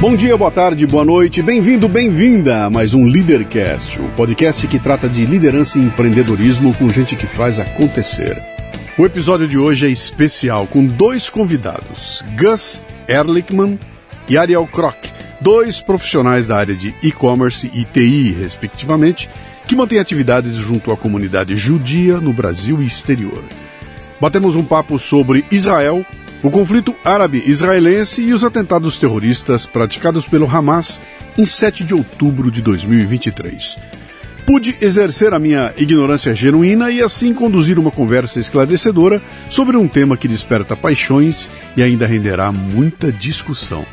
Bom dia, boa tarde, boa noite, bem-vindo, bem-vinda a mais um Leadercast, o podcast que trata de liderança e empreendedorismo com gente que faz acontecer. O episódio de hoje é especial com dois convidados, Gus Ehrlichman e Ariel Kroc, dois profissionais da área de e-commerce e TI, respectivamente, que mantêm atividades junto à comunidade judia no Brasil e exterior. Batemos um papo sobre Israel, o conflito árabe-israelense e os atentados terroristas praticados pelo Hamas em 7 de outubro de 2023. Pude exercer a minha ignorância genuína e assim conduzir uma conversa esclarecedora sobre um tema que desperta paixões e ainda renderá muita discussão.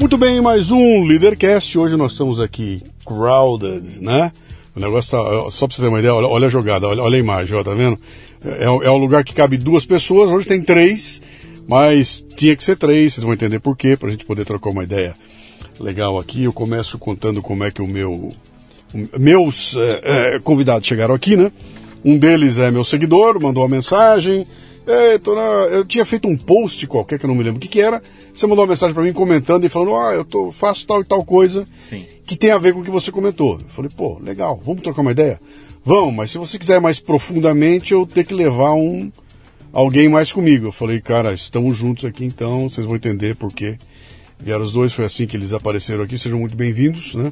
Muito bem, mais um Leadercast. Hoje nós estamos aqui crowded, né? O negócio tá, só pra você ter uma ideia, olha, olha a jogada, olha, olha, a imagem, ó, tá vendo? É, é um lugar que cabe duas pessoas, hoje tem três, mas tinha que ser três, vocês vão entender por quê, pra gente poder trocar uma ideia legal aqui. Eu começo contando como é que o meu. Meus é, é, convidados chegaram aqui, né? Um deles é meu seguidor, mandou uma mensagem. Eu tinha feito um post qualquer que eu não me lembro o que, que era. Você mandou uma mensagem para mim comentando e falando: Ah, eu tô, faço tal e tal coisa Sim. que tem a ver com o que você comentou. Eu falei: Pô, legal, vamos trocar uma ideia? Vamos, mas se você quiser mais profundamente, eu tenho que levar um alguém mais comigo. Eu falei: Cara, estamos juntos aqui então, vocês vão entender por quê. Vieram os dois, foi assim que eles apareceram aqui. Sejam muito bem-vindos. Né?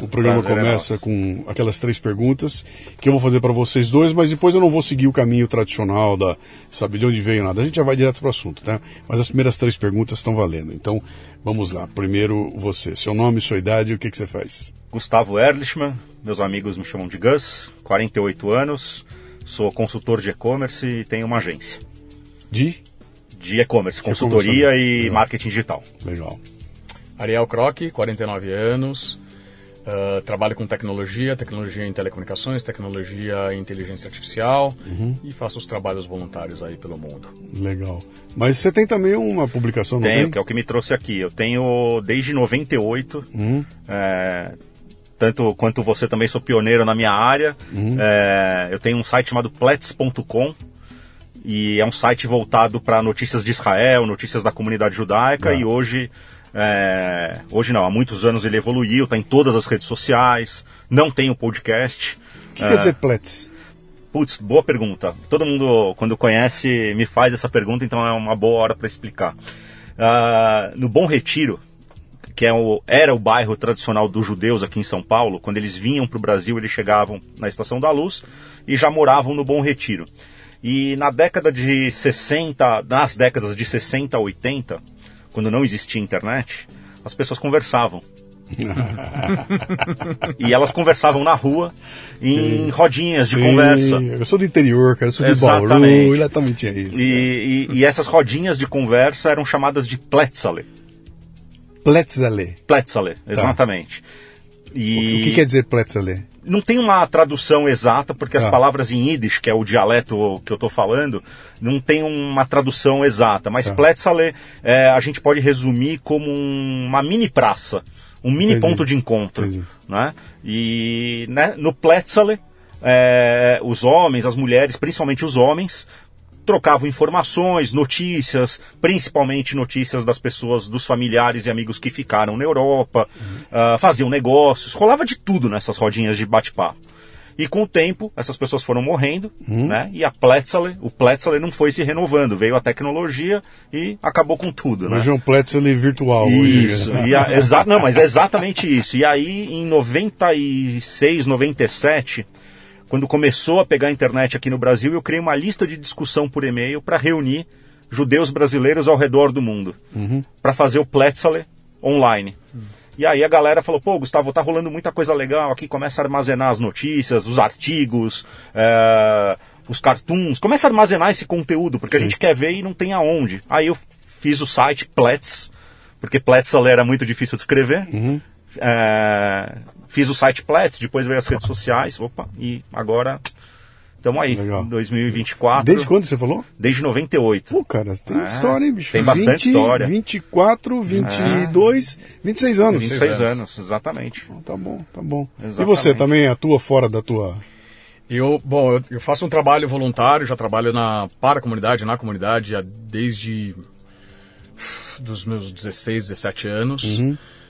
O programa Prazer é começa com aquelas três perguntas que eu vou fazer para vocês dois, mas depois eu não vou seguir o caminho tradicional da sabe de onde veio nada. A gente já vai direto para o assunto, tá? Mas as primeiras três perguntas estão valendo. Então, vamos lá. Primeiro, você. Seu nome, sua idade e o que, que você faz? Gustavo Erlichman, meus amigos me chamam de Gus, 48 anos, sou consultor de e-commerce e tenho uma agência De? de e-commerce, consultoria e Legal. marketing digital. Legal. Ariel Croc, 49 anos, ah, trabalho com tecnologia, tecnologia em telecomunicações, tecnologia em inteligência artificial e faço os trabalhos voluntários aí pelo mundo. Legal. Mas você tem também uma publicação, não Tenho, tem? que é o que me trouxe aqui. Eu tenho desde 98, Hum. é, tanto quanto você também sou pioneiro na minha área. Hum. É, eu tenho um site chamado plets.com e é um site voltado para notícias de Israel, notícias da comunidade judaica Ah. e hoje é, hoje não, há muitos anos ele evoluiu, está em todas as redes sociais, não tem o podcast. O que quer dizer Plets? Putz, boa pergunta. Todo mundo, quando conhece, me faz essa pergunta, então é uma boa hora para explicar. Ah, no Bom Retiro, que é o, era o bairro tradicional dos judeus aqui em São Paulo, quando eles vinham para o Brasil, eles chegavam na Estação da Luz e já moravam no Bom Retiro. E na década de 60, nas décadas de 60 a 80, quando não existia internet, as pessoas conversavam. e elas conversavam na rua, em rodinhas de Sim, conversa. Eu sou do interior, cara. Eu sou de Bauru. Exatamente. E lá também tinha isso. E, e- e essas rodinhas de conversa eram chamadas de Pletzale. Pletzale. Pletzale, exatamente. E O que quer dizer Pletzale? não tem uma tradução exata, porque as Ah. palavras em Yiddish, que é o dialeto que eu estou falando, não tem uma tradução exata. Mas Tá. É, a gente pode resumir como um- uma mini praça, um mini Entendi. ponto de encontro. Entendi. Né? E né, no Pletzale, é, os homens, as mulheres, principalmente os homens, trocavam informações, notícias, principalmente notícias das pessoas, dos familiares e amigos que ficaram na Europa, ah, faziam negócios, rolava de tudo nessas rodinhas de bate-papo. E com o tempo, essas pessoas foram morrendo, né? E a Pletzaler, o Pletzaler não foi se renovando. Veio a tecnologia e acabou com tudo, né? Hoje é um Pletzaler virtual. Isso, hoje. e a, exa não, mas é exatamente isso. E aí, em 96, 97, quando começou a pegar a internet aqui no Brasil, eu criei uma lista de discussão por e-mail para reunir judeus brasileiros ao redor do mundo, para fazer o Pletzaler online. E aí a galera falou, pô, Gustavo, tá rolando muita coisa legal aqui, começa a armazenar as notícias, os artigos, é, os cartoons, começa a armazenar esse conteúdo, porque a gente quer ver e não tem aonde. Aí eu fiz o site Pletz, porque Pletzaler era muito difícil de escrever. É, fiz o site Pletz, depois veio as redes sociais, opa, e agora estamos aí, Legal. 2024. Desde quando você falou? Desde 98. Pô, cara, tem É, história, hein, bicho? tem bastante história. 24, 22, 26 anos. 26 anos. anos, exatamente. Tá bom, tá bom. E Exatamente. você também atua fora da tua. Eu, bom, eu, faço um trabalho voluntário, já trabalho na, para a comunidade, na comunidade, há- desde dos meus 16, 17 anos.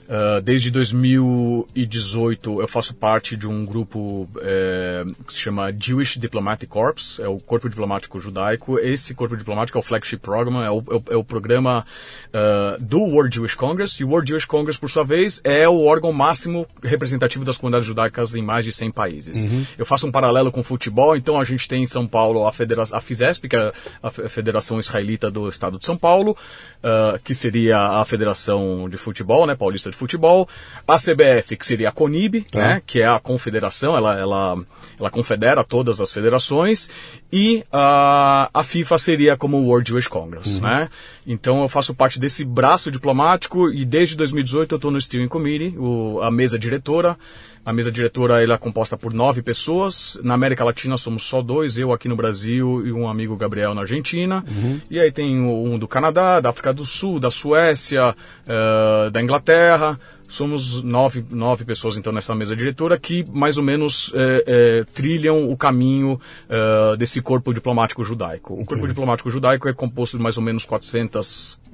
Ah, desde 2018 eu faço parte de um grupo eh, que se chama Jewish Diplomatic Corps, é o Corpo Diplomático Judaico. Esse Corpo Diplomático é o flagship program, é o, é o- é programa ah, do World Jewish Congress. E o World Jewish Congress, por sua vez, é o órgão máximo representativo das comunidades judaicas em mais de 100 países. Eu faço um paralelo com o futebol, então a gente tem em São Paulo a, federa a FISESP, que é a Fe- Federação Israelita do Estado de São Paulo, ah, que seria a Federação de Futebol, né, paulista de futebol, a CBF, que seria a CONIB, né, que é a confederação, ela, ela, ela confedera todas as federações, e ah, a FIFA seria como o World Jewish Congress, né? Então eu faço parte desse braço diplomático e desde 2018 eu estou no Steering Committee, o- a mesa diretora. A mesa diretora ela é composta por nove pessoas. Na América Latina somos só dois, eu aqui no Brasil e um amigo Gabriel na Argentina. E aí tem um do Canadá, da África do Sul, da Suécia, eh, da Inglaterra. Somos nove, nove pessoas então nessa mesa diretora que mais ou menos eh, eh, trilham o caminho eh, desse corpo diplomático judaico. O corpo diplomático judaico é composto de mais ou menos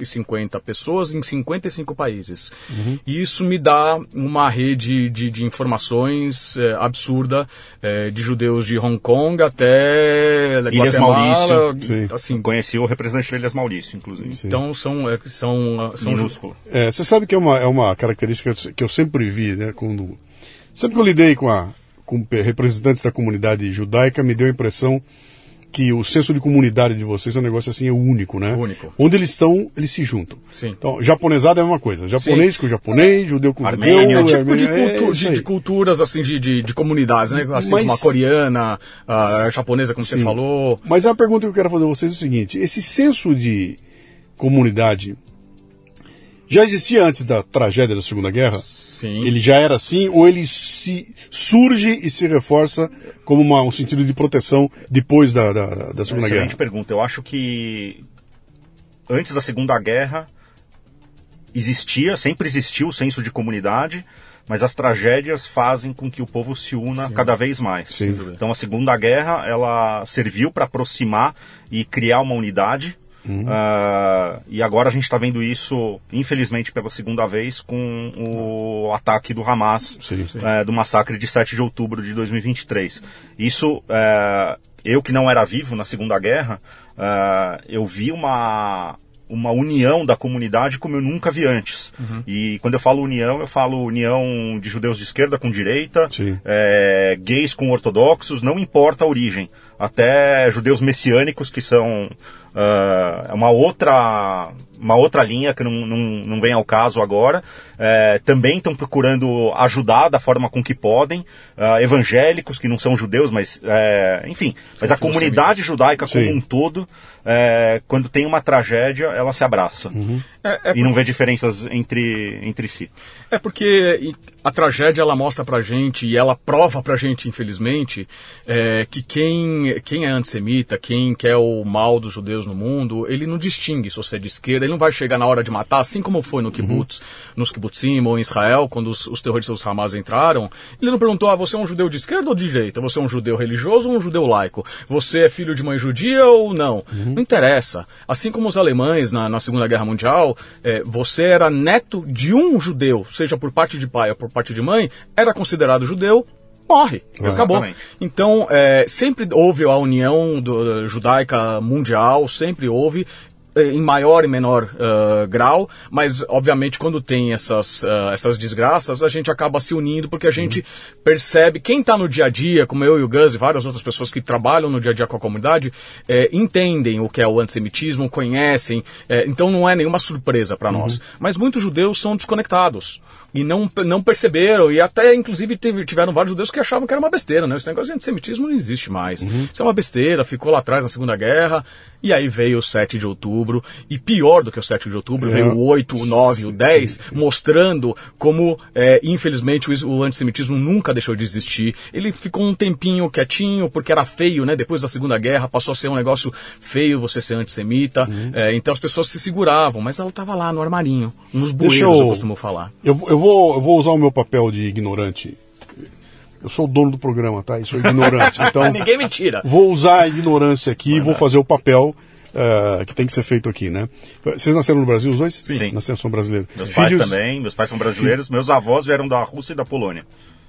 450 pessoas em 55 países. E isso me dá uma rede de, de informações eh, absurda eh, de judeus de Hong Kong até Ilhas Guatemala, Maurício. Sim. assim. Conheci o representante de Ilhas Maurício, inclusive. Então são eh, são são ju- Minúsculo. É, você sabe que é uma, é uma característica que eu sempre vi, né? Quando, sempre que eu lidei com, a, com representantes da comunidade judaica, me deu a impressão que o senso de comunidade de vocês é um negócio assim, é único, né? Único. Onde eles estão, eles se juntam. Sim. Então, japonesada é a mesma coisa. Japonês com japonês, judeu com Armênio. judeu. É tipo de, é cultu- isso de- de culturas assim de, de, de comunidades, né? Assim Mas- como a coreana, a japonesa, como você Sim. falou. Mas a pergunta que eu quero fazer a vocês é o seguinte: esse senso de comunidade já existia antes da tragédia da Segunda Guerra? Sim. Ele já era assim ou ele se surge e se reforça como uma- um sentido de proteção depois da, da, da Segunda Excelente Guerra? pergunta. Eu acho que antes da Segunda Guerra existia, sempre existiu o senso de comunidade, mas as tragédias fazem com que o povo se una cada vez mais. Sim. Então a Segunda Guerra ela serviu para aproximar e criar uma unidade. Ah, e agora a gente está vendo isso, infelizmente, pela segunda vez com o ataque do Hamas, Sim, sim. eh, do massacre de 7 de outubro de 2023. Isso, eh, eu que não era vivo na Segunda Guerra, eh, eu vi uma, uma união da comunidade como eu nunca vi antes. E quando eu falo união, eu falo união de judeus de esquerda com direita, é, gays com ortodoxos, não importa a origem. Até judeus messiânicos, que são ah, uma, outra, uma outra linha que não, não, não vem ao caso agora, é, também estão procurando ajudar da forma com que podem. Ah, evangélicos, que não são judeus, mas, é, enfim, mas a comunidade judaica como Sim. um todo, é, quando tem uma tragédia, ela se abraça. É, é E não vê diferenças entre, entre si. É porque a tragédia ela mostra pra gente e ela prova pra gente, infelizmente, é, que quem, quem é antissemita, quem quer o mal dos judeus no mundo, ele não distingue se você é de esquerda, ele não vai chegar na hora de matar, assim como foi no kibbutz, nos kibbutzim ou em Israel, quando os, os terroristas Hamas entraram, ele não perguntou, ah, você é um judeu de esquerda ou de direita? Você é um judeu religioso ou um judeu laico? Você é filho de mãe judia ou não? Não interessa. Assim como os alemães na, na Segunda Guerra Mundial, é, você era neto de um judeu, seja por parte de pai ou por parte de mãe, era considerado judeu morre. Exatamente. Acabou. Então, é, sempre houve a união do- judaica mundial, sempre houve em maior e menor ah, grau, mas obviamente quando tem essas, ah, essas desgraças, a gente acaba se unindo porque a gente percebe, quem está no dia a dia, como eu e o Gus e várias outras pessoas que trabalham no dia a dia com a comunidade, eh, entendem o que é o antissemitismo, conhecem, eh, então não é nenhuma surpresa para nós. Mas muitos judeus são desconectados e não, não perceberam, e até inclusive teve- tiveram vários judeus que achavam que era uma besteira, né? Esse negócio de antissemitismo não existe mais. Isso é uma besteira, ficou lá atrás na Segunda Guerra, e aí veio o 7 de outubro, e pior do que o 7 de outubro, É. veio o 8, o 9, o 10, mostrando como, é, infelizmente, o, o antissemitismo nunca deixou de existir. Ele ficou um tempinho quietinho, porque era feio, né? Depois da Segunda Guerra, passou a ser um negócio feio você ser antissemita, Uhum. é, então as pessoas se seguravam, mas ela estava lá no armarinho, nos Deixa bueiros, eu eu- costumo falar. Eu, eu, vou, eu vou usar o meu papel de ignorante. Eu sou o dono do programa, tá? E sou ignorante. Então, Ninguém me tira. vou usar a ignorância aqui e vou fazer o papel eh, que tem que ser feito aqui, né? Vocês nasceram no Brasil, os dois? Sim. Nasceram são brasileiros. Meus pais Filhos também, meus pais são brasileiros, meus avós vieram da Rússia e da Polônia.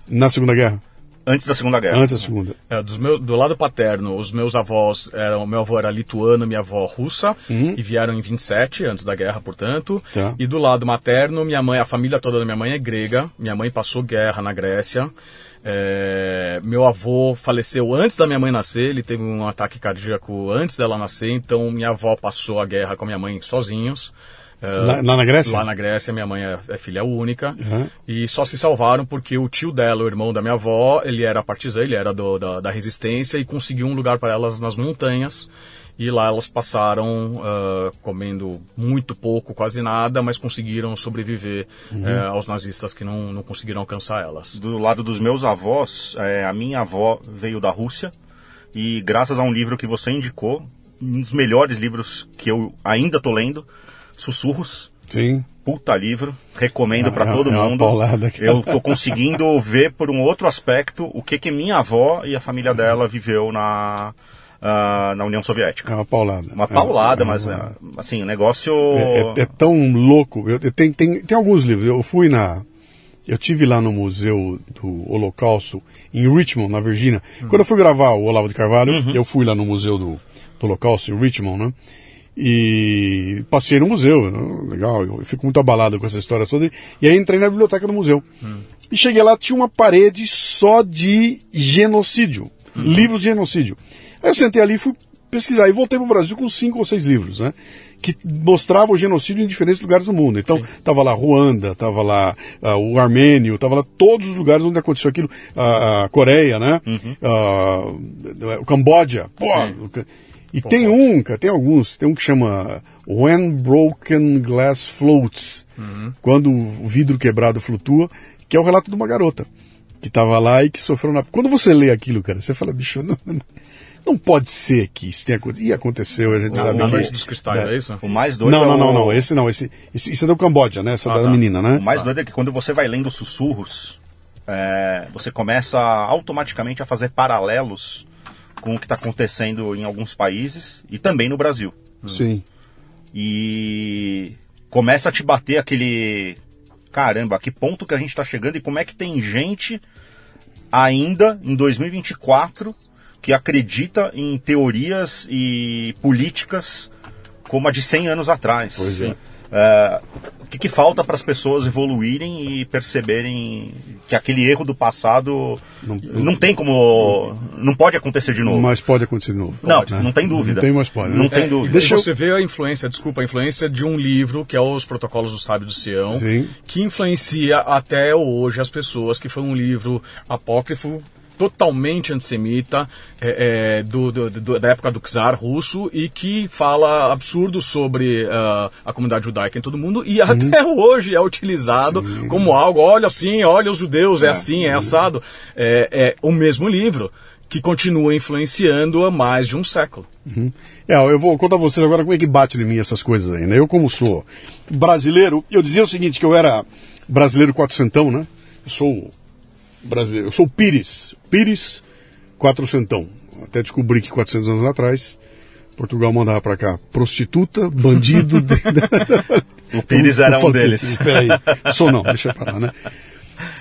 Na Segunda Guerra? Antes da Segunda Guerra. Antes da Segunda. É, dos meu, do lado paterno, os meus avós eram. Meu avô era lituano, minha avó russa, e vieram em 27, antes da guerra, portanto. Uhum. Tá. E do lado materno, minha mãe, a família toda da minha mãe é grega. Minha mãe passou guerra na Grécia. É, meu avô faleceu antes da minha mãe nascer, ele teve um ataque cardíaco antes dela nascer, então minha avó passou a guerra com a minha mãe sozinhos. É, Lá, lá na Grécia? Lá na Grécia, minha mãe é, é filha única. Uhum. E só se salvaram porque o tio dela, o irmão da minha avó, ele era partizan, ele era do- da, da resistência e conseguiu um lugar para elas nas montanhas. E lá elas passaram ah, comendo muito pouco, quase nada, mas conseguiram sobreviver Uhum. eh, aos nazistas que não, não conseguiram alcançar elas. Do lado dos meus avós, é, a minha avó veio da Rússia e graças a um livro que você indicou, um dos melhores livros que eu ainda tô lendo, Sussurros, Sim. puta livro, recomendo pra É- todo é uma mundo. paulada, cara. Eu tô conseguindo ver por um outro aspecto o que que minha avó e a família dela viveu na ah, na União Soviética. É uma paulada. Uma paulada, É- é mas uma- é, assim, o negócio É, é- é tão louco. Eu, eu tenho, tem, tem alguns livros. Eu fui na. Eu tive lá no Museu do Holocausto, em Richmond, na Virgínia. Quando eu fui gravar o Olavo de Carvalho, eu fui lá no Museu do, do Holocausto, em Richmond, né? E passei no museu, né? legal, eu fico muito abalado com essa história toda. E aí entrei na biblioteca do museu. E cheguei lá, tinha uma parede só de genocídio, livros de genocídio. Aí eu sentei ali e fui pesquisar. E voltei para o Brasil com cinco ou seis livros, né? Que mostravam o genocídio em diferentes lugares do mundo. Então, tava lá Ruanda, tava lá ah, o Armênio, tava lá todos os lugares onde aconteceu aquilo. Ah, a Coreia, né? Ah, o Camboja. Pô, e tem um, cara, tem alguns. Tem um que chama When Broken Glass Floats. Quando o vidro quebrado flutua, que é o relato de uma garota que estava lá e que sofreu na. Quando você lê aquilo, cara, você fala, bicho, não, não pode ser que isso tenha acontecido. E aconteceu, a gente A sabe que. Noite dos Cristais, é isso? o mais doido Não, é não, o- não, não. Esse não. Esse, esse, isso é do Camboja, né? Essa Ah, da tá. menina, né? O mais doido é que quando você vai lendo sussurros, é, você começa automaticamente a fazer paralelos com o que está acontecendo em alguns países e também no Brasil. Sim. E começa a te bater aquele. Caramba, a que ponto que a gente está chegando e como é que tem gente ainda em 2024 que acredita em teorias e políticas como a de 100 anos atrás. Pois é. É, o que, que falta para as pessoas evoluírem e perceberem que aquele erro do passado Não- não, tem como. não pode acontecer de novo. Mas pode acontecer de novo. Não, né? não tem dúvida. Não tem mais pode. né? Não tem É, dúvida. e Deixa eu- você vê a influência, desculpa, a influência de um livro que é Os Protocolos do Sábio do Sião, Sim. que influencia até hoje as pessoas, que foi um livro apócrifo totalmente antissemita é, é, do, do- do- da época do czar russo e que fala absurdos sobre ah, a comunidade judaica em todo mundo e até hoje é utilizado como algo, olha assim, olha os judeus, é, assim, é assado. É, é o mesmo livro que continua influenciando há mais de um século. É, eu vou contar a vocês agora como é que bate em mim essas coisas aí, né? Eu, como sou brasileiro, eu dizia o seguinte, que eu era brasileiro quatrocentão, né? Eu sou brasileiro, eu sou Pires, Pires quatrocentão. Até descobri que 400 anos atrás, Portugal mandava pra cá prostituta, bandido... O Pires era um deles. Espera aí, sou não, deixa pra lá, né?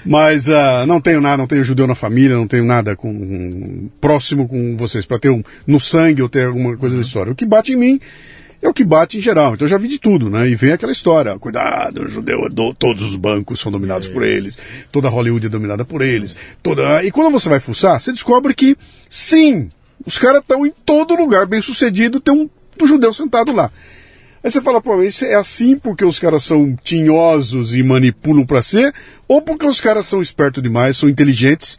Mas uh, não tenho nada, não tenho judeu na família, não tenho nada com um, próximo com vocês, para ter um, no sangue ou ter alguma coisa da história. O que bate em mim é o que bate em geral. Então eu já vi de tudo, né? E vem aquela história, cuidado, o judeu, do, todos os bancos são dominados é. por eles, toda Hollywood é dominada por eles, toda. E quando você vai fuçar, você descobre que sim, os caras estão em todo lugar bem sucedido, tem um, um judeu sentado lá. Aí você fala, pô, isso é assim porque os caras são tinhosos e manipulam para ser, ou porque os caras são espertos demais, são inteligentes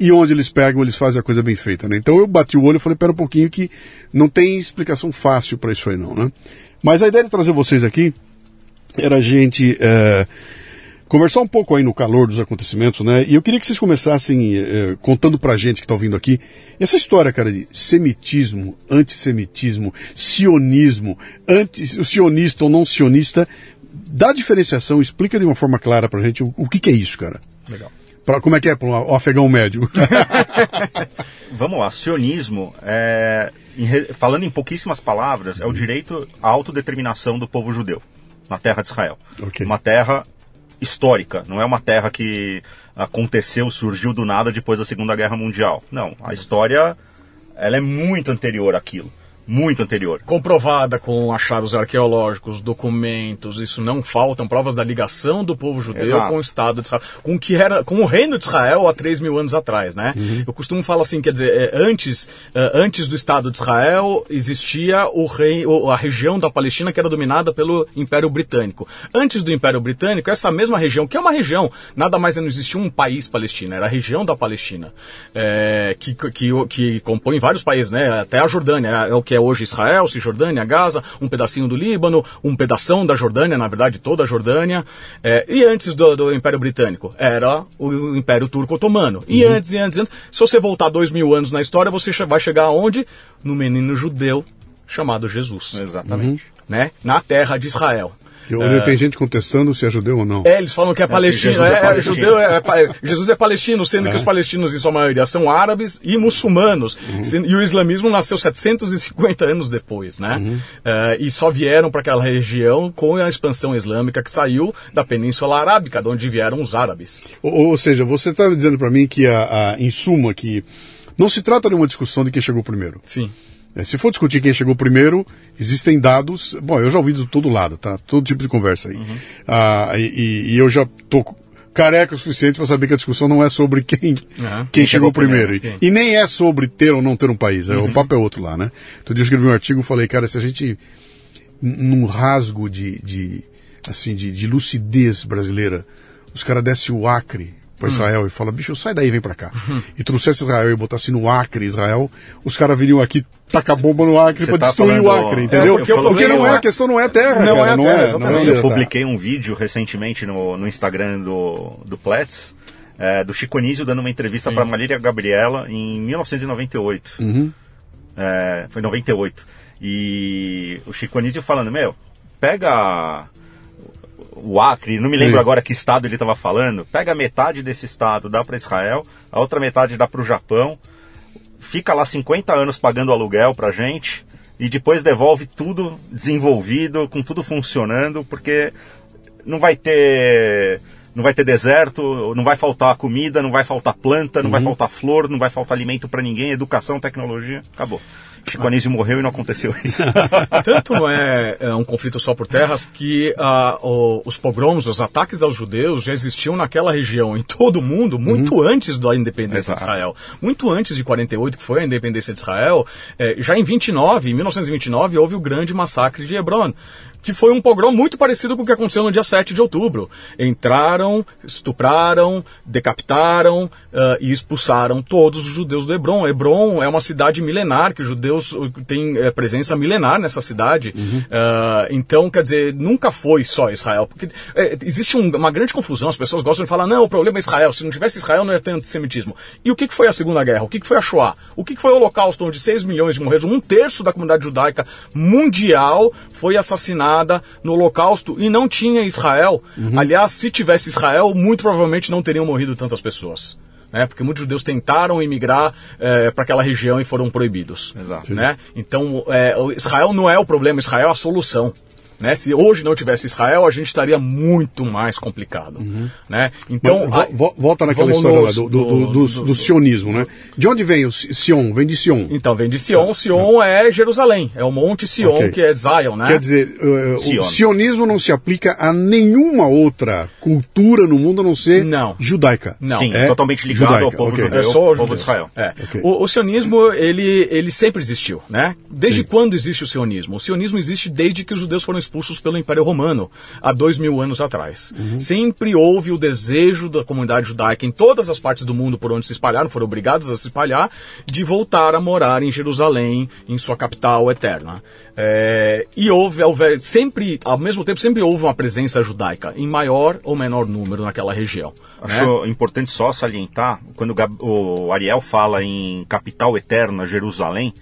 e onde eles pegam, eles fazem a coisa bem feita, né? Então eu bati o olho e falei, pera um pouquinho que não tem explicação fácil para isso aí não, né? Mas a ideia de trazer vocês aqui era a gente é, conversar um pouco aí no calor dos acontecimentos, né? E eu queria que vocês começassem é, contando pra gente que tá ouvindo aqui essa história, cara, de semitismo, antissemitismo, sionismo, anti, sionista ou não sionista, dá diferenciação, explica de uma forma clara pra gente o, o que, que é isso, cara. Legal. Pra, como é que é para um afegão médio? Vamos lá, sionismo, é, em, falando em pouquíssimas palavras, é o direito à autodeterminação do povo judeu na terra de Israel. Okay. Uma terra histórica, não é uma terra que aconteceu, surgiu do nada depois da Segunda Guerra Mundial. Não, a história ela é muito anterior àquilo muito anterior. Comprovada com achados arqueológicos, documentos, isso não faltam, provas da ligação do povo judeu Exato. com o Estado de Israel, com, que era, com o reino de Israel há 3 mil anos atrás, né? Uhum. Eu costumo falar assim, quer dizer, é, antes, é, antes do Estado de Israel existia o rei, a região da Palestina que era dominada pelo Império Britânico. Antes do Império Britânico, essa mesma região, que é uma região, nada mais não existia um país palestino, era a região da Palestina, é, que, que, que compõe vários países, né? Até a Jordânia, é o que é é hoje Israel, Cisjordânia, Gaza, um pedacinho do Líbano, um pedação da Jordânia, na verdade toda a Jordânia. É, e antes do, do, Império Britânico era o Império Turco Otomano. E uhum. antes, e antes, e antes. Se você voltar dois mil anos na história, você vai chegar aonde? No menino judeu chamado Jesus. Exatamente. Uhum. Né? Na terra de Israel. Eu, é... Tem gente contestando se é judeu ou não. É, eles falam que é, é palestino. Jesus é, é, palestino. judeu, é, é Jesus é palestino, sendo que os palestinos, em sua maioria, são árabes e muçulmanos. Uhum. E o islamismo nasceu 750 anos depois, né? Uhum. e só vieram para aquela região com a expansão islâmica que saiu da Península Arábica, de onde vieram os árabes. Ou, ou seja, você está dizendo para mim que, a, a, em suma, que não se trata de uma discussão de quem chegou primeiro. Sim. É, se for discutir quem chegou primeiro, existem dados. Bom, eu já ouvi de todo lado, tá? Todo tipo de conversa aí. Uhum. Ah, e, e, eu já tô careca o suficiente para saber que a discussão não é sobre quem, uhum. quem, quem, chegou, chegou primeiro. primeiro e, nem é sobre ter ou não ter um país. É, uhum. O papo é outro lá, né? Todo dia eu escrevi um artigo e falei, cara, se a gente, num rasgo de, de assim, de, de lucidez brasileira, os caras dessem o Acre para Israel hum. e fala, bicho, sai daí, vem para cá. Uhum. E trouxesse Israel e botasse no Acre Israel, os caras viriam aqui tacar bomba no Acre para tá destruir falando... o Acre, entendeu? É porque, porque não é, a questão não é terra, não cara, é não, terra, é, não é, Eu publiquei um vídeo recentemente no, no Instagram do, do Plets, é, do Chico Anísio dando uma entrevista para Marília Gabriela em 1998. Uhum. É, foi 98. E o Chico Anísio falando, meu, pega o Acre, não me lembro Sim. agora que estado ele estava falando, pega metade desse estado, dá para Israel, a outra metade dá para o Japão, fica lá 50 anos pagando aluguel para gente e depois devolve tudo desenvolvido, com tudo funcionando, porque não vai ter não vai ter deserto, não vai faltar comida, não vai faltar planta, não uhum. vai faltar flor, não vai faltar alimento para ninguém, educação, tecnologia, acabou. Chico Anísio morreu e não aconteceu isso. Tanto não é, é, um conflito só por terras que uh, o, os pogroms, os ataques aos judeus já existiam naquela região, em todo o mundo, muito uhum. antes da independência Exato. de Israel. Muito antes de 48, que foi a independência de Israel, é, já em 29, em 1929, houve o grande massacre de Hebron que foi um pogrom muito parecido com o que aconteceu no dia 7 de outubro. Entraram, estupraram, decapitaram uh, e expulsaram todos os judeus do Hebron. Hebron é uma cidade milenar, que os judeus uh, têm é, presença milenar nessa cidade. Uhum. Uh, então, quer dizer, nunca foi só Israel. Porque é, existe um, uma grande confusão, as pessoas gostam de falar, não, o problema é Israel, se não tivesse Israel não ia ter antissemitismo. E o que, que foi a Segunda Guerra? O que, que foi a Shoah? O que, que foi o Holocausto, onde 6 milhões de morreram? Um terço da comunidade judaica mundial foi no Holocausto e não tinha Israel. Uhum. Aliás, se tivesse Israel, muito provavelmente não teriam morrido tantas pessoas. Né? Porque muitos judeus tentaram emigrar é, para aquela região e foram proibidos. Exato. Né? Então, é, Israel não é o problema, Israel é a solução. Né? Se hoje não tivesse Israel, a gente estaria muito mais complicado. Né? Então, Vo- vo- volta naquela vamos história no- lá do, do, do, do- no- do sionismo, né? De onde vem o Si- Sion? Vem de Sion. Então, vem de Sion. Sion é Jerusalém. É o Monte Sion, Ok. que é Zion, né? Quer dizer, eh, o Sion. sionismo não se aplica a nenhuma outra cultura no mundo a não ser Não. judaica. Não. Sim, É totalmente ligado judaica, ao povo ok. judeu. É só o povo de. Israel. É. Ok. O, o sionismo, ele, ele sempre existiu, né? Desde quando existe o sionismo? O sionismo existe desde que os judeus foram expulsos pelo Império Romano, há dois mil anos atrás. Uhum. Sempre houve o desejo da comunidade judaica em todas as partes do mundo por onde se espalharam, foram obrigados a se espalhar, de voltar a morar em Jerusalém, em sua capital eterna. É, e houve, houve, sempre, ao mesmo tempo, sempre houve uma presença judaica, em maior ou menor número naquela região. né? Acho importante só salientar, quando o Ariel fala em capital eterna, Jerusalém,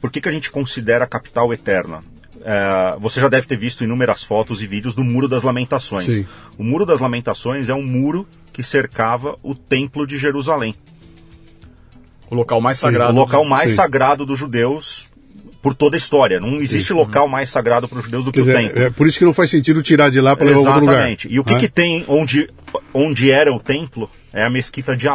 por que, que a gente considera capital eterna? É, você já deve ter visto inúmeras fotos e vídeos do Muro das Lamentações. Sim. O Muro das Lamentações é um muro que cercava o Templo de Jerusalém. O local mais sagrado. o local mais Sim. sagrado dos judeus por toda a história. Não existe local mais sagrado para os judeus do que Quer o Templo. é por isso que não faz sentido tirar de lá para levar para outro lugar. Exatamente. E o que, né? que tem onde, onde era o templo é a mesquita de.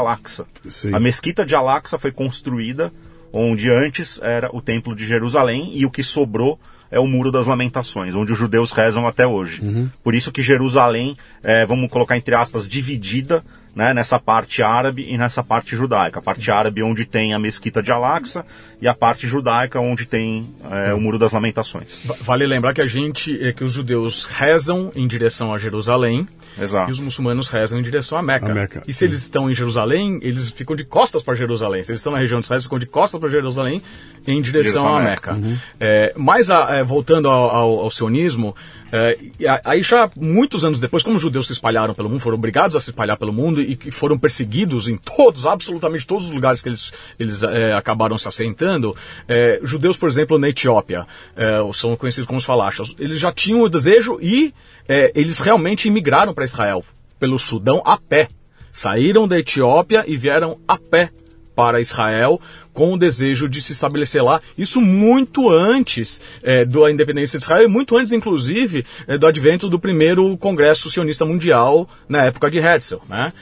Sim. A mesquita de Al-Aqsa foi construída onde antes era o templo de Jerusalém e o que sobrou é o Muro das Lamentações, onde os judeus rezam até hoje. Uhum. Por isso que Jerusalém, é, vamos colocar entre aspas, dividida né, nessa parte árabe e nessa parte judaica. A parte árabe onde tem a mesquita de Al-Aqsa e a parte judaica onde tem é, o Muro das Lamentações. Va- Vale lembrar que a gente, é que os judeus rezam em direção a Jerusalém Exato. e os muçulmanos rezam em direção a Meca. Meca. E se eles estão em Jerusalém, eles ficam de costas para Jerusalém. Se eles estão na região de Israel, eles ficam de costas para Jerusalém em direção Direção a a Meca. Meca. É, mas a- é, voltando ao, ao- ao sionismo, é, aí já muitos anos depois, como os judeus se espalharam pelo mundo, foram obrigados a se espalhar pelo mundo e que foram perseguidos em todos, absolutamente todos os lugares que eles, eles é, acabaram se assentando, é, judeus, por exemplo, na Etiópia, é, são conhecidos como os falachas, eles já tinham o desejo e é, eles realmente imigraram para Israel, pelo Sudão a pé. Saíram da Etiópia e vieram a pé para Israel com o desejo de se estabelecer lá. Isso muito antes eh, da independência de Israel e muito antes, inclusive, eh, do advento do primeiro Congresso Sionista Mundial na época de Herzl. Né?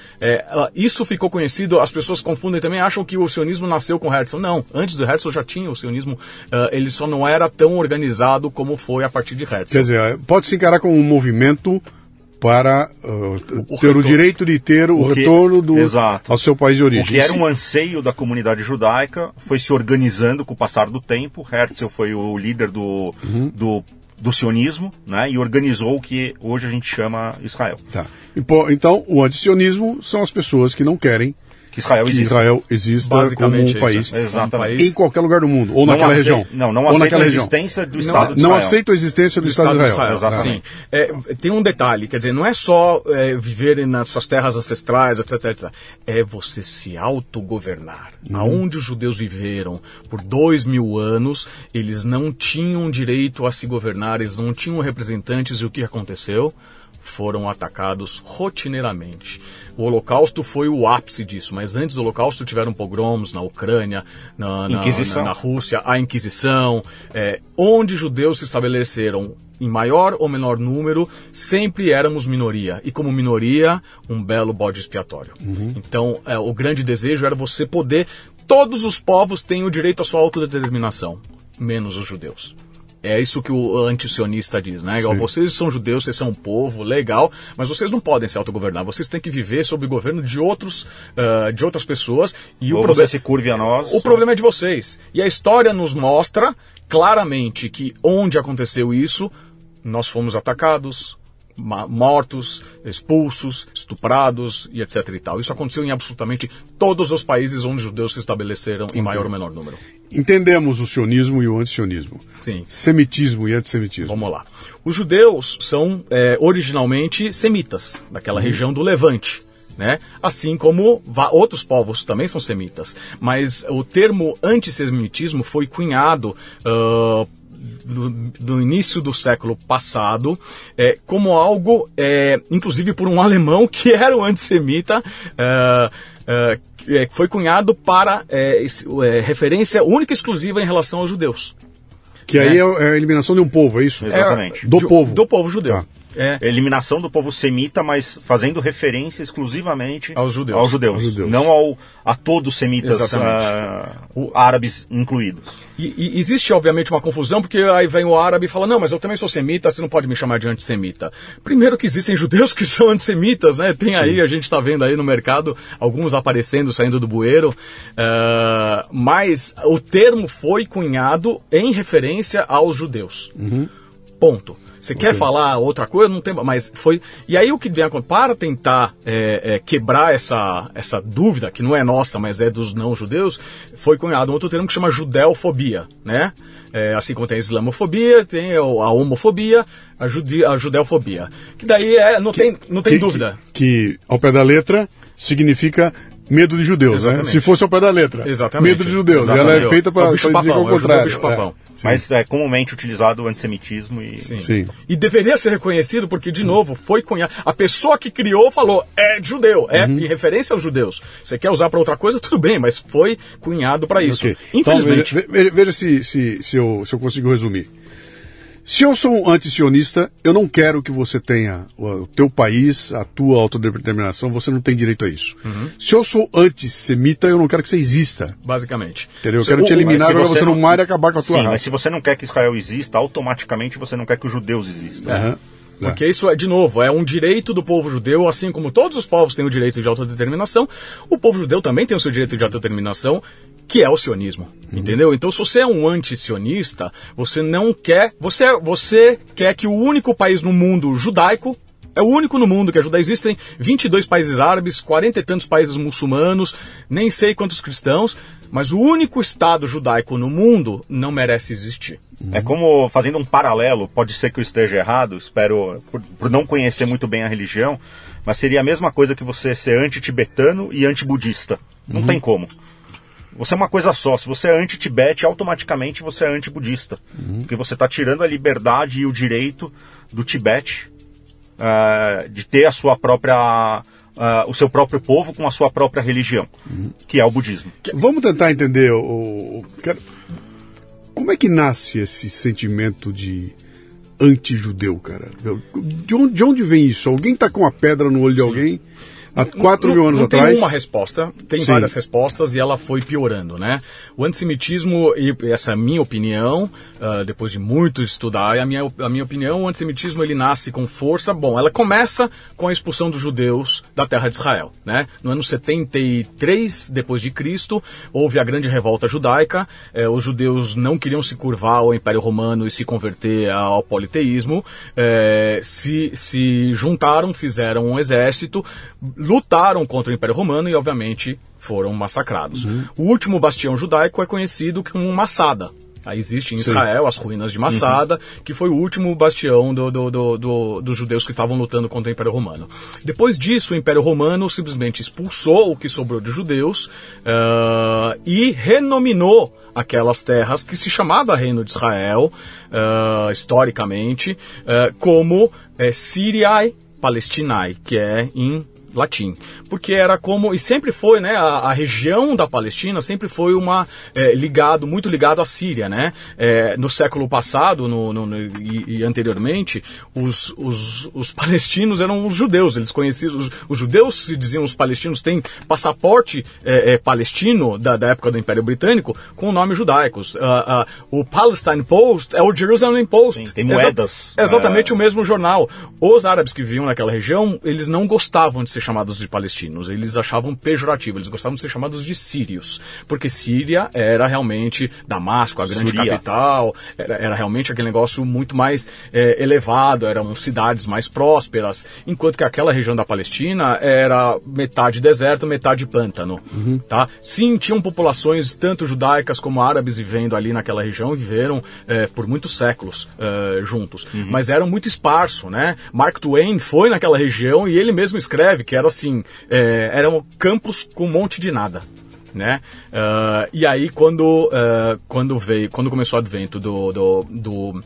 Ah, isso ficou conhecido, as pessoas confundem também, acham que o sionismo nasceu com Herzl. Não, antes do Herzl já tinha o sionismo, ah, ele só não era tão organizado como foi a partir de Herzl. Quer dizer, pode se encarar como um movimento para uh, ter o retorno. direito de ter o, O que- retorno do, Exato. ao seu país de O origem. que era um anseio da comunidade judaica foi se organizando com o passar do tempo. Herzl foi o líder do, Uhum. do, do sionismo né, e organizou o que hoje a gente chama Israel. Tá. Então, o antisionismo são as pessoas que não querem Que Israel que existe. Israel exista como um país é. Exatamente. em qualquer lugar do mundo, ou Não naquela região. Não, não aceita naquela a região. existência do Não- Estado de Não Israel. aceita a existência do, do Estado, de Israel. Exatamente. Sim. É, tem um detalhe, quer dizer, não é só é, viver nas suas terras ancestrais, etc, etc. É você se autogovernar. Aonde os judeus viveram por dois mil anos, eles não tinham direito a se governar, eles não tinham representantes e o que aconteceu? Foram atacados rotineiramente. O Holocausto foi o ápice disso, mas antes do Holocausto tiveram pogroms na Ucrânia, na, na- na- na Rússia, a Inquisição, é, onde judeus se estabeleceram em maior ou menor número, sempre éramos minoria. E como minoria, um belo bode expiatório. Então, é, o grande desejo era você poder. Todos os povos têm o direito à sua autodeterminação, menos os judeus. É isso que o antisionista diz, né? Igual, Vocês são judeus, vocês são um povo, legal, mas vocês não podem se autogovernar. Vocês têm que viver sob o governo de outros, ah, de outras pessoas. E Ou o problema se curve a nós. o problema é de vocês. E a história nos mostra claramente que onde aconteceu isso, nós fomos atacados, mortos, expulsos, estuprados e etc e tal. Isso aconteceu em absolutamente todos os países onde os judeus se estabeleceram em maior ou menor número. Entendemos o sionismo e o antisionismo. Sim. Semitismo e antissemitismo. Vamos lá. Os judeus são é, originalmente semitas, daquela região do Levante. Né? Assim como outros povos também são semitas. Mas o termo antissemitismo foi cunhado ah, no, no início do século passado é, como algo, é, inclusive por um alemão que era um antissemita. que é, foi cunhado para é, esse- é, referência única e exclusiva em relação aos judeus. Que aí é, é a eliminação de um povo, é isso? Exatamente. Do povo. Do povo judeu. Tá. É. Eliminação do povo semita, mas fazendo referência exclusivamente Aos judeus. aos judeus, Aos judeus. não ao, a todos os semitas Exatamente. ah, árabes incluídos. E, e existe, obviamente, uma confusão, porque aí vem o árabe e fala, não, mas eu também sou semita, você não pode me chamar de antissemita. Primeiro que existem judeus que são antissemitas, né? Tem aí, a gente está vendo aí no mercado, alguns aparecendo, saindo do bueiro. Ah, mas o termo foi cunhado em referência aos judeus. Ponto. Você quer falar outra coisa? Não tem. Mas foi. E aí o que vem acontecendo? Para tentar é, é, quebrar essa, essa dúvida, que não é nossa, mas é dos não-judeus, foi cunhado um outro termo que chama judeofobia, né? É, assim como tem a islamofobia, tem a homofobia, a, judi, a judeofobia. Que daí é, não tem, não tem Que- dúvida. Que, que, ao pé da letra, significa medo de judeus, né? Exatamente. Se fosse ao pé da letra. Exatamente. Medo de judeus. Exatamente. Ela é feita É para bicho dizer é papão, o é o contrário. bicho papão. sim. Mas é comumente utilizado o antissemitismo e Sim. Sim. E deveria ser reconhecido porque, de novo, foi cunhado. A pessoa que criou falou, é judeu, é Uhum. em referência aos judeus. Você quer usar para outra coisa, tudo bem, mas foi cunhado para isso. Ok. Então, Infelizmente. veja, veja- veja se, se, se, eu, se eu consigo resumir. Se eu sou um antisionista, eu não quero que você tenha o, teu país, a tua autodeterminação, você não tem direito a isso. Uhum. Se eu sou antissemita, eu não quero que você exista. Basicamente. Entendeu? Eu Se- quero te eliminar para você não mar e acabar com a tua Sim, mas raça. se você não quer que Israel exista, automaticamente você não quer que os judeus existam. Aham. Porque isso é, de novo, é um direito do povo judeu, assim como todos os povos têm o direito de autodeterminação, o povo judeu também tem o seu direito de autodeterminação, que é o sionismo. Entendeu? Então, se você é um anti-sionista, você não quer. Você, você quer que o único país no mundo judaico. É o único no mundo que é judaico. Existem 22 países árabes, 40 e tantos países muçulmanos, nem sei quantos cristãos, mas o único Estado judaico no mundo não merece existir. É como, fazendo um paralelo, pode ser que eu esteja errado, espero, por, por não conhecer muito bem a religião, mas seria a mesma coisa que você ser anti-tibetano e anti-budista. Não tem como. Você é uma coisa só. Se você é anti-Tibete, automaticamente você é anti-budista. Porque você está tirando a liberdade e o direito do Tibete ah, de ter a sua própria. ah, o seu próprio povo com a sua própria religião, que é o budismo. Vamos tentar entender o, o- como é que nasce esse sentimento de anti-judeu, cara? De onde, de onde vem isso? Alguém tá com uma pedra no olho de alguém há 4 mil anos não atrás? tem uma resposta, tem Sim. várias respostas e ela foi piorando, né? O antissemitismo, e essa é a minha opinião, ah, depois de muito estudar, a minha, a minha opinião, o antissemitismo ele nasce com força. Bom, ela começa com a expulsão dos judeus da terra de Israel, né? No ano 73 depois de Cristo, houve a grande revolta judaica. eh, os judeus não queriam se curvar ao Império Romano e se converter ao politeísmo. eh, se, se juntaram, fizeram um exército, lutaram contra o Império Romano e, obviamente, foram massacrados. O último bastião judaico é conhecido como Massada. Aí existe em Israel as ruínas de Massada, que foi o último bastião do- do- do- do- dos judeus que estavam lutando contra o Império Romano. Depois disso, o Império Romano simplesmente expulsou o que sobrou de judeus ah, e renominou aquelas terras que se chamava Reino de Israel, ah, historicamente, ah, como eh, Syriae Palestinae, que é em latim, porque era como e sempre foi, né, a, a região da Palestina sempre foi uma é, ligado muito ligado à Síria, né? É, no século passado, no, no- no- e, e anteriormente, os, os, os palestinos eram os judeus, eles conheciam os, os judeus se diziam os palestinos têm passaporte é, é, palestino da, da época do Império Britânico com nomes judaicos. Ah, ah, o Palestine Post é o Jerusalem Post. Sim, tem moedas. Exa- exatamente É. o mesmo jornal. Os árabes que viviam naquela região, eles não gostavam de ser chamados de palestinos, eles achavam pejorativo, eles gostavam de ser chamados de sírios, porque Síria era realmente Damasco, a grande Suria. capital, era, era realmente aquele negócio muito mais é, elevado, eram cidades mais prósperas, enquanto que aquela região da Palestina era metade deserto, metade pântano, tá? Sim, tinham populações tanto judaicas como árabes vivendo ali naquela região, viveram é, por muitos séculos é, juntos, mas eram muito esparso, né? Mark Twain foi naquela região e ele mesmo escreve que era assim, é, eram campos com um monte de nada. Né? Ah, e aí quando, ah, quando veio, quando começou o advento do, do, do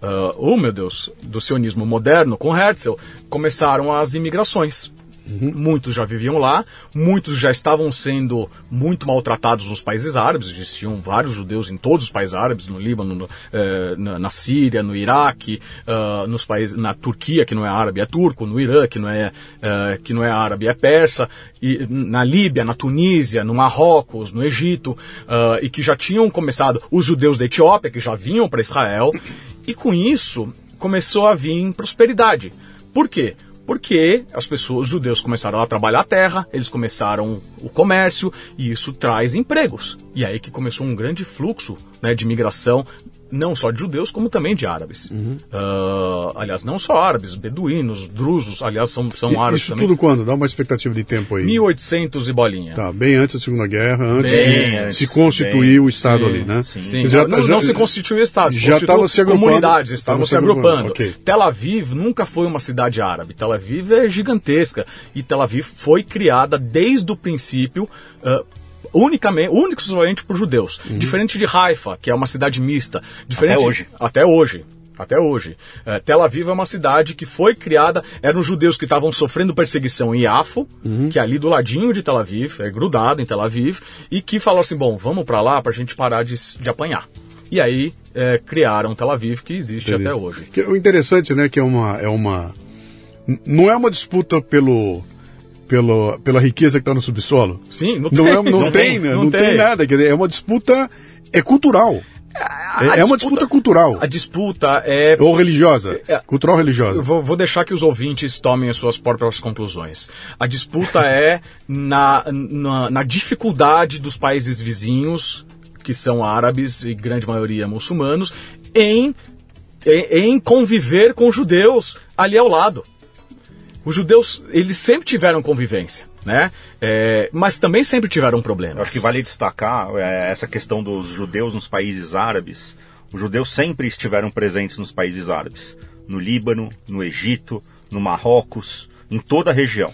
ah, oh meu Deus, do sionismo moderno com Herzl, começaram as imigrações. Uhum. Muitos já viviam lá, muitos já estavam sendo muito maltratados nos países árabes. Existiam vários judeus em todos os países árabes, no Líbano, no, eh, na, na, Síria, no Iraque, uh, nos países, na Turquia, que não é árabe, é turco, no Irã, que não é, uh, que não é árabe, é persa, e na Líbia, na Tunísia, no Marrocos, no Egito, uh, e que já tinham começado os judeus da Etiópia, que já vinham para Israel, e com isso começou a vir prosperidade. Por quê? Porque as pessoas, os judeus começaram a trabalhar a terra, eles começaram o comércio e isso traz empregos. E aí que começou um grande fluxo né, de migração não só de judeus, como também de árabes. Uhum. Uh, aliás, não só árabes, beduínos, drusos, aliás, são, são e, árabes isso também. tudo quando? Dá uma expectativa de tempo aí. 1800 e bolinha. Tá, bem antes da Segunda Guerra, antes bem de antes, se constituir bem, o Estado sim, ali, né? Sim, sim. Já, não, já, não, se constituiu o Estado, se já estava se agrupando. comunidades, estavam se agrupando. agrupando. Okay. Tel Aviv nunca foi uma cidade árabe. Tel Aviv é gigantesca. E Tel Aviv foi criada desde o princípio uh, unicamente, único exclusivamente por judeus. Uhum. Diferente de Haifa, que é uma cidade mista. Diferente, até hoje. Até hoje. Até hoje. É, Tel Aviv é uma cidade que foi criada, eram judeus que estavam sofrendo perseguição em Yafo, uhum. que é ali do ladinho de Tel Aviv, é grudado em Tel Aviv, e que falaram assim, bom, vamos para lá para a gente parar de, de apanhar. E aí é, criaram Tel Aviv, que existe Entendi. até hoje. Que, o interessante, né, que é uma, é uma... Não é uma disputa pelo pelo, pela riqueza que está no subsolo? Sim, não tem. Não, é, não, não tem, tem, né? não, não tem. tem. nada. Quer dizer, é uma disputa é cultural. A, é, a é uma disputa, cultural. A disputa é. Ou religiosa. É, cultural religiosa. Vou, vou, deixar que os ouvintes tomem as suas próprias conclusões. A disputa é na, na, na, dificuldade dos países vizinhos, que são árabes e grande maioria muçulmanos, em, em, em conviver com judeus ali ao lado os judeus, eles sempre tiveram convivência, né? É, mas também sempre tiveram problemas. Acho que vale destacar é, essa questão dos judeus nos países árabes. Os judeus sempre estiveram presentes nos países árabes. No Líbano, no Egito, no Marrocos, em toda a região.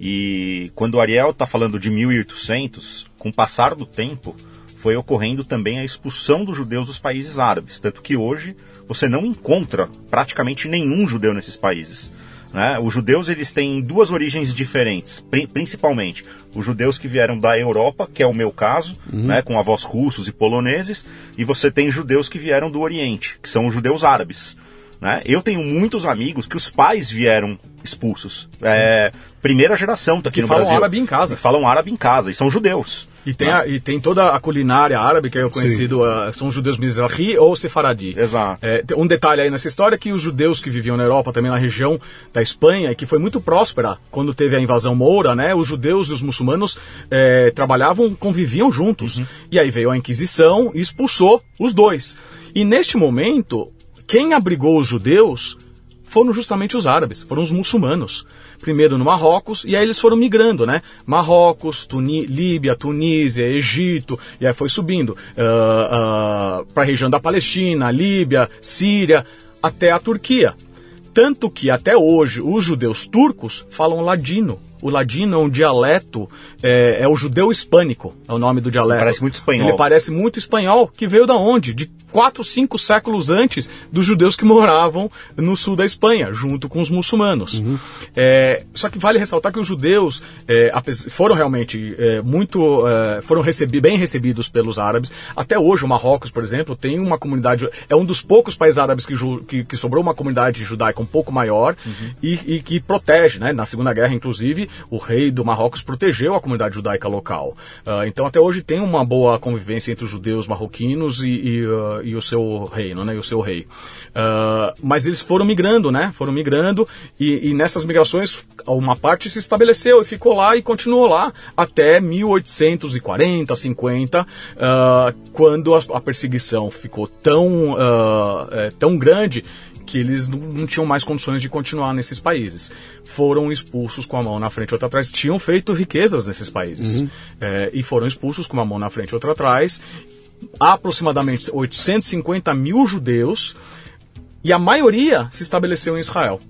E quando o Ariel está falando de 1800, com o passar do tempo, foi ocorrendo também a expulsão dos judeus dos países árabes. Tanto que hoje você não encontra praticamente nenhum judeu nesses países. Né? Os judeus eles têm duas origens diferentes, principalmente os judeus que vieram da Europa, que é o meu caso, uhum. né, com avós russos e poloneses, e você tem judeus que vieram do Oriente, que são os judeus árabes. Né? Eu tenho muitos amigos que os pais vieram expulsos. É, primeira geração tá aqui que no falam Brasil. árabe em casa. Falam árabe em casa e são judeus. E tem, a, e tem toda a culinária árabe, que é conhecido, uh, são os judeus Mizrahi ou Sefaradi. Exato. É, um detalhe aí nessa história é que os judeus que viviam na Europa, também na região da Espanha, que foi muito próspera quando teve a invasão moura, né? Os judeus e os muçulmanos é, trabalhavam, conviviam juntos. Uhum. E aí veio a Inquisição e expulsou os dois. E neste momento, quem abrigou os judeus foram justamente os árabes, foram os muçulmanos. Primeiro no Marrocos, e aí eles foram migrando, né? Marrocos, Tuni Líbia, Tunísia, Egito, e aí foi subindo uh, uh, para a região da Palestina, Líbia, Síria, até a Turquia. Tanto que até hoje os judeus turcos falam ladino. O ladino é um dialeto, é, é, o judeu hispânico, é o nome do dialeto. Parece muito espanhol. Ele parece muito espanhol, que veio da onde? De quatro, cinco séculos antes dos judeus que moravam no sul da Espanha, junto com os muçulmanos. Uhum. É, só que vale ressaltar que os judeus é, foram realmente é, muito, é, foram recebi bem recebidos pelos árabes. Até hoje, o Marrocos, por exemplo, tem uma comunidade, é um dos poucos países árabes que, que, que sobrou uma comunidade judaica um pouco maior uhum. e, e, que protege, né? Na Segunda Guerra, inclusive, o rei do Marrocos protegeu a comunidade judaica local. Uh, então, até hoje tem uma boa convivência entre os judeus marroquinos e, e uh, e o seu reino, né, e o seu rei. Uh, mas eles foram migrando, né, foram migrando e, e, nessas migrações uma parte se estabeleceu e ficou lá e continuou lá até 1840, 50, uh, quando a, a, perseguição ficou tão, é, tão grande que eles não, não, tinham mais condições de continuar nesses países. Foram expulsos com a mão na frente e outra atrás. Tinham feito riquezas nesses países. Uhum. É, e foram expulsos com uma mão na frente e outra atrás aproximadamente 850 mil judeus e a maioria se estabeleceu em Israel.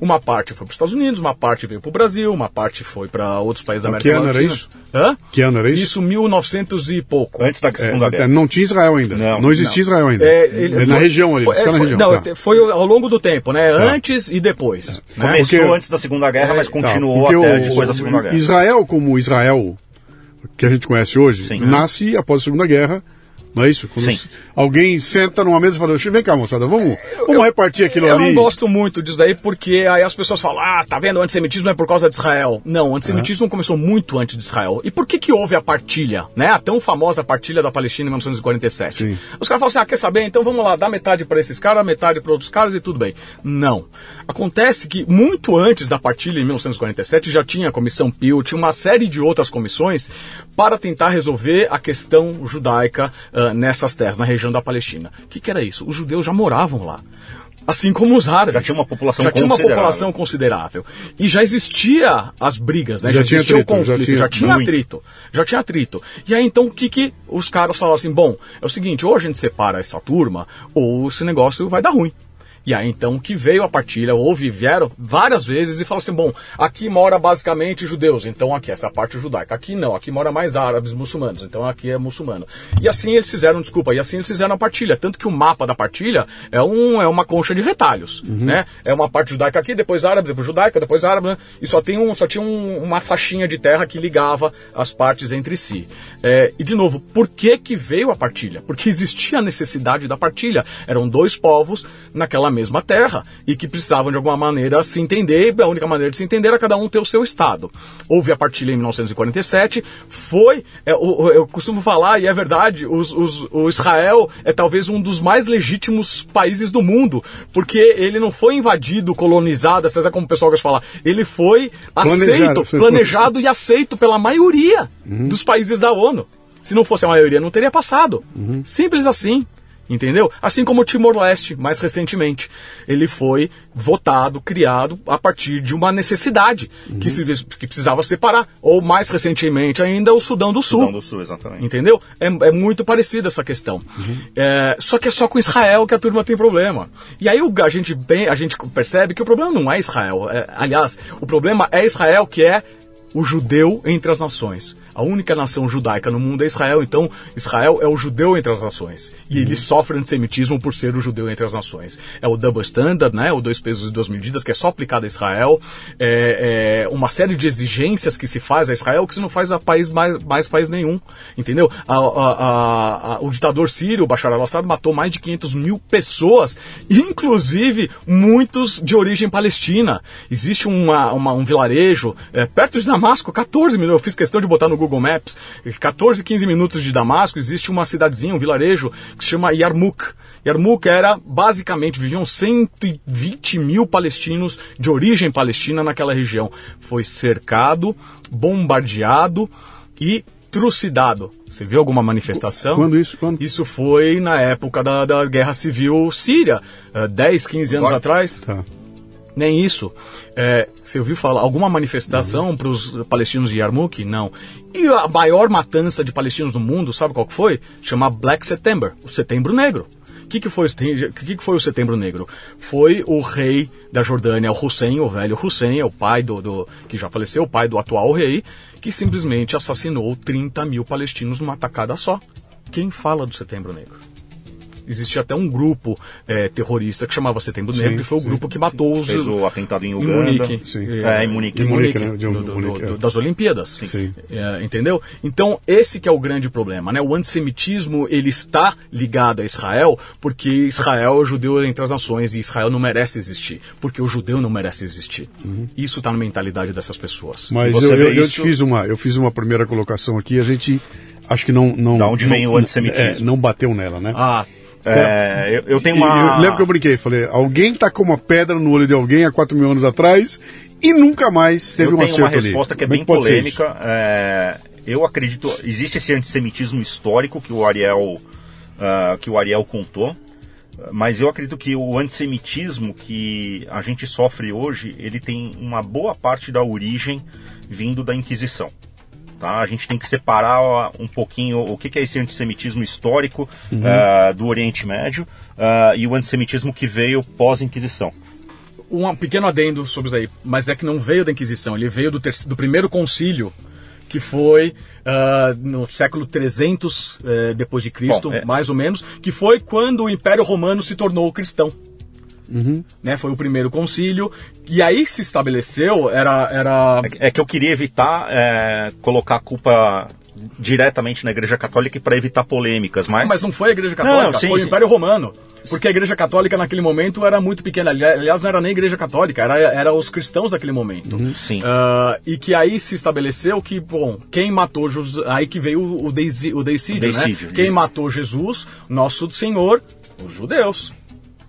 Uma parte foi para os Estados Unidos, uma parte veio para o Brasil, uma parte foi para outros países da América que ano Latina. era isso? Hã? Que ano era isso? Isso 1900 e pouco. Antes da É, Segunda é, Guerra. não tinha Israel ainda. Não, Não, existia não. Israel ainda. É, É, ele- na foi- região ali, foi, é, na foi- região. não, tá. foi ao longo do tempo, né? Antes e depois. né? Começou porque- antes da Segunda Guerra, mas Tá, continuou porque até o- depois da Segunda Guerra. Israel, como Israel que a gente conhece hoje, Sim. nasce após a Segunda Guerra. Não é isso? Quando Sim. alguém senta numa mesa e fala, vem cá, moçada, vamos, vamos repartir aquilo Eu ali. não gosto muito disso daí, porque aí as pessoas falam, ah, tá vendo, o antissemitismo é por causa de Israel. Não, o antissemitismo começou muito antes de Israel. E por que que houve a partilha, né? A tão famosa partilha da Palestina em 1947. Sim. Os caras falam assim, ah, quer saber? Então vamos lá, dá metade para esses caras, metade para outros caras e tudo bem. Não. Acontece que muito antes da partilha, em 1947, já tinha a Comissão Pio, tinha uma série de outras comissões para tentar resolver a questão judaica ah, nessas terras, na região da Palestina. O que, que era isso? Os judeus já moravam lá. Assim como os árabes. Já tinha uma população Já tinha uma considerável. população considerável. E já existia as brigas, né? Já Já, tinha existia atrito, o já conflito, tinha já tinha, atrito. Já tinha atrito. E aí então o que, que os caras falaram assim: bom, é o seguinte, ou a gente separa essa turma, ou esse negócio vai dar ruim. E aí então que veio a partilha, houve, vieram várias vezes e falaram assim: bom, aqui mora basicamente judeus, então aqui essa parte judaica. Aqui não, aqui mora mais árabes muçulmanos, então aqui é muçulmano. E assim eles fizeram, desculpa, e assim eles fizeram a partilha. Tanto que o mapa da partilha é, um, é uma concha de retalhos, né? É uma parte judaica aqui, depois árabe, depois judaica, depois árabe, né? e só, tem um, só tinha um- uma faixinha de terra que ligava as partes entre si. É, e de novo, por que, que veio a partilha? Porque existia a necessidade da partilha. Eram dois povos naquela mesma terra e que precisavam de alguma maneira se entender. e A única maneira de se entender era cada um ter o seu estado. Houve a partilha em 1947. Foi, é, o- o- eu costumo falar e é verdade, os- os- o Israel é talvez um dos mais legítimos países do mundo, porque ele não foi invadido, colonizado, etc., como o pessoal gosta de falar. Ele foi Planejado, aceito, foi- planejado e aceito pela maioria dos países da ONU. Se não fosse a maioria, não teria passado. Simples assim. Entendeu? Assim como o Timor-Leste, mais recentemente. Ele foi votado, criado a partir de uma necessidade que, se, que precisava separar. Ou mais recentemente ainda, o Sudão do Sul. Sudão do Sul, exatamente. Entendeu? É, é muito parecida essa questão. É, só que é só com Israel que a turma tem problema. E aí o- a gente, bem, a gente percebe que o problema não é Israel. É, aliás, o problema é Israel, que é o judeu entre as nações. A única nação judaica no mundo é Israel, então Israel é o judeu entre as nações. E ele sofre antissemitismo por ser o judeu entre as nações. É o double standard, né? O dois pesos e duas medidas, que é só aplicado a Israel. É, é uma série de exigências que se faz a Israel que se não faz a país mais, mais país nenhum. Entendeu? A- a- a- o ditador sírio, o Bashar al-Assad, matou mais de 500 mil pessoas, inclusive muitos de origem palestina. Existe uma, uma- um vilarejo é, perto de Damasco, 14 minutos. Eu fiz questão de botar no Google Maps. 14, 15 minutos de Damasco, existe uma cidadezinha, um vilarejo que se chama Yarmouk. Yarmouk era, basicamente, viviam 120 mil palestinos de origem palestina naquela região. Foi cercado, bombardeado e trucidado. Você viu alguma manifestação? Quando isso? Quando? Isso foi na época da, da Guerra Civil Síria, eh, 10, 15 anos Agora? atrás. Tá. Nem isso. É, você ouviu falar alguma manifestação para os palestinos de Yarmouk? Não. E a maior matança de palestinos do mundo, sabe qual que foi? Chama Black September, o Setembro Negro. O que, que, foi, que, que foi o Setembro Negro? Foi o rei da Jordânia, o Hussein, o velho Hussein, o pai do, do- que já faleceu, o pai do atual rei, que simplesmente assassinou 30 mil palestinos numa tacada só. Quem fala do Setembro Negro? Existia até um grupo eh, terrorista que chamava Setembro Negro, que foi o sim. grupo que matou os, Fez o atentado em em Uganda. Munique. Sim. É, em Munique. Em Em Munique, né? De do- do- Munique, do- é. das Olimpíadas. Sim. É, entendeu? Então, esse que é o grande problema, né? O antissemitismo, ele está ligado a Israel porque Israel é o judeu entre as nações e Israel não merece existir, porque o judeu não merece existir. Isso está na mentalidade dessas pessoas. Mas você eu, eu, eu isso- fiz uma, eu fiz uma primeira colocação aqui, a gente acho que não. não Da onde não- vem o antissemitismo. é, não bateu nela, né? Ah, É, eu, eu tenho uma. eu lembro que eu brinquei, falei, alguém tacou uma pedra no olho de alguém há 4 mil anos atrás e nunca mais teve eu um tenho acerto uma ali. resposta que é Como bem pode ser polêmica. É, eu acredito, existe esse antissemitismo histórico que o Ariel, ah, que o Ariel contou, mas eu acredito que o antissemitismo que a gente sofre hoje, ele tem uma boa parte da origem vindo da Inquisição. Tá? A gente tem que separar ó, um pouquinho o que que é esse antissemitismo histórico ah, do Oriente Médio ah, e o antissemitismo que veio pós-Inquisição. um pequeno adendo sobre isso aí, mas é que não veio da Inquisição, ele veio do, ter- do primeiro concílio, que foi ah, no século 300 eh, depois de Cristo, Bom, é- mais ou menos, que foi quando o Império Romano se tornou cristão. Né, foi o primeiro concílio, e aí se estabeleceu, era, era É que- É que eu queria evitar é, colocar a culpa diretamente na Igreja Católica para evitar polêmicas, mas, Mas não foi a Igreja Católica, Não, sim, foi o sim. Império Romano. Porque a Igreja Católica naquele momento era muito pequena. Ali- Aliás, não era nem a Igreja Católica, era, era os cristãos daquele momento. sim. Ah, e que aí se estabeleceu que, bom, quem matou Jesus. Aí que veio o, deisi- o deicídio, O deicídio, né? Quem matou Jesus, nosso Senhor, os judeus.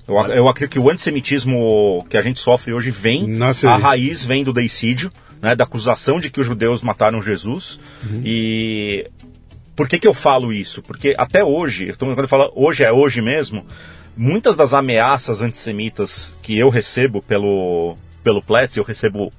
Eu, eu acredito que o antissemitismo que a gente sofre hoje vem, Nasce a raiz vem do deicídio, né, da acusação de que os judeus mataram Jesus. E por que, que eu falo isso? Porque até hoje, quando eu falo hoje é hoje mesmo, muitas das ameaças antissemitas que eu recebo pelo, pelo Pletz, eu recebo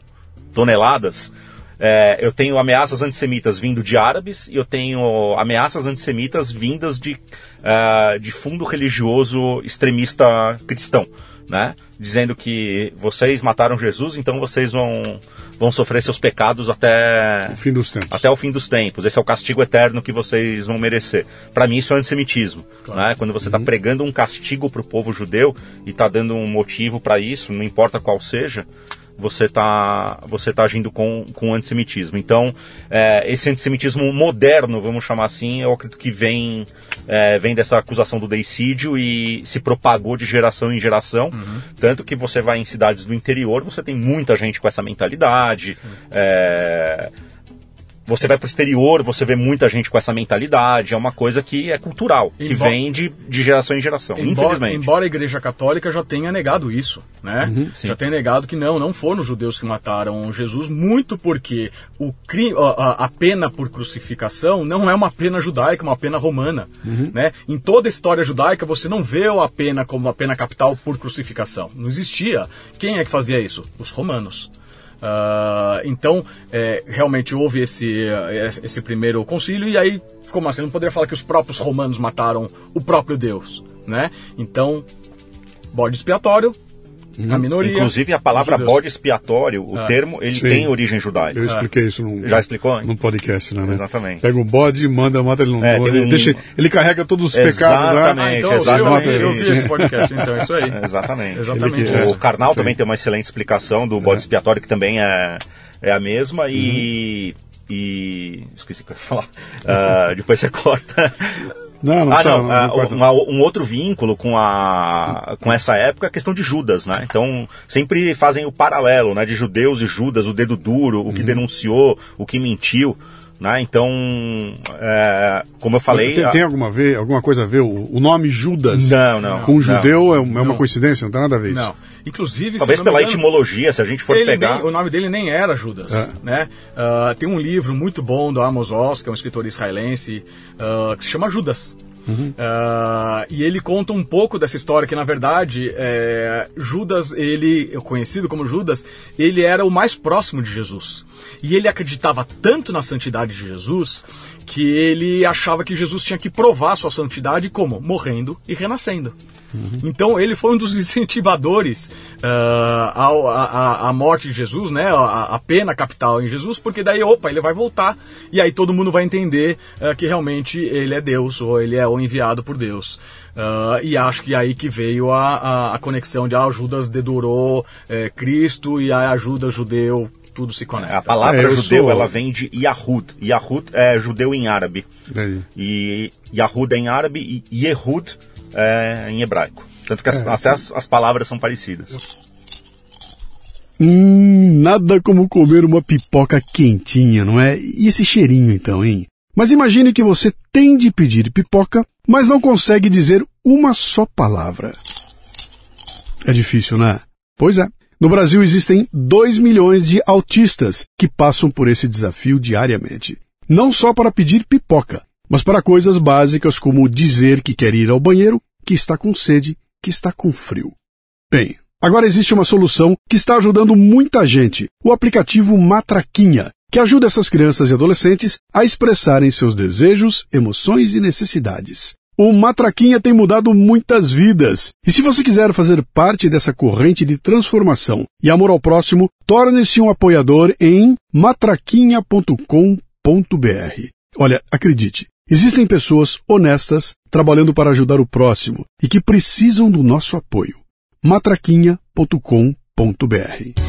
toneladas, é, eu tenho ameaças antissemitas vindo de árabes e eu tenho ameaças antissemitas vindas de, ah, de fundo religioso extremista cristão, né? Dizendo que vocês mataram Jesus, então vocês vão, vão sofrer seus pecados até O fim dos tempos. até o fim dos tempos. Esse é o castigo eterno que vocês vão merecer. Para mim isso é antissemitismo, né? Quando você está pregando um castigo para o povo judeu e está dando um motivo para isso, não importa qual seja, você está você tá agindo com, com antissemitismo. Então, é, esse antissemitismo moderno, vamos chamar assim, eu acredito que vem, é, vem dessa acusação do deicídio e se propagou de geração em geração. Tanto que você vai em cidades do interior, você tem muita gente com essa mentalidade. É, você vai para o exterior, você vê muita gente com essa mentalidade. É uma coisa que é cultural, que Embora- vem de, de geração em geração, Embora, infelizmente. embora a Igreja Católica já tenha negado isso, né? sim. já tenha negado que não, não foram os judeus que mataram Jesus, muito porque o crime, a, a- pena por crucificação não é uma pena judaica, é uma pena romana, né? Em toda a história judaica você não vê a pena como uma pena capital por crucificação, não existia. Quem é que fazia isso? Os romanos. Ah, então, é, realmente houve esse, eh, esse primeiro concílio, e aí, como assim? Não poderia falar que os próprios romanos mataram o próprio Deus, né? Então, bode expiatório, a minoria. Inclusive a palavra judeus. bode expiatório, o termo, ele Sim. tem origem judaica. Eu expliquei isso num, Já explicou? num podcast, né? né? Exatamente. Pega o bode, manda, mata ele no É, ele, tem um- deixa, ele carrega todos os pecados lá. Exatamente. Ah, então eu, Exatamente. eu, eu vi esse podcast, então é isso aí. Exatamente. Exatamente. O Karnal também tem uma excelente explicação do bode expiatório, que também é, é a mesma, e. E. Esqueci o que eu ia falar. Ah, depois você corta. Não, não ah, precisa, não. não, ah, não uma- um outro vínculo com, a, com essa época é a questão de Judas, né? Então, sempre fazem o paralelo, né? De judeus e Judas, o dedo duro, Uhum. o que denunciou, o que mentiu, né? Então, é, como eu falei... tem, a- tem alguma, ver, alguma coisa a ver? O, o nome Judas Não, não, com não. judeu é, um- é uma Não. coincidência? Não tem nada a ver isso. Não. Inclusive, Talvez não pela engano, etimologia, se a gente for ele pegar... nem- o nome dele nem era Judas, É. né? Ah, tem um livro muito bom do Amos Oz, que é um escritor israelense, ah, que se chama Judas. Ah, e ele conta um pouco dessa história que na verdade é, Judas, ele, conhecido como Judas, ele era o mais próximo de Jesus. E ele acreditava tanto na santidade de Jesus que ele achava que Jesus tinha que provar sua santidade como morrendo e renascendo. Então ele foi um dos incentivadores ah, ao- a, a- a morte de Jesus, né? A, a pena capital em Jesus, porque daí, opa, ele vai voltar e aí todo mundo vai entender ah, que realmente ele é Deus ou ele é o enviado por Deus. Ah, e acho que é aí que veio a, a, a conexão de ah, Judas dedurou eh, Cristo e a Judas judeu, tudo se conecta. A palavra É, eu judeu, sou- ela vem de Yahud. Yahud é judeu em árabe. Daí. E Yahud é em árabe e Yehud é em hebraico. Tanto que as- É, até as, as palavras são parecidas. Hum, nada como comer uma pipoca quentinha, não é? E esse cheirinho então, hein? Mas imagine que você tem de pedir pipoca, mas não consegue dizer uma só palavra. É difícil, né? Pois é. No Brasil existem 2 milhões de autistas que passam por esse desafio diariamente. Não só para pedir pipoca, mas para coisas básicas como dizer que quer ir ao banheiro, que está com sede, que está com frio. Bem, agora existe uma solução que está ajudando muita gente: o aplicativo Matraquinha, que ajuda essas crianças e adolescentes a expressarem seus desejos, emoções e necessidades. O Matraquinha tem mudado muitas vidas. E se você quiser fazer parte dessa corrente de transformação e amor ao próximo, torne-se um apoiador em matraquinha.com.br. Olha, acredite, existem pessoas honestas trabalhando para ajudar o próximo e que precisam do nosso apoio. matraquinha.com.br.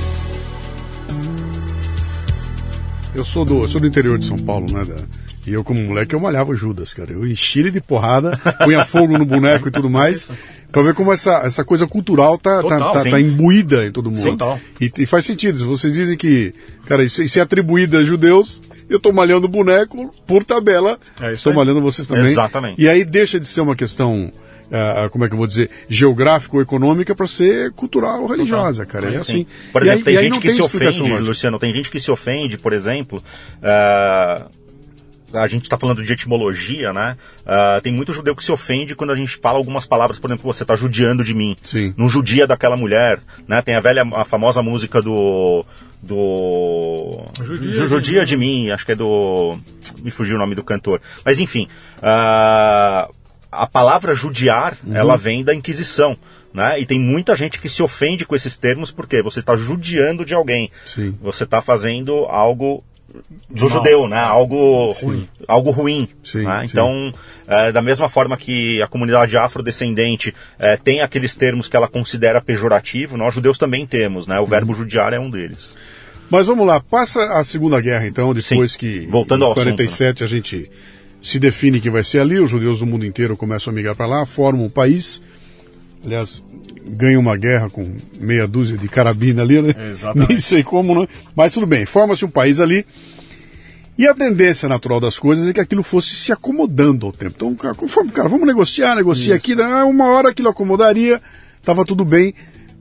Eu sou do, sou do interior de São Paulo, né? Da... E eu, como moleque, eu malhava o Judas, cara. Eu enchi ele de porrada, punha fogo no boneco e tudo mais, pra ver como essa, essa coisa cultural tá, tá, Total, tá, tá imbuída em todo mundo. Total. E, e faz sentido. Se vocês dizem que, cara, isso, isso é atribuído a judeus, eu tô malhando o boneco, por tabela, É isso tô aí. malhando vocês também. Exatamente. E aí deixa de ser uma questão, ah, como é que eu vou dizer, geográfico ou econômica para ser cultural ou religiosa, cara. É assim. Por E exemplo, aí- tem e aí gente não que tem se ofende, lógica. Luciano, tem gente que se ofende, por exemplo. ah, a gente está falando de etimologia, né? Ah, tem muito judeu que se ofende quando a gente fala algumas palavras, por exemplo, você está judiando de mim. Sim. Não judia daquela mulher, né? Tem a velha, a famosa música do. do. Judia judia de mim, acho que é do. Me fugiu o nome do cantor. Mas enfim. ah, a palavra judiar, Uhum. ela vem da Inquisição. Né? E tem muita gente que se ofende com esses termos porque você está judiando de alguém. Sim. Você está fazendo algo do mal. judeu, né? Algo ruim. Algo ruim Sim, né? Então, é, da mesma forma que a comunidade afrodescendente é, tem aqueles termos que ela considera pejorativo, nós judeus também temos, né? O Uhum. verbo judiar é um deles. Mas vamos lá, passa a Segunda Guerra então, depois Sim. que Voltando em ao assunto, né? 47 a gente se define que vai ser ali, os judeus do mundo inteiro começam a migrar para lá, formam um país. Aliás, ganham uma guerra com meia dúzia de carabina ali, né? Exatamente. Nem sei como, né? Mas tudo bem, forma-se um país ali. E a tendência natural das coisas é que aquilo fosse se acomodando ao tempo. Então, cara, conforme, cara, vamos negociar, negocia aqui, dá uma hora aquilo acomodaria, estava tudo bem.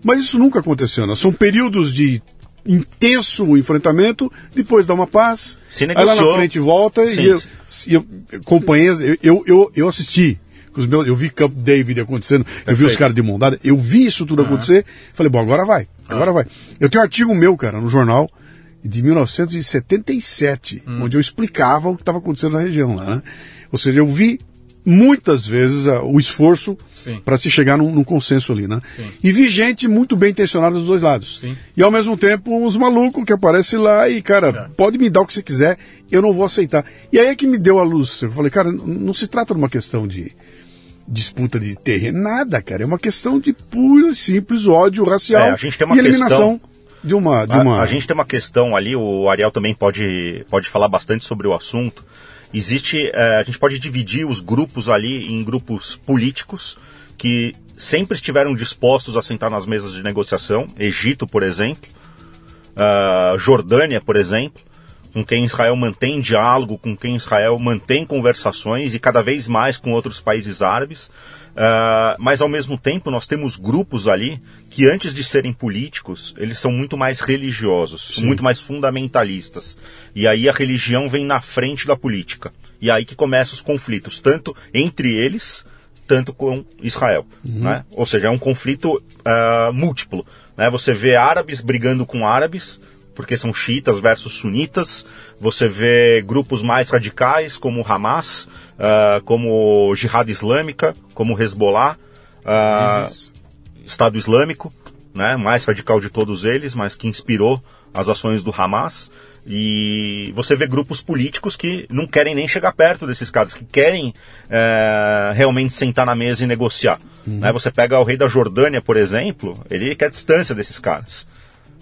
Mas isso nunca aconteceu, né? São períodos de intenso enfrentamento, depois dá uma paz, Se aí lá na frente volta Sim. e eu, e eu, eu, eu, eu assisti. Com os meus- Eu vi Camp David acontecendo, eu vi os Perfeito. caras de mão dada, eu vi isso tudo acontecer, falei, bom, agora vai, agora vai. Eu tenho um artigo meu, cara, no jornal, de 1977, onde eu explicava o que estava acontecendo na região lá, né? Ou seja, eu vi muitas vezes ah, o esforço para se chegar num, num consenso ali, né? Sim. E vi gente muito bem intencionada dos dois lados. Sim. E ao mesmo tempo, uns malucos que aparecem lá e, cara, É. pode me dar o que você quiser, eu não vou aceitar. E aí é que me deu a luz. Eu falei, cara, não se trata de uma questão de disputa de terreno, nada, cara. É uma questão de puro e simples ódio racial É, a gente tem uma e eliminação questão- de uma. De A- uma... A, gente tem uma questão ali, o Ariel também pode, pode falar bastante sobre o assunto. Existe, eh, a gente pode dividir os grupos ali em grupos políticos que sempre estiveram dispostos a sentar nas mesas de negociação. Egito, por exemplo, ah, Jordânia, por exemplo, com quem Israel mantém diálogo, com quem Israel mantém conversações e cada vez mais com outros países árabes. Ah, mas ao mesmo tempo nós temos grupos ali que antes de serem políticos, eles são muito mais religiosos, são muito mais fundamentalistas. E aí a religião vem na frente da política. E aí que começam os conflitos, tanto entre eles, tanto com Israel. Né? Ou seja, é um conflito ah, múltiplo. Né? Você vê árabes brigando com árabes, porque são xiitas versus sunitas. Você vê grupos mais radicais, como o Hamas, ah, como Jihad Islâmica, como o Hezbollah, ah, ISIS. Estado Islâmico, né, mais radical de todos eles, mas que inspirou as ações do Hamas. E você vê grupos políticos que não querem nem chegar perto desses caras, que querem eh, realmente sentar na mesa e negociar. Né, você pega o rei da Jordânia, por exemplo, ele quer distância desses caras.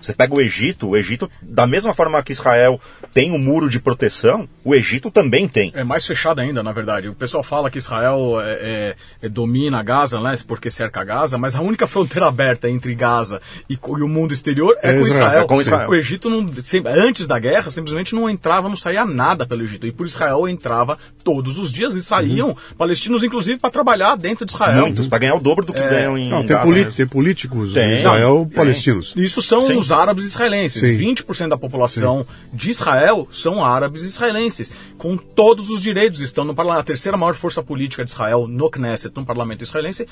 Você pega o Egito, o Egito, da mesma forma que Israel tem um muro de proteção, o Egito também tem. É mais fechado ainda, na verdade. O pessoal fala que Israel é, é- é- domina Gaza, né? Porque cerca Gaza, mas a única fronteira aberta entre Gaza e, e o mundo exterior é, É com Israel, é com Israel. O Egito, não, sem- antes da guerra, simplesmente não entrava, não saía nada pelo Egito. E por Israel entrava todos os dias e saíam palestinos, inclusive, para trabalhar dentro de Israel. Muitos, para ganhar o dobro do que ganham em Não, tem, Gaza tem políticos Tem. em Israel Tem. palestinos. Isso são Sim. Os árabes israelenses. Sim. 20% da população de Israel são árabes israelenses, com todos os direitos. Estão no parlamento. A terceira maior força política de Israel no Knesset, no parlamento israelense,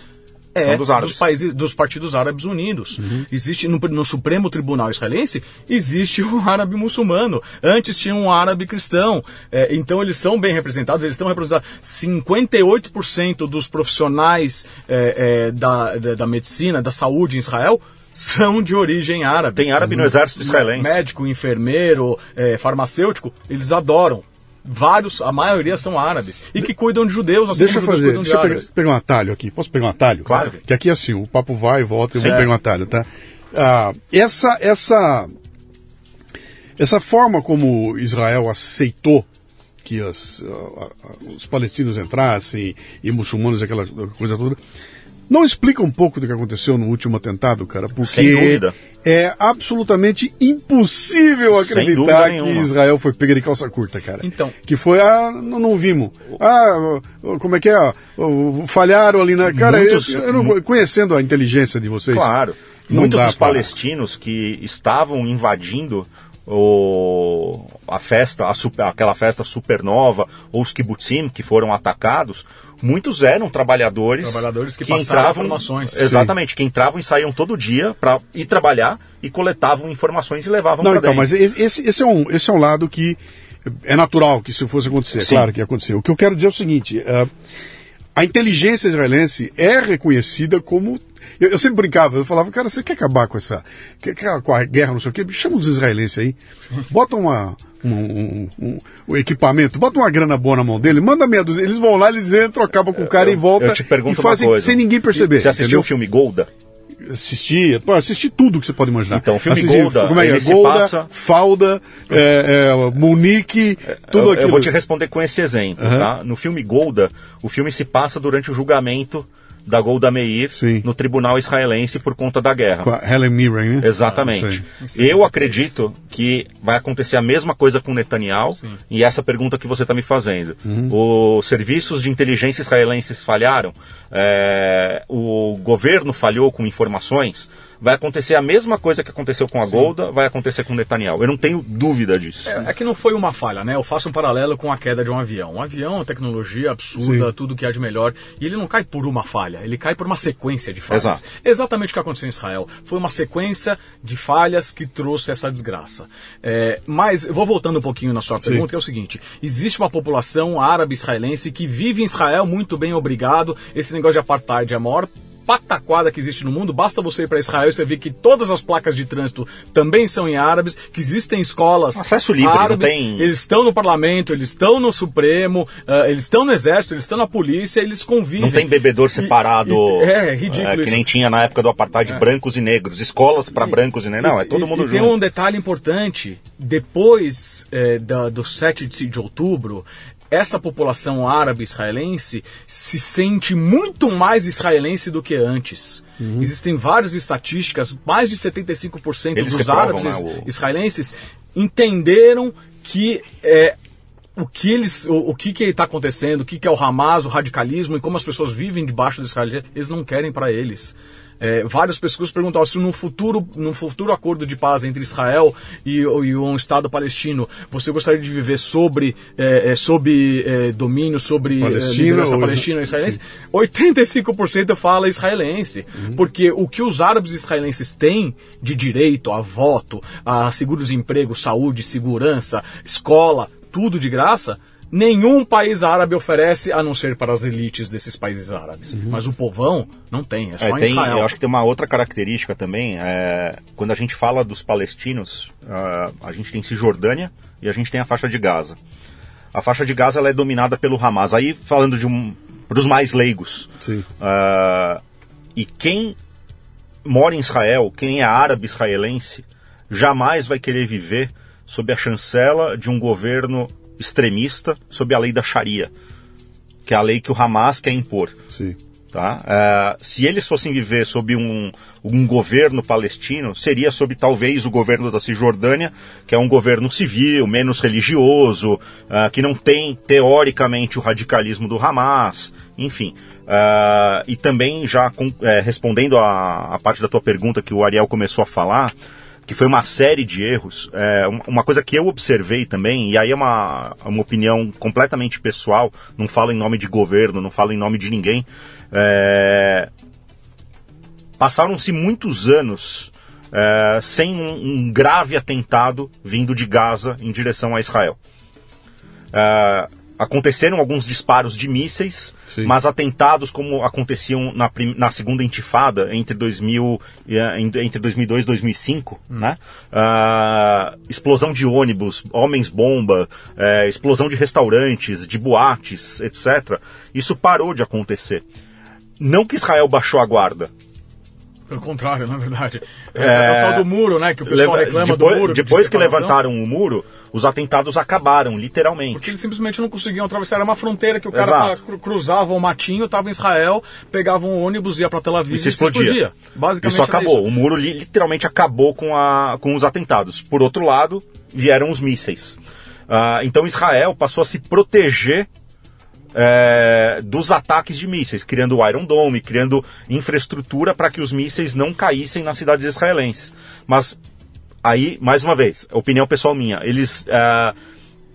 É, dos dos países, dos partidos árabes unidos. Existe no, no Supremo Tribunal Israelense existe o árabe muçulmano. Antes tinha um árabe cristão. É, então eles são bem representados. Eles estão representados. 58% dos profissionais é, é, da, da, da medicina, da saúde em Israel são de origem árabe. Tem árabe no exército israelense. Médico, enfermeiro, é, farmacêutico, eles adoram. Vários, a maioria são árabes. E que cuidam de judeus, assim Deixa eu fazer, deixa eu cuidam de pegar, árabes. pegar um atalho aqui. Posso pegar um atalho? Claro. Que aqui é assim, o papo vai e volta e eu vou pegar um atalho, tá? Ah, essa, essa, essa forma como Israel aceitou que as, ah, ah, os palestinos entrassem e muçulmanos, aquela coisa toda, não explica um pouco do que aconteceu no último atentado, cara? Porque é absolutamente impossível acreditar que. Israel foi pega de calça curta, cara. Então. Que foi, ah, não, não vimos. Ah, como é que é? Falharam ali na. Cara, Muitos- eu, eu não- conhecendo a inteligência de vocês. Claro. Muitos dos pra- palestinos que estavam invadindo o, a festa, a super- aquela festa supernova, ou os kibbutzim que foram atacados, muitos eram trabalhadores, Trabalhadores que passaram informações. Exatamente, que entravam e saíam todo dia para ir trabalhar e coletavam informações e levavam para então, dentro. mas esse, esse- é um, esse é um lado que é natural que isso fosse acontecer. Sim. Claro que ia acontecer. O que eu quero dizer é o seguinte: ah, a inteligência israelense é reconhecida como. Eu, eu sempre brincava, eu falava, cara, você quer acabar com essa. Quer- com a guerra, não sei o quê? Chama os israelenses aí. Bota uma. Um, um- um- equipamento, bota uma grana boa na mão dele, manda meia dúzia. Eles vão lá, eles entram, acabam com o cara e voltam Eu te pergunto e fazem coisa. sem ninguém perceber. Você assistiu entendeu? o filme Golda? Assisti, assisti tudo que você pode imaginar. Então, o filme Assisti, Golda, como é é? ele Golda, passa- Falda, é, é, Munique, tudo eu, aquilo. eu vou te responder com esse exemplo, Aham. tá? No filme Golda, o filme se passa durante o julgamento da Golda Meir Sim. no tribunal israelense por conta da guerra. Com a Helen Mirren, né? Exatamente. sei. Eu acredito que vai acontecer a mesma coisa com Netanyahu e essa pergunta que você está me fazendo. Uhum. Os serviços de inteligência israelenses falharam, é, o governo falhou com informações. Vai acontecer a mesma coisa que aconteceu com a Golda, vai acontecer com Netanyahu. Eu não tenho dúvida disso. É, é que não foi uma falha, né? Eu faço um paralelo com a queda de um avião. Um avião é uma tecnologia absurda, Sim. tudo que há de melhor. E ele não cai por uma falha, ele cai por uma sequência de falhas. Exato. Exatamente o que aconteceu em Israel. Foi uma sequência de falhas que trouxe essa desgraça. É, mas eu vou voltando um pouquinho na sua pergunta, que é o seguinte: existe uma população árabe israelense que vive em Israel muito bem, obrigado. Esse negócio de apartheid é a maior pataquada que existe no mundo, basta você ir para Israel e você ver que todas as placas de trânsito também são em árabes, que existem escolas Acesso livre, não árabes, tem- eles estão no parlamento, eles estão no Supremo, ah, eles estão no exército, eles estão na polícia, eles convivem. Não tem bebedor E- separado. e- é, ridículo é, que isso. nem tinha na época do apartheid brancos e negros. Escolas para brancos e negros. Não, é todo E- mundo e tem junto. um detalhe importante: depois eh, da- do 7 de, de outubro, essa população árabe israelense se sente muito mais israelense do que antes. Uhum. Existem várias estatísticas, mais de 75% Eles dos que provam, árabes né, o- israelenses entenderam que é, o que eles, o, o que que está acontecendo, o que que é o Hamas, o radicalismo e como as pessoas vivem debaixo desse radicalismo, eles não querem para eles. É, várias pessoas perguntavam se no futuro, no futuro acordo de paz entre Israel e, e um Estado palestino, você gostaria de viver sobre, é, é, sob é, domínio, sobre é, Palestina liderança palestina ou israelense? 85% fala israelense. Porque o que os árabes israelenses têm de direito a voto, a seguro-desemprego, saúde, segurança, escola, tudo de graça, nenhum país árabe oferece a não ser para as elites desses países árabes. Mas o povão não tem, é É, só em tem- Israel. eu acho que tem uma outra característica também. é, quando a gente fala dos palestinos, ah, a gente tem Cisjordânia e a gente tem a faixa de Gaza. A faixa de Gaza ela é dominada pelo Hamas. Aí falando de um para os mais leigos. Sim. ah, e quem mora em Israel, quem é árabe israelense, jamais vai querer viver sob a chancela de um governo extremista, sob a lei da Sharia, que é a lei que o Hamas quer impor. Sim. Tá? É, se eles fossem viver sob um, um governo palestino, seria sob talvez o governo da Cisjordânia, que é um governo civil, menos religioso, é, que não tem teoricamente o radicalismo do Hamas, enfim. É, e também já com- respondendo a, a parte da tua pergunta que o Ariel começou a falar, que foi uma série de erros. É, um- uma coisa que eu observei também, e aí é uma, uma opinião completamente pessoal, não falo em nome de governo, não falo em nome de ninguém. é, passaram-se muitos anos é, sem um, um, grave atentado vindo de Gaza em direção a Israel. É, aconteceram alguns disparos de mísseis, Sim. mas atentados como aconteciam na, na segunda intifada entre, 2000, entre 2002 e 2005, hum. né? Uh, explosão de ônibus, homens-bomba, uh, explosão de restaurantes, de boates, etc. Isso parou de acontecer. Não que Israel baixou a guarda, pelo contrário, na verdade. É, é, o tal do muro, né? Que o pessoal reclama depois, do muro. Depois de que levantaram o muro, os atentados acabaram, literalmente. Porque eles simplesmente não conseguiam atravessar. Era uma fronteira que o cara cruzava o matinho, estava em Israel, pegava um ônibus, ia para Tel Aviv e, se explodia. explodia. Basicamente isso acabou. Isso. O muro literalmente acabou com, a, com os atentados. Por outro lado, vieram os mísseis. Uh, então Israel passou a se proteger é, dos ataques de mísseis, criando o Iron Dome, criando infraestrutura para que os mísseis não caíssem nas cidades israelenses. Mas aí, mais uma vez, opinião pessoal minha, eles é,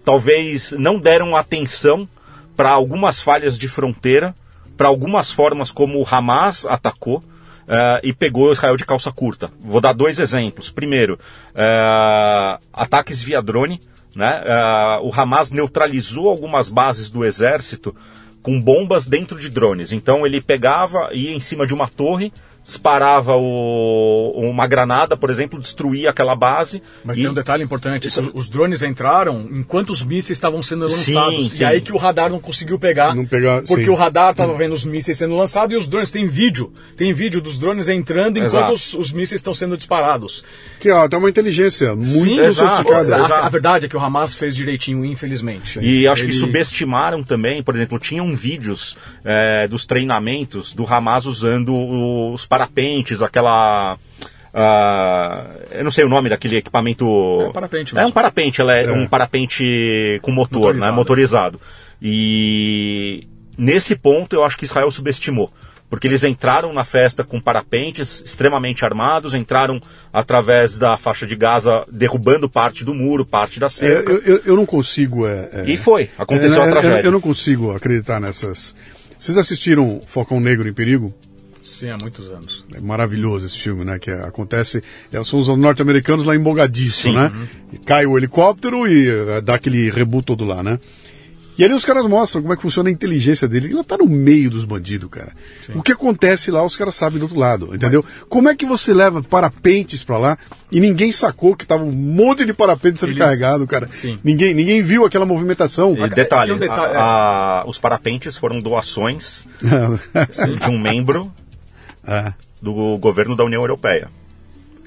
talvez não deram atenção para algumas falhas de fronteira, para algumas formas como o Hamas atacou. Uh, e pegou Israel de calça curta. Vou dar dois exemplos. Primeiro, uh, ataques via drone. Né? Uh, o Hamas neutralizou algumas bases do exército com bombas dentro de drones. Então ele pegava, ia em cima de uma torre, disparava o, uma granada, por exemplo, destruía aquela base. Mas e... tem um detalhe importante: Isso... os drones entraram enquanto os mísseis estavam sendo lançados. Sim, sim. E aí que o radar não conseguiu pegar. Não pegar porque sim. o radar estava vendo os mísseis sendo lançados e os drones. Tem vídeo. Tem vídeo dos drones entrando enquanto os, os, mísseis estão sendo disparados. Que ó, tem uma inteligência muito sofisticada. A, a, verdade é que o Hamas fez direitinho, infelizmente. E acho Ele... que subestimaram também, por exemplo, tinham vídeos é, dos treinamentos do Hamas usando os parapentes, aquela. Uh, eu não sei o nome daquele equipamento. É um parapente mesmo. É um parapente, ela é, é. um parapente com motor, motorizado. né? Motorizado. E nesse ponto eu acho que Israel subestimou. Porque eles entraram na festa com parapentes extremamente armados, entraram através da faixa de Gaza, derrubando parte do muro, parte da cerca. É, eu, eu, eu, não consigo. É, é e foi, aconteceu a é, tragédia. Eu, não consigo acreditar nessas. Vocês assistiram Focão Negro em Perigo? Sim, há muitos anos. É maravilhoso esse filme, né? Que acontece. É, são os norte-americanos lá em Mogadiscio, Sim, né? Uhum. cai o helicóptero e uh, dá aquele rebu todo lá, né? E ali os caras mostram como é que funciona a inteligência dele. Ele tá no meio dos bandidos, cara. Sim. O que acontece lá, os caras sabem do outro lado, entendeu? Mas... Como é que você leva parapentes para lá e ninguém sacou que tava um monte de parapentes sendo Eles... carregado, cara? Sim. Ninguém, ninguém viu aquela movimentação. E detalhe, um detalhe a, a, os parapentes foram doações de um membro é. do governo da União Europeia.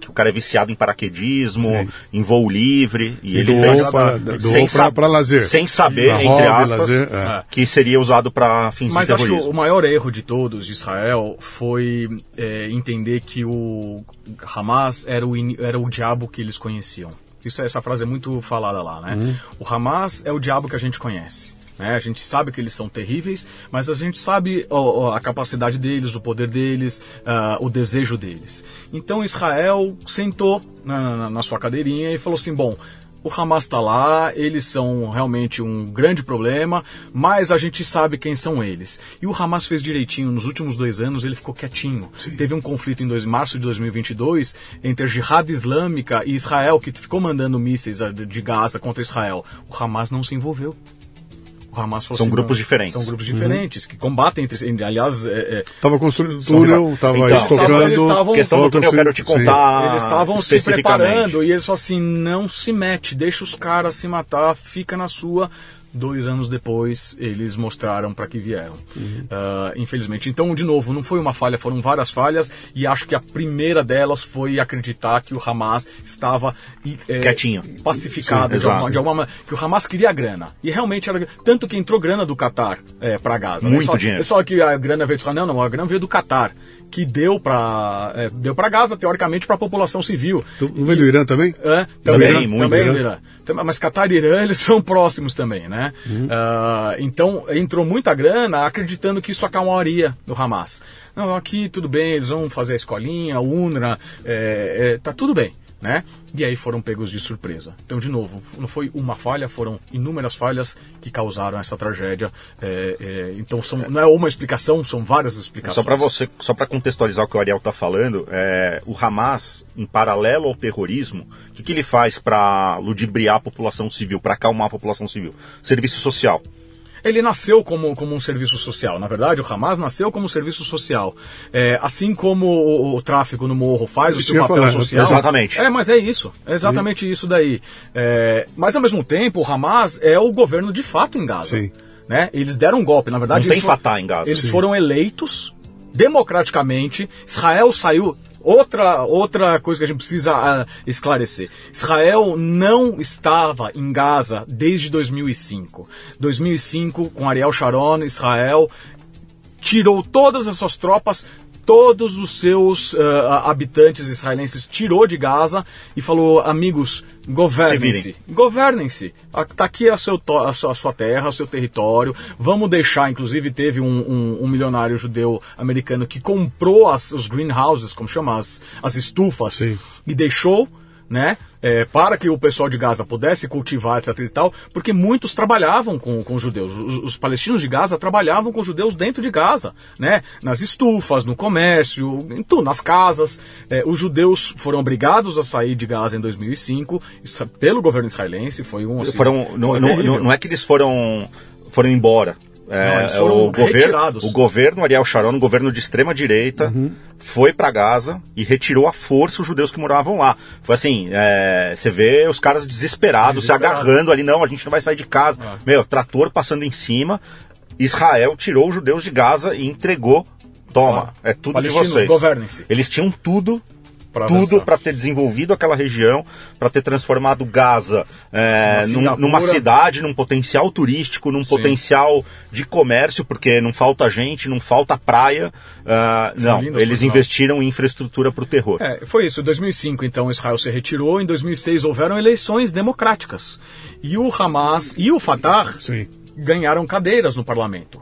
Que o cara é viciado em paraquedismo, Sim. em voo livre, e, e ele fez para, sem, para lazer. sem saber, entre hobby, aspas, lazer, é. que seria usado para fins Mas de terrorismo. Mas acho que o maior erro de todos de Israel foi é, entender que o Hamas era o, era o diabo que eles conheciam. Isso, essa frase é muito falada lá, né? Hum. O Hamas é o diabo que a gente conhece. Né? A gente sabe que eles são terríveis, mas a gente sabe a capacidade deles, o poder deles, uh, o desejo deles. Então Israel sentou na, na, na sua cadeirinha e falou assim: bom, o Hamas está lá, eles são realmente um grande problema, mas a gente sabe quem são eles. E o Hamas fez direitinho, nos últimos dois anos ele ficou quietinho. Sim. Teve um conflito em dois, março de 2022 entre a Jihad Islâmica e Israel, que ficou mandando mísseis de Gaza contra Israel. O Hamas não se envolveu o Hamas São assim, grupos diferentes. São grupos diferentes, uhum. que combatem entre si. Aliás, estava é, é, construindo túnel, estava então, estocando. Eles tavam, questão do túnel, eu quero te contar. Eles estavam se preparando e eles falaram assim: não se mete, deixa os caras se matar, fica na sua dois anos depois eles mostraram para que vieram. Uhum. Uh, infelizmente. Então, de novo, não foi uma falha, foram várias falhas e acho que a primeira delas foi acreditar que o Hamas estava é, quietinho, pacificado Sim, de, alguma, de alguma que o Hamas queria grana e realmente era tanto que entrou grana do Qatar é, para Gaza. Muito né? dinheiro. Eles falam que a grana veio de Israel, não, não, a grana veio do Qatar que deu para é, deu para Gaza teoricamente para a população civil. Não vem do Irã também? É, também, também, muito também Irã. Irã. Mas Qatar e Irã eles são próximos também, né? Uhum. Uh, então entrou muita grana acreditando que isso acalmaria do Hamas. Não, aqui tudo bem, eles vão fazer a escolinha, a UNRWA, é, é, tá tudo bem. Né? E aí foram pegos de surpresa. Então, de novo, não foi uma falha, foram inúmeras falhas que causaram essa tragédia. É, é, então, são, não é uma explicação, são várias explicações. Só para você, só para contextualizar o que o Ariel está falando, é, o Hamas, em paralelo ao terrorismo, o que, que ele faz para ludibriar a população civil, para acalmar a população civil? Serviço social. Ele nasceu como, como um serviço social. Na verdade, o Hamas nasceu como um serviço social. É, assim como o, o, tráfico no morro faz Isso o seu papel falar, social. exatamente. É, mas é isso. É exatamente isso daí. É, mas ao mesmo tempo, o Hamas é o governo de fato em Gaza. Sim. Né? Eles deram um golpe. Na verdade, Não tem Fatah em Gaza. Eles Sim. foram eleitos democraticamente. Israel saiu. Outra, outra coisa que a gente precisa ah, esclarecer. Israel não estava em Gaza desde 2005. 2005, com Ariel Sharon, Israel tirou todas as suas tropas, todos os seus ah, habitantes israelenses tirou de Gaza e falou: amigos, Se governem-se. Governem-se. Ah, Tá aqui a, seu a sua terra, o seu território. Vamos deixar. Inclusive, teve um, um- um milionário judeu americano que comprou as, os greenhouses, como chama, as, as estufas, Sim. e deixou. Né, é, para que o pessoal de Gaza pudesse cultivar, etc e tal, porque muitos trabalhavam com, com os judeus. Os, os palestinos de Gaza trabalhavam com os judeus dentro de Gaza, né, nas estufas, no comércio, em tudo, nas casas. É, os judeus foram obrigados a sair de Gaza em 2005 isso- pelo governo israelense. Foi um assim, foram, não, não, não é que eles foram, foram embora. É, Não, eles foram o governo, retirados. o governo Ariel Sharon, um governo de extrema direita, Uhum. foi para Gaza e retirou à força os judeus que moravam lá. Foi assim, é, você vê os caras desesperados, se Desesperado. agarrando ali, não, a gente não vai sair de casa. Ah. Meu, trator passando em cima. Israel tirou os judeus de Gaza e entregou. Toma, é tudo de vocês. Eles tinham tudo Pra tudo para ter desenvolvido aquela região, para ter transformado Gaza é, num- numa cidade, num potencial turístico, num Sim. potencial de comércio, porque não falta gente, não falta praia. São não, lindas, eles investiram em infraestrutura para o terror. É, foi isso. Em 2005, então, Israel se retirou. Em 2006, houveram eleições democráticas. E o Hamas e o Fatah Sim. ganharam cadeiras no parlamento.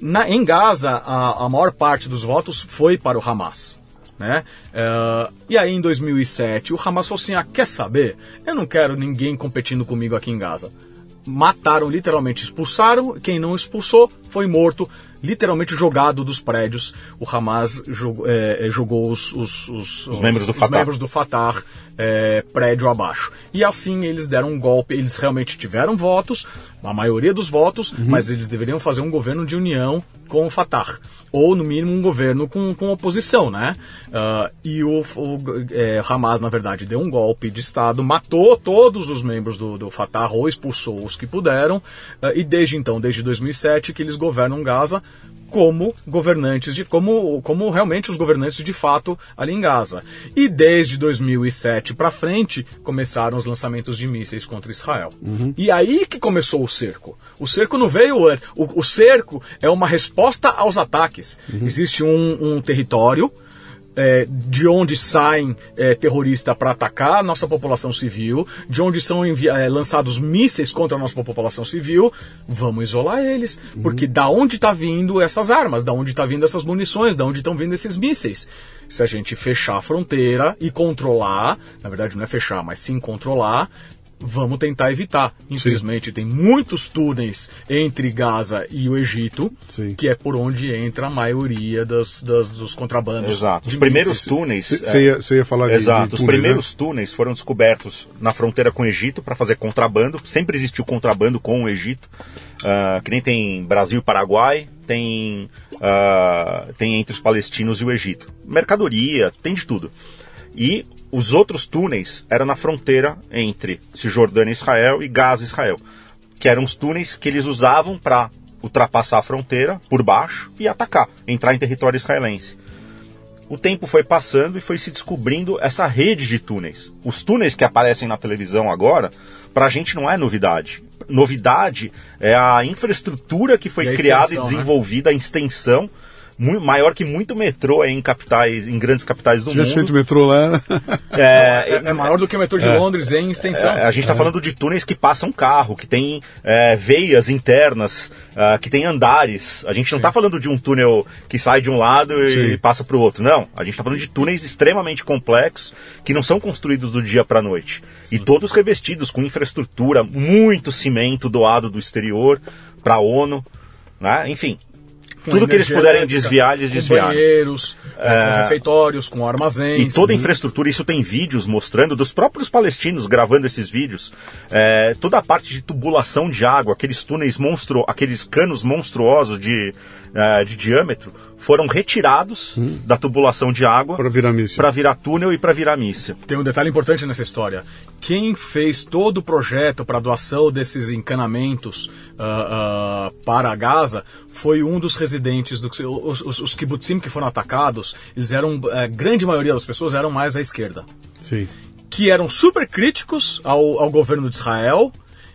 Na- em Gaza, a, a maior parte dos votos foi para o Hamas. Né? Eh, e aí, em 2007, o Hamas falou assim: ah, quer saber? Eu não quero ninguém competindo comigo aqui em Gaza. Mataram, literalmente expulsaram. Quem não expulsou foi morto, literalmente jogado dos prédios. O Hamas jogou, eh, jogou os, os, os, Os membros do Fatah. membros do Fatah é, prédio abaixo. E assim eles deram um golpe, eles realmente tiveram votos, a maioria dos votos, mas eles deveriam fazer um governo de união com o Fatah. Ou, no mínimo, um governo com, com oposição, né? Ah, e o, o é, Hamas, na verdade, deu um golpe de Estado, matou todos os membros do, do Fatah ou expulsou os que puderam. ah, e desde então, desde 2007, que eles governam Gaza como governantes de como como realmente os governantes de fato ali em Gaza. E desde 2007 para frente começaram os lançamentos de mísseis contra Israel. E aí que começou o cerco. O cerco não veio antes. O, o cerco é uma resposta aos ataques. Existe um, um território é, de onde saem é, terroristas para atacar a nossa população civil, de onde são é, lançados mísseis contra a nossa população civil, vamos isolar eles. Porque da onde está vindo essas armas, da onde está vindo essas munições, da onde estão vindo esses mísseis? Se a gente fechar a fronteira e controlar, na verdade não é fechar, mas sim controlar, vamos tentar evitar. Infelizmente, tem muitos túneis entre Gaza e o Egito, Sim. que é por onde entra a maioria das, das- dos contrabandos. Exato. Os de primeiros mísseis. túneis. Você é, ia, ia falar de- Exato. de Os túneis, primeiros túneis foram descobertos na fronteira com o Egito para fazer contrabando. Sempre existiu contrabando com o Egito. Ah, que nem tem Brasil e Paraguai, tem, ah, tem entre os palestinos e o Egito. Mercadoria, tem de tudo. E os outros túneis eram na fronteira entre Cisjordânia e Israel e Gaza e Israel. Que eram os túneis que eles usavam para ultrapassar a fronteira por baixo e atacar, entrar em território israelense o tempo foi passando e foi se descobrindo essa rede de túneis. Os túneis que aparecem na televisão agora, pra gente não é novidade. Novidade é a infraestrutura que foi E a criada e extensão, né? desenvolvida, a extensão mu- maior que muito metrô em capitais, em grandes capitais do Se tivesse feito mundo. metrô lá. É, É, é maior do que o metrô de Londres em extensão. É, a gente está falando de túneis que passam carro, que tem é, veias internas, ah, que tem andares. A gente não está falando de um túnel que sai de um lado e Sim. passa para o outro. Não. A gente está falando de túneis extremamente complexos que não são construídos do dia para a noite. E todos revestidos com infraestrutura, muito cimento doado do exterior para a ONU. Né? Enfim, Com tudo que eles puderem desviar, eles com desviaram. banheiros, com refeitórios, com E armazéns. toda a infraestrutura, isso tem vídeos mostrando dos próprios palestinos gravando esses vídeos. É, toda a parte de tubulação de água, aqueles túneis monstru, aqueles canos monstruosos de, é, de diâmetro, foram retirados da tubulação de água Para virar míssil. para virar túnel e para virar míssil. Tem um detalhe importante nessa história. Quem fez todo o projeto para doação desses encanamentos ah, ah, para Gaza foi um dos residentes do os, os, os kibbutzim que foram atacados. Eles eram a grande maioria das pessoas eram mais à esquerda, Sim. que eram super críticos ao, ao governo de Israel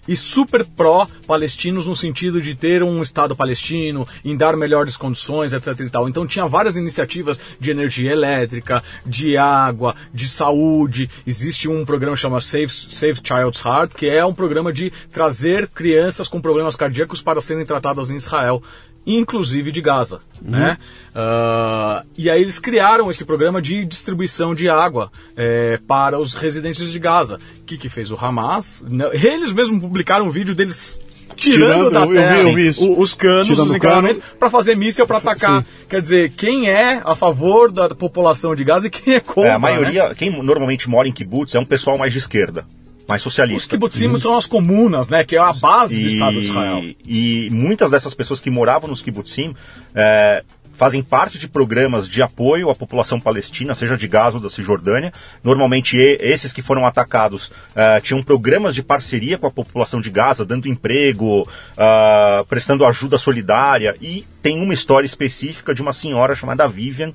e super pró-palestinos no sentido de ter um Estado palestino, em dar melhores condições, etc. E tal. Então tinha várias iniciativas de energia elétrica, de água, de saúde. Existe um programa chamado Save, Save Child's Heart, que é um programa de trazer crianças com problemas cardíacos para serem tratadas em Israel inclusive de Gaza, né? Ah, e aí eles criaram esse programa de distribuição de água eh, para os residentes de Gaza. O que, que fez o Hamas? Eles mesmos publicaram um vídeo deles tirando, Tirando, da eu- eu vi- terra eu vi os canos, Tirando os encanamentos, cano. para fazer míssil para atacar. Sim. Quer dizer, quem é a favor da população de Gaza e quem é contra? É, a né? maioria, quem normalmente mora em kibbutz é um pessoal mais de esquerda, mais Os socialista. kibbutzim são as comunas, né? Que é a base do Estado de Israel. e muitas dessas pessoas que moravam nos kibbutzim é, fazem parte de programas de apoio à população palestina, seja de Gaza ou da Cisjordânia. Normalmente e- esses que foram atacados é, tinham programas de parceria com a população de Gaza, dando emprego, ah, prestando ajuda solidária. E tem uma história específica de uma senhora chamada Vivian.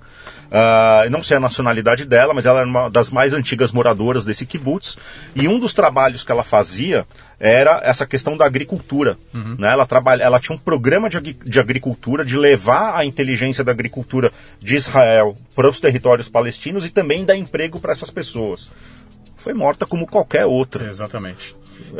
Eu não sei a nacionalidade dela, mas ela era uma das mais antigas moradoras desse kibbutz. E um dos trabalhos que ela fazia era essa questão da agricultura. Né? Ela, trabalha, ela tinha um programa de, de agricultura, de levar a inteligência da agricultura de Israel para os territórios palestinos e também dar emprego para essas pessoas. Foi morta como qualquer outra. Exatamente.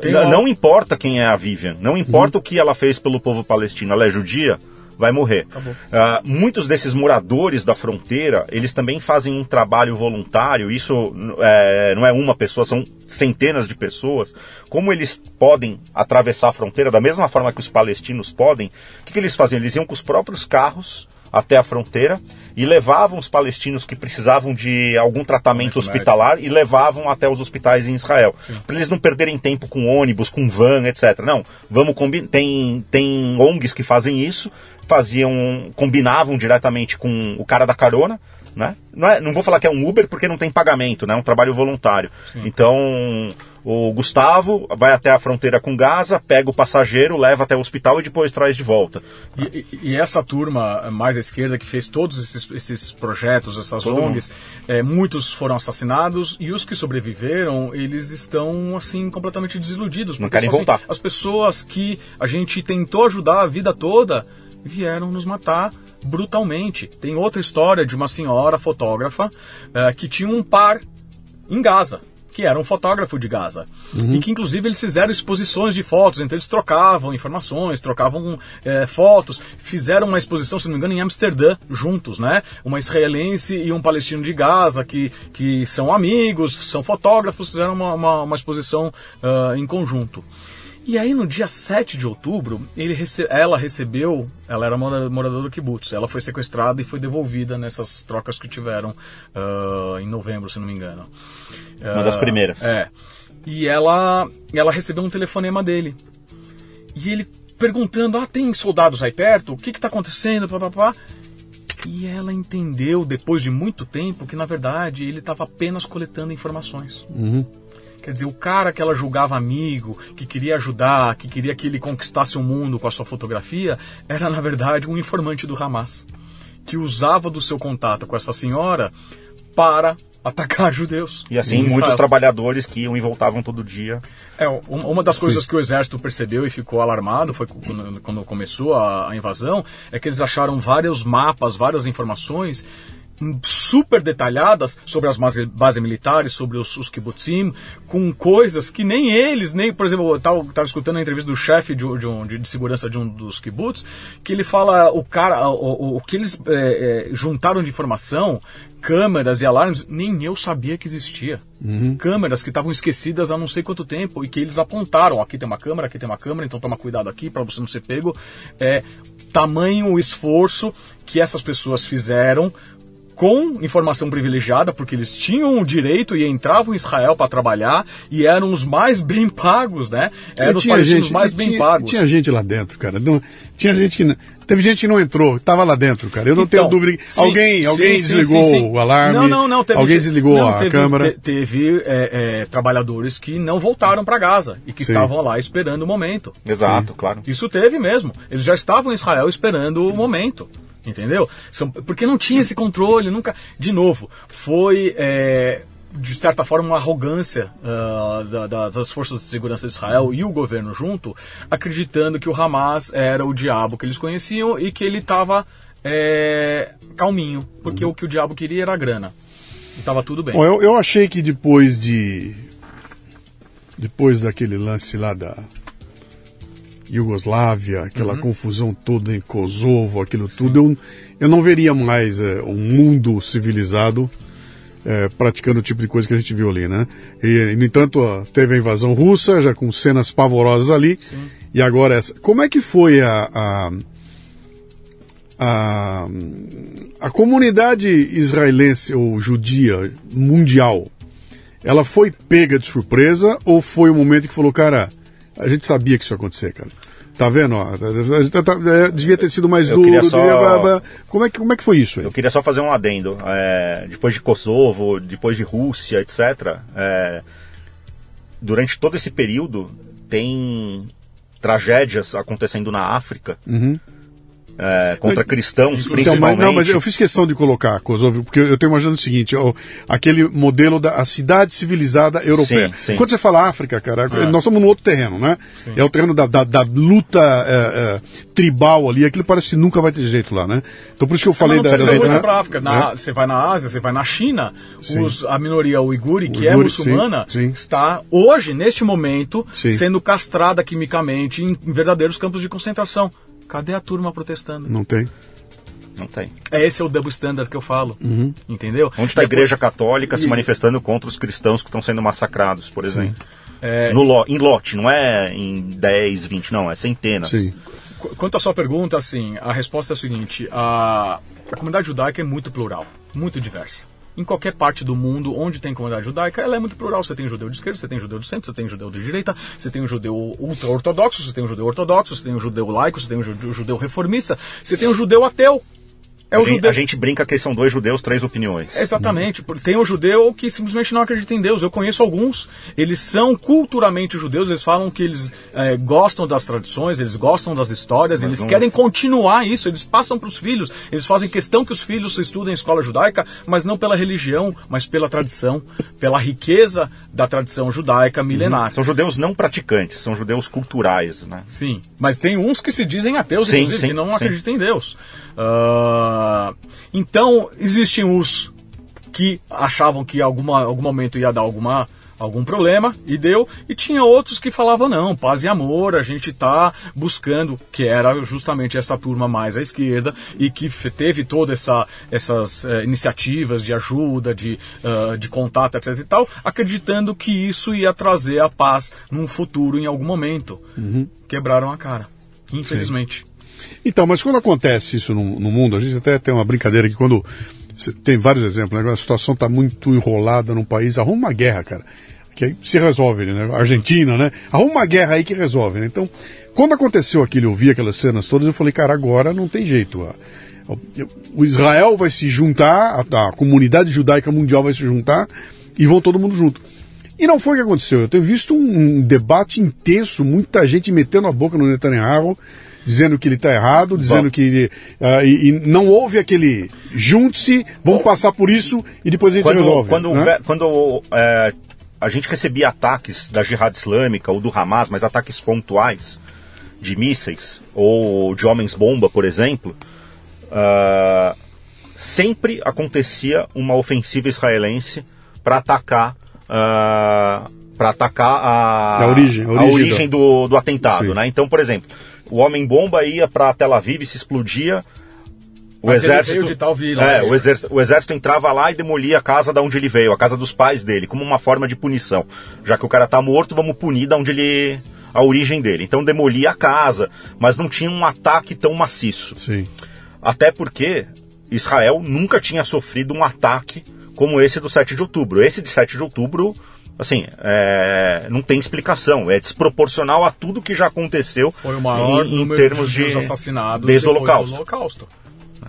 Uma- não importa quem é a Vivian, não importa o que ela fez pelo povo palestino, ela é judia, vai morrer. Ah, muitos desses moradores da fronteira, eles também fazem um trabalho voluntário, isso é, não é uma pessoa, são centenas de pessoas. Como eles podem atravessar a fronteira da mesma forma que os palestinos podem, o que, que eles faziam? Eles iam com os próprios carros até a fronteira e levavam os palestinos que precisavam de algum tratamento Tratamento hospitalar e levavam até os hospitais em Israel. Para eles não perderem tempo com ônibus, com van, etc. Não, vamos combinar. Tem, tem ONGs que fazem isso, faziam, combinavam diretamente com o cara da carona. Né? Não, é, não vou falar que é um Uber porque não tem pagamento, né? é um trabalho voluntário. Então o Gustavo vai até a fronteira com Gaza, pega o passageiro, leva até o hospital e depois traz de volta. E, e- essa turma mais à esquerda que fez todos esses, esses projetos, essas Todo ONGs, é, muitos foram assassinados e os que sobreviveram, eles estão assim completamente desiludidos. Não querem são, assim, voltar. as pessoas que a gente tentou ajudar a vida toda vieram nos matar brutalmente. Tem outra história de uma senhora fotógrafa eh, que tinha um par em Gaza, que era um fotógrafo de Gaza. E que, inclusive, eles fizeram exposições de fotos, então eles trocavam informações, trocavam eh, fotos, fizeram uma exposição, se não me engano, em Amsterdã, juntos, né? Uma israelense e um palestino de Gaza, que, que são amigos, são fotógrafos, fizeram uma, uma, uma exposição ah, em conjunto. E aí no dia 7 de outubro, ele rece- ela recebeu, ela era mora- moradora do kibbutz, ela foi sequestrada e foi devolvida nessas trocas que tiveram ah, em novembro, se não me engano. Uma das Ah, primeiras. É. E ela, ela recebeu um telefonema dele. E ele perguntando, ah, tem soldados aí perto? O que que tá acontecendo? Pá, pá, pá. E ela entendeu, depois de muito tempo, que na verdade ele estava apenas coletando informações. Quer dizer, o cara que ela julgava amigo, que queria ajudar, que queria que ele conquistasse o mundo com a sua fotografia, era na verdade um informante do Hamas, que usava do seu contato com essa senhora para atacar judeus. E assim, muitos trabalhadores que iam e voltavam todo dia. É, uma das coisas Sim. que o exército percebeu e ficou alarmado foi quando, quando começou a, a invasão, é que eles acharam vários mapas, várias informações super detalhadas sobre as bases militares, sobre os, os kibbutzim, com coisas que nem eles, nem, por exemplo, eu estava escutando a entrevista do chefe de, de, um, de, segurança de um dos kibbutz, que ele fala o cara, o, o, o que eles é, é, juntaram de informação, câmeras e alarmes, nem eu sabia que existia. Uhum. Câmeras que estavam esquecidas há não sei quanto tempo e que eles apontaram, aqui tem uma câmera, aqui tem uma câmera, então toma cuidado aqui para você não ser pego. É, tamanho o esforço que essas pessoas fizeram com informação privilegiada, porque eles tinham o direito e entravam em Israel para trabalhar e eram os mais bem pagos, né? Eram os palestinos gente, mais bem tinha, pagos. Tinha gente lá dentro, cara. Não, tinha gente que. Teve gente que não entrou, estava lá dentro, cara. Eu não então, tenho dúvida. Sim, alguém alguém sim, desligou sim, o alarme. Não, não, não. Teve, alguém desligou não, a teve, câmera. Te, teve é, é, trabalhadores que não voltaram para Gaza e que estavam lá esperando o momento. Exato, claro. Isso teve mesmo. Eles já estavam em Israel esperando o momento. Entendeu? Porque não tinha esse controle, nunca. De novo, foi. É, de certa forma, uma arrogância uh, da, da, das forças de segurança de Israel e o governo junto, acreditando que o Hamas era o diabo que eles conheciam e que ele estava é, calminho, porque uhum. o que o diabo queria era grana. E estava tudo bem. Bom, eu, eu achei que depois de. Depois daquele lance lá da, Iugoslávia, aquela uhum. confusão toda em Kosovo, aquilo Sim. tudo, eu, eu não veria mais é, um mundo civilizado é, praticando o tipo de coisa que a gente viu ali, né? E, no entanto, teve a invasão russa, já com cenas pavorosas ali, Sim. e agora essa. Como é que foi a, a, a, a comunidade israelense ou judia mundial? Ela foi pega de surpresa ou foi o um momento que falou, cara, a gente sabia que isso ia acontecer, cara? Tá vendo? Ó, tá, tá, é, devia ter sido mais duro. Só... Devia... Como, é que, como é que foi isso? Aí? Eu queria só fazer um adendo. É, depois de Kosovo, depois de Rússia, etc., é, durante todo esse período tem tragédias acontecendo na África. Uhum é, contra cristãos, então, principalmente. Mas, não, mas eu fiz questão de colocar Kosovo, porque eu estou imaginando o seguinte, ó, aquele modelo da cidade civilizada europeia. Sim, sim. Quando você fala África, cara, é. nós estamos no outro terreno, né? Sim. É o terreno da, da, da luta é, é, tribal ali, aquilo parece que nunca vai ter jeito lá, né? Então por isso que eu falei não, não da... Você né? pra África, na, é. você vai na Ásia, você vai na China, os, a minoria uiguri, que é muçulmana, está hoje, neste momento, sendo castrada quimicamente em, em verdadeiros campos de concentração. Cadê a turma protestando? Não tem. Não tem. É esse é o double standard que eu falo. Uhum. Entendeu? Onde está a Igreja Católica e... se manifestando contra os cristãos que estão sendo massacrados, por exemplo? É... No lo... Em lote, não é em 10, 20, não, é centenas. Sim. Quanto à sua pergunta, assim, a resposta é a seguinte: a, a comunidade judaica é muito plural, muito diversa em qualquer parte do mundo onde tem comunidade judaica, ela é muito plural. Você tem judeu de esquerda, você tem judeu de centro, você tem judeu de direita, você tem um judeu ultra-ortodoxo, você tem um judeu ortodoxo, você tem um judeu laico, você tem um judeu reformista, você tem um judeu ateu. É a, gente, judeu... a, gente, brinca que são dois judeus, três opiniões. Exatamente. Tem o judeu que simplesmente não acredita em Deus. Eu conheço alguns. Eles são culturalmente judeus. Eles falam que eles é, gostam das tradições, eles gostam das histórias, Mas eles não... querem continuar isso. Eles passam para os filhos. Eles fazem questão que os filhos estudem escola judaica, mas não pela religião, mas pela tradição, pela riqueza da tradição judaica milenar. Uhum. São judeus não praticantes, são judeus culturais, né? Sim. Mas tem uns que se dizem ateus, sim, inclusive, sim, que não sim. acreditam em Deus. Uh, então, existem os que achavam que alguma, algum momento ia dar alguma algum problema e deu, e tinha outros que falavam não, paz e amor, a gente está buscando, que era justamente essa turma mais à esquerda e que teve todas essa, essas uh, iniciativas de ajuda, de, uh, de contato, etc e tal, acreditando que isso ia trazer a paz num futuro em algum momento. Uhum. Quebraram a cara, infelizmente. Sim. Então, mas quando acontece isso no, no mundo, a gente até tem uma brincadeira que quando tem vários exemplos, né? a situação está muito enrolada num país, arruma uma guerra, cara, que aí se resolve, né? Argentina, né? Arruma uma guerra aí que resolve, né? Então, quando aconteceu aquilo, eu vi aquelas cenas todas, eu falei, cara, agora não tem jeito. O Israel vai se juntar, a, a comunidade judaica mundial vai se juntar e vão todo mundo junto. E não foi o que aconteceu. Eu tenho visto um debate intenso, muita gente metendo a boca no Netanyahu, dizendo que ele está errado, dizendo Bom. que uh, e, e, não houve aquele junte-se, vamos passar por isso e depois a gente quando, resolve. Quando, né? quando é, a gente recebia ataques da Jihad Islâmica ou do Hamas, mas ataques pontuais de mísseis ou de homens-bomba, por exemplo, uh, sempre acontecia uma ofensiva israelense para atacar. Uh, para atacar a, a origem, a a origem origem do, do atentado. Né? Então, por exemplo, o homem-bomba ia para Tel Aviv e se explodia. O Mas ele exército, veio de tal vila, é, né? o, exército, o exército entrava lá e demolia a casa da onde ele veio, a casa dos pais dele, como uma forma de punição. Já que o cara tá morto, vamos punir da onde ele a origem dele. Então demolia a casa, mas não tinha um ataque tão maciço. Sim. Até porque Israel nunca tinha sofrido um ataque como esse do 7 de outubro. Esse de 7 de outubro, assim, é, não tem explicação. É desproporcional a tudo que já aconteceu Foi o maior em, em termos de de, assassinados desde o Holocausto. do Holocausto.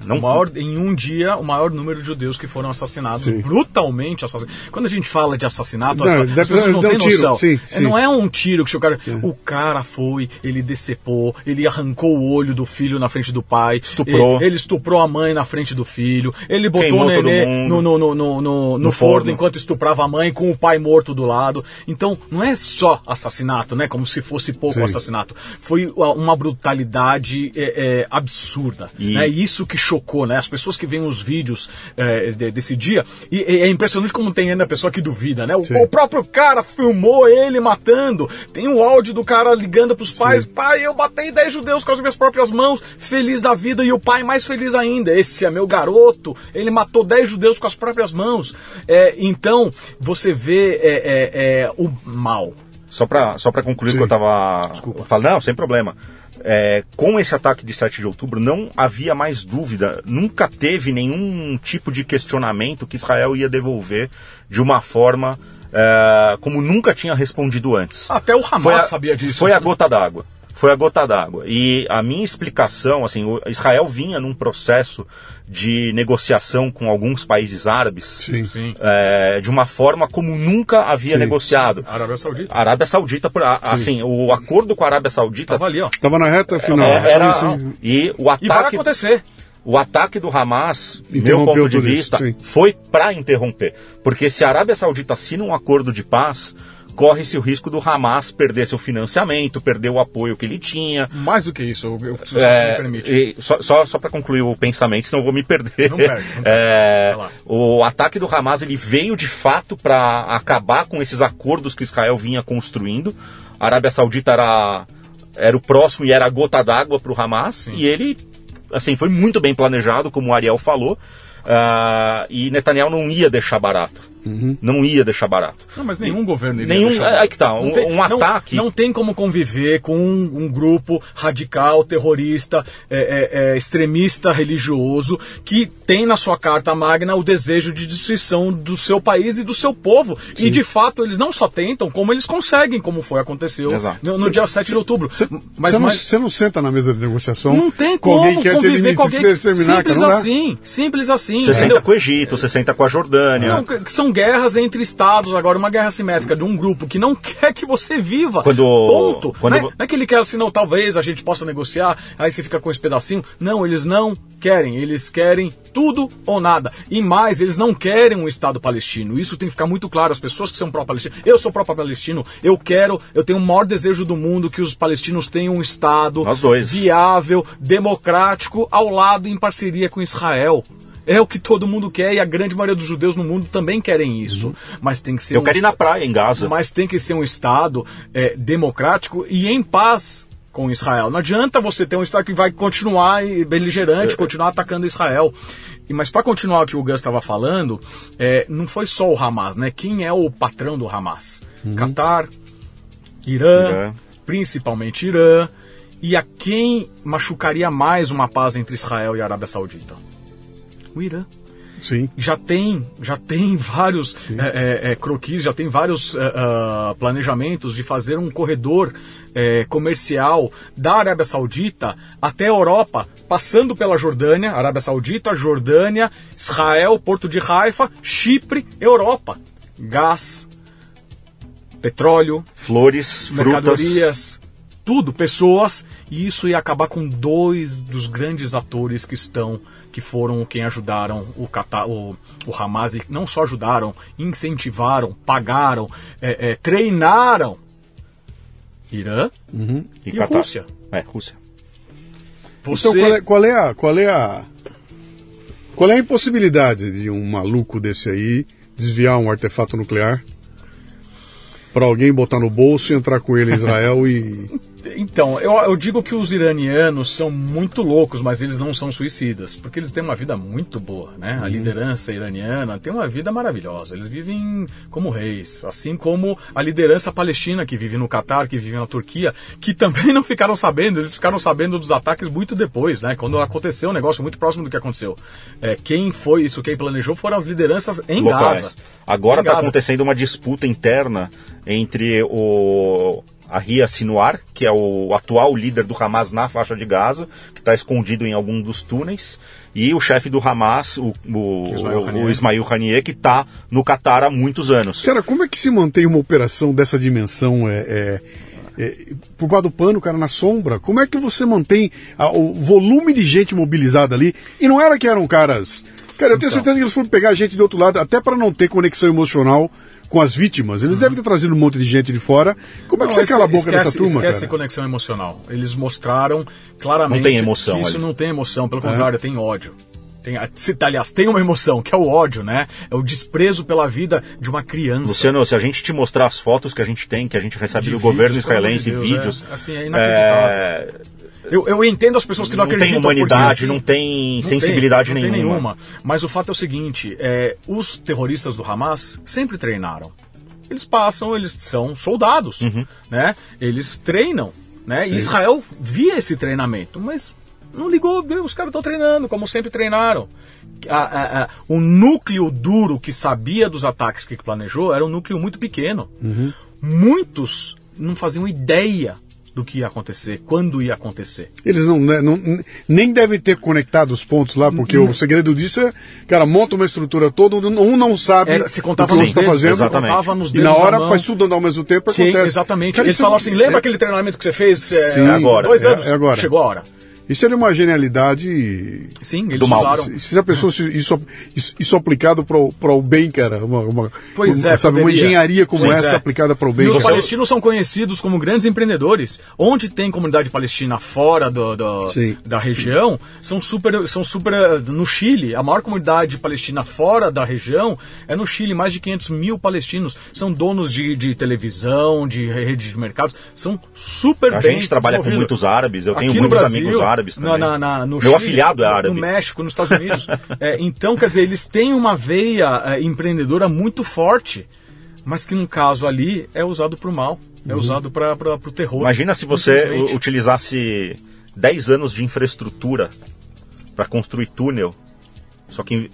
Não, maior, em um dia, o maior número de judeus que foram assassinados, Sim. brutalmente assassinados. Quando a gente fala de assassinato, Não, as, as pessoas não têm um noção. sim, É, sim. Não é um tiro que o cara. O cara foi, ele decepou, ele arrancou o olho do filho na frente do pai. Estuprou. Ele, ele estuprou a mãe na frente do filho. Ele botou Queimou o nenê no, no, no, no, no, no forno, enquanto estuprava a mãe com o pai morto do lado. Então, não é só assassinato, né? Como se fosse pouco assassinato. Foi uma brutalidade é, é, absurda. E- né? isso que chocou, né? As pessoas que veem os vídeos é, de- desse dia, e, é impressionante como tem ainda pessoa que duvida, né? O, Sim. o próprio cara filmou ele matando. Tem o áudio do cara ligando pros pais: pai, eu matei 10 judeus com as minhas próprias mãos, feliz da vida, e o pai mais feliz ainda. Esse é meu garoto, ele matou 10 judeus com as próprias mãos. É, então, você vê é, é, é, o mal. Só para só pra concluir o Sim. que eu estava falando, não, sem problema. É, com esse ataque de 7 de outubro, não havia mais dúvida, nunca teve nenhum tipo de questionamento que Israel ia devolver de uma forma é, como nunca tinha respondido antes. Até o Hamas a- sabia disso. Foi a gota d'água. Foi a gota d'água. E a minha explicação, assim, o Israel vinha num processo de negociação com alguns países árabes Sim. Sim. é, de uma forma como nunca havia Sim. negociado. Arábia Saudita. A Arábia Saudita, por- a- assim, o acordo com a Arábia Saudita Tava ali, ó. Tava na reta final. é, era Sim. e o E vai ataque, acontecer. o ataque do Hamas, meu ponto de isso, vista, sim. foi para interromper, porque se a Arábia Saudita assina um acordo de paz, corre-se o risco do Hamas perder seu financiamento, perder o apoio que ele tinha. Mais do que isso, eu, se você É, me permite. e só só, só para concluir o pensamento, senão eu vou me perder. Não perde, não perde. É, o ataque do Hamas ele veio de fato para acabar com esses acordos que Israel vinha construindo. A Arábia Saudita era, era o próximo e era a gota d'água para o Hamas. E ele assim, foi muito bem planejado, como o Ariel falou. ah, e Netanyahu não ia deixar barato. Não ia deixar barato. Não, mas nenhum governo iria Nenhum- deixar é, barato. aí que tá, Não um- tem- um não- ataque- Não, tem como conviver com um, um grupo radical, terrorista, é, é, é, extremista, religioso, que tem na sua carta magna o desejo de destruição do seu país e do seu povo. E de fato eles não só tentam, como eles conseguem, como foi aconteceu Exato. no, no dia 7 de outubro. Você mas, não, mas- você não senta na mesa de negociação não tem com como alguém que quer te conviver eliminar, com alguém. Simples cara, não assim, simples assim. Você entendeu? senta com o Egito, você senta com a Jordânia. Não, que são guerras entre estados, agora uma guerra simétrica de um grupo que não quer que você viva. Quando- Ponto. quando- Não, é, não é que ele quer assim, não, talvez a gente possa negociar, aí você fica com esse pedacinho. Não, eles não querem. Eles querem tudo ou nada. E mais, eles não querem um Estado palestino. Isso tem que ficar muito claro. As pessoas que são pró-palestino. Eu sou pró-palestino. Eu quero, eu tenho o maior desejo do mundo que os palestinos tenham um Estado viável, democrático, ao lado em parceria com Israel. É o que todo mundo quer e a grande maioria dos judeus no mundo também querem isso. Mas tem que ser Eu um quero ir na praia, em Gaza. mas tem que ser um Estado é, democrático e em paz com Israel. Não adianta você ter um Estado que vai continuar É, beligerante, continuar atacando Israel. E, mas para continuar o que o Gus estava falando, é, não foi só o Hamas, né? Quem é o patrão do Hamas? Qatar, Irã, Irã. principalmente Irã. E a quem machucaria mais uma paz entre Israel e a Arábia Saudita? O Irã Sim. já tem já tem vários é, é, croquis, já tem vários ah, planejamentos de fazer um corredor é, comercial da Arábia Saudita até a Europa, passando pela Jordânia, Arábia Saudita, Jordânia, Israel, Porto de Haifa, Chipre, Europa. Gás, petróleo, Flores, frutas. mercadorias, tudo, pessoas, e isso ia acabar com dois dos grandes atores que estão que foram quem ajudaram o, Qatar, o, o Hamas, e não só ajudaram, incentivaram, pagaram, é, é, treinaram Irã Uhum. e, Catar. Rússia. É, Rússia. Você, Então qual é, qual é a qual é a qual é a impossibilidade de um maluco desse aí desviar um artefato nuclear para alguém botar no bolso e entrar com ele em Israel e Então, eu, eu digo que os iranianos são muito loucos, mas eles não são suicidas, porque eles têm uma vida muito boa, né? A liderança iraniana tem uma vida maravilhosa, eles vivem como reis, assim como a liderança palestina que vive no Catar, que vive na Turquia, que também não ficaram sabendo, eles ficaram sabendo dos ataques muito depois, né? Quando aconteceu um negócio muito próximo do que aconteceu. É, quem foi isso, quem planejou foram as lideranças em locais. Gaza. Agora está acontecendo uma disputa interna entre o Ahia Sinwar, que é o atual líder do Hamas na faixa de Gaza, que está escondido em algum dos túneis, e o chefe do Hamas, o, o, Ismail o- Haniyeh. o Ismail Haniyeh, que está no Catar há muitos anos. Cara, como é que se mantém uma operação dessa dimensão? É, é, é, por baixo do pano, cara, na sombra? Como é que você mantém a- o volume de gente mobilizada ali? E não era que eram caras. Cara, eu tenho Então. certeza que eles foram pegar gente de outro lado, até para não ter conexão emocional com as vítimas. Eles devem ter trazido um monte de gente de fora. Como é que Uhum. Não, você cala a boca dessa esquece- turma, Esquece cara? conexão emocional. Eles mostraram claramente Não tem emoção que isso ali. não tem emoção, pelo contrário, tem ódio. Tem, se- aliás, tem uma emoção, que é o ódio, né? É o desprezo pela vida de uma criança. Luciano, se a gente te mostrar as fotos que a gente tem, que a gente recebe De do governo vídeos, pelo amor de israelense, Deus, vídeos, é. Assim, é inacreditável. é, Eu, eu entendo as pessoas que não, não tem acreditam. porque, humanidade, assim, não tem não sensibilidade tem, não tem nenhuma. nenhuma. Mas o fato é o seguinte: é, os terroristas do Hamas sempre treinaram. Eles passam, eles são soldados, Uhum. né? Eles treinam, né? E Israel via esse treinamento, mas não ligou, os caras estão treinando, como sempre treinaram. A- a- a- o núcleo duro que sabia dos ataques que planejou era um núcleo muito pequeno. Uhum. Muitos não faziam ideia do que ia acontecer, quando ia acontecer. Eles não, né, não- nem devem ter conectado os pontos lá, porque o segredo disso é, cara, monta uma estrutura toda, um não sabe Era, se contava o que o está fazendo. Exatamente. contava nos E na hora mão. faz tudo ao mesmo tempo, acontece. exatamente. Cara, Eles é- falaram assim, lembra é- aquele treinamento que você fez Sim, é, agora, dois é- anos? é agora. Chegou a hora. Isso é de uma genialidade. Sim, eles Do mal. usaram. Se, se já pensou se isso, isso, isso aplicado para o bem, cara? Uma, uma, Pois uma, é, sabe, uma engenharia como Pois essa é. aplicada para o E bem. os cara. palestinos são conhecidos como grandes empreendedores. Onde tem comunidade palestina fora do, do- da região, são super, são super. No Chile, a maior comunidade palestina fora da região é no Chile. Mais de 500 mil palestinos são donos de, de televisão, de rede de mercados. São super A bem gente trabalha com muitos árabes, eu tenho muitos Brasil, amigos árabes na- também. na- na- no Meu Chile, afiliado é árabe. No México, nos Estados Unidos. É, então, quer dizer, eles têm uma veia é, empreendedora muito forte, mas que no caso ali é usado para o mal, é usado para o terror. Uhum. Imagina se você utilizasse 10 anos de infraestrutura para construir túnel, só que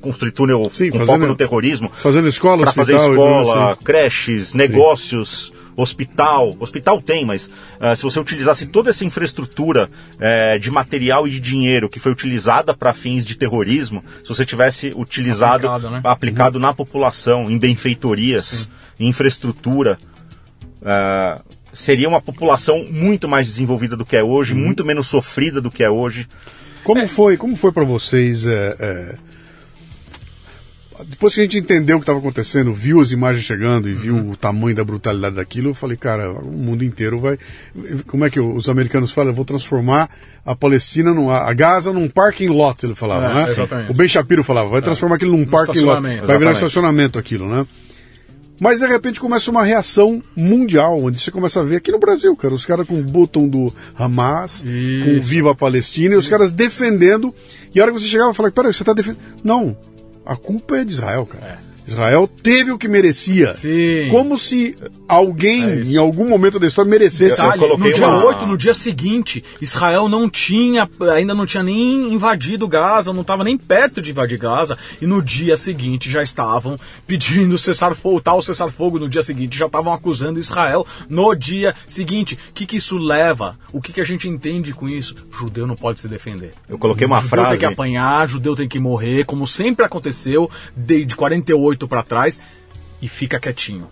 construir túnel Sim, com fazendo- foco no terrorismo, Fazendo escola, para fazer escola, creches, negócios, hospital. Hospital tem, mas ah, se você utilizasse toda essa infraestrutura eh, de material e de dinheiro que foi utilizada para fins de terrorismo, se você tivesse utilizado, Aplicado, né? aplicado na população, em benfeitorias, em infraestrutura, ah, seria uma população muito mais desenvolvida do que é hoje, Uhum. muito menos sofrida do que é hoje. Como foi, como foi para vocês? é, é, Depois que a gente entendeu o que estava acontecendo, viu as imagens chegando e viu o tamanho da brutalidade daquilo, eu falei, cara, o mundo inteiro vai. Como é que os americanos falam? Eu vou transformar a Palestina, num, a Gaza, num parking lot, ele falava, É, né? exatamente. O Ben Shapiro falava, vai transformar aquilo num parking lot. Vai virar um estacionamento aquilo, né? Mas de repente começa uma reação mundial, onde você começa a ver aqui no Brasil, cara, os caras com o botão do Hamas, com Isso. Viva a Palestina, e os caras defendendo. E a hora que você chegava, eu falava, peraí, você tá defendendo. Não, a culpa é de Israel, cara. Israel teve o que merecia. Sim. Como se alguém, é em algum momento da história, merecesse. Detalhe, eu no dia uma... 8, no dia seguinte, Israel não tinha, ainda não tinha nem invadido Gaza, não estava nem perto de invadir Gaza, e no dia seguinte já estavam pedindo cessar fogo, tal cessar fogo no dia seguinte, já estavam acusando Israel no dia seguinte. O que, que isso leva? O que, que a gente entende com isso? Judeu não pode se defender. Eu coloquei uma judeu frase. Judeu tem que apanhar, judeu tem que morrer, como sempre aconteceu desde 48 oito para trás e fica quietinho.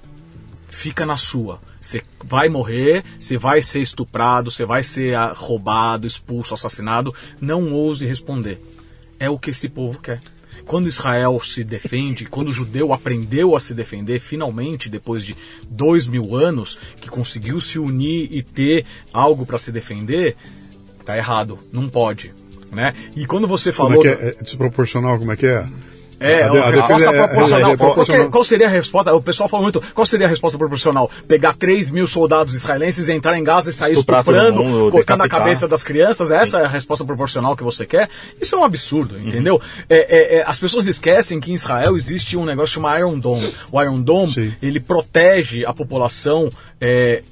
Fica na sua. Você vai morrer, você vai ser estuprado, você vai ser roubado, expulso, assassinado. Não ouse responder. É o que esse povo quer. Quando Israel se defende, quando o judeu aprendeu a se defender, finalmente, depois de dois mil anos, que conseguiu se unir e ter algo para se defender, tá errado, não pode. Né? E quando você falou. Como é, é? é desproporcional, como é que é? É, a, a, a resposta é, proporcional. É, é proporcional. Qual, seria a resposta? O pessoal fala muito. Qual seria a resposta proporcional? Pegar 3 mil soldados israelenses, entrar em Gaza e sair Estuprar estuprando, mundo, cortando decapitar. a cabeça das crianças? Essa Sim. é a resposta proporcional que você quer? Isso é um absurdo, uhum. entendeu? Uhum. É, é, as pessoas esquecem que em Israel existe um negócio chamado Iron Dome. O Iron Dome, Sim. ele protege a população é,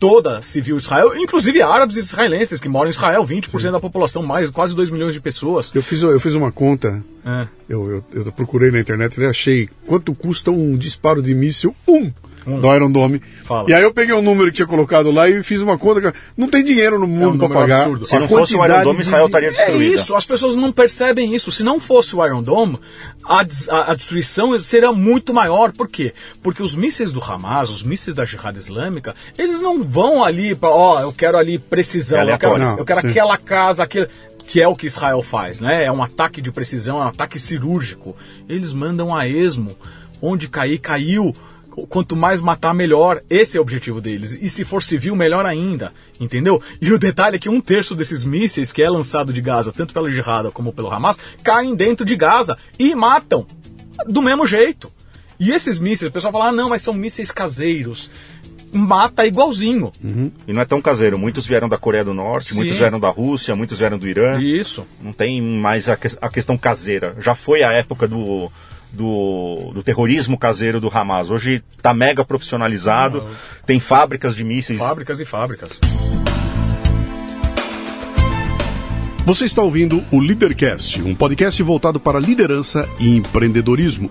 toda civil de Israel, inclusive árabes e israelenses que moram em Israel, 20% Sim. da população, mais quase 2 milhões de pessoas. Eu fiz, eu fiz uma conta, é. eu, eu, eu, procurei na internet e achei quanto custa um disparo de míssil, um hum. do Iron Dome. Fala. E aí eu peguei o um número que tinha colocado lá e fiz uma conta. Não tem dinheiro no mundo é um para pagar. Absurdo. Se não fosse o Iron Dome, Israel estaria destruído. É isso, as pessoas não percebem isso. Se não fosse o Iron Dome, a, a, a, destruição seria muito maior. Por quê? Porque os mísseis do Hamas, os mísseis da Jihad Islâmica, eles não vão ali para, ó, oh, eu quero ali precisão, é eu quero, não, eu quero aquela casa, aquele que é o que Israel faz, né? É um ataque de precisão, é um ataque cirúrgico. Eles mandam a esmo, onde cair, caiu quanto mais matar, melhor. Esse é o objetivo deles. E se for civil, melhor ainda. Entendeu? E o detalhe é que um terço desses mísseis que é lançado de Gaza, tanto pela Jihad como pelo Hamas, caem dentro de Gaza e matam. Do mesmo jeito. E esses mísseis, o pessoal fala, ah, não, mas são mísseis caseiros mata igualzinho. Uhum. E não é tão caseiro. Muitos vieram da Coreia do Norte, Sim. muitos vieram da Rússia, muitos vieram do Irã. Isso. Não tem mais a, que a questão caseira. Já foi a época do do, do terrorismo caseiro do Hamas. Hoje está mega profissionalizado, tem fábricas de mísseis. Fábricas e fábricas. Você está ouvindo o Leadercast, um podcast voltado para liderança e empreendedorismo.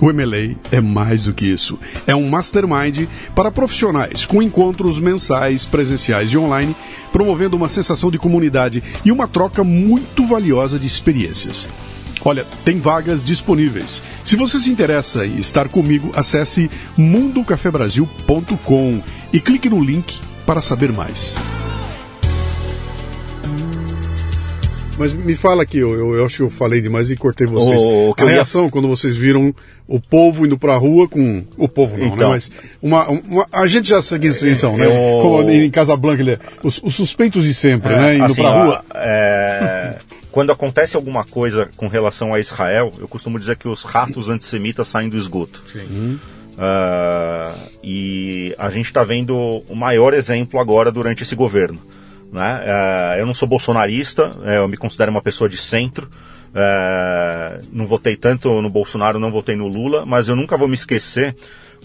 O MLA é mais do que isso. É um mastermind para profissionais, com encontros mensais, presenciais e online, promovendo uma sensação de comunidade e uma troca muito valiosa de experiências. Olha, tem vagas disponíveis. Se você se interessa em estar comigo, acesse mundocafebrasil.com e clique no link para saber mais. Mas me fala aqui, eu, eu, eu, acho que eu falei demais e cortei vocês. O, a reação ia... quando vocês viram o povo indo pra rua com. O povo não, né? então, né? Mas uma, uma, a gente já sabe quem são, né? Eu... Como em Casablanca, os, os suspeitos de sempre, é, né? Indo assim, pra rua. É... quando acontece alguma coisa com relação a Israel, eu costumo dizer que os ratos antissemitas saem do esgoto. Sim. Uh, e a gente está vendo o maior exemplo agora durante esse governo. Né? É, eu não sou bolsonarista, é, eu me considero uma pessoa de centro. É, não votei tanto no Bolsonaro, não votei no Lula, mas eu nunca vou me esquecer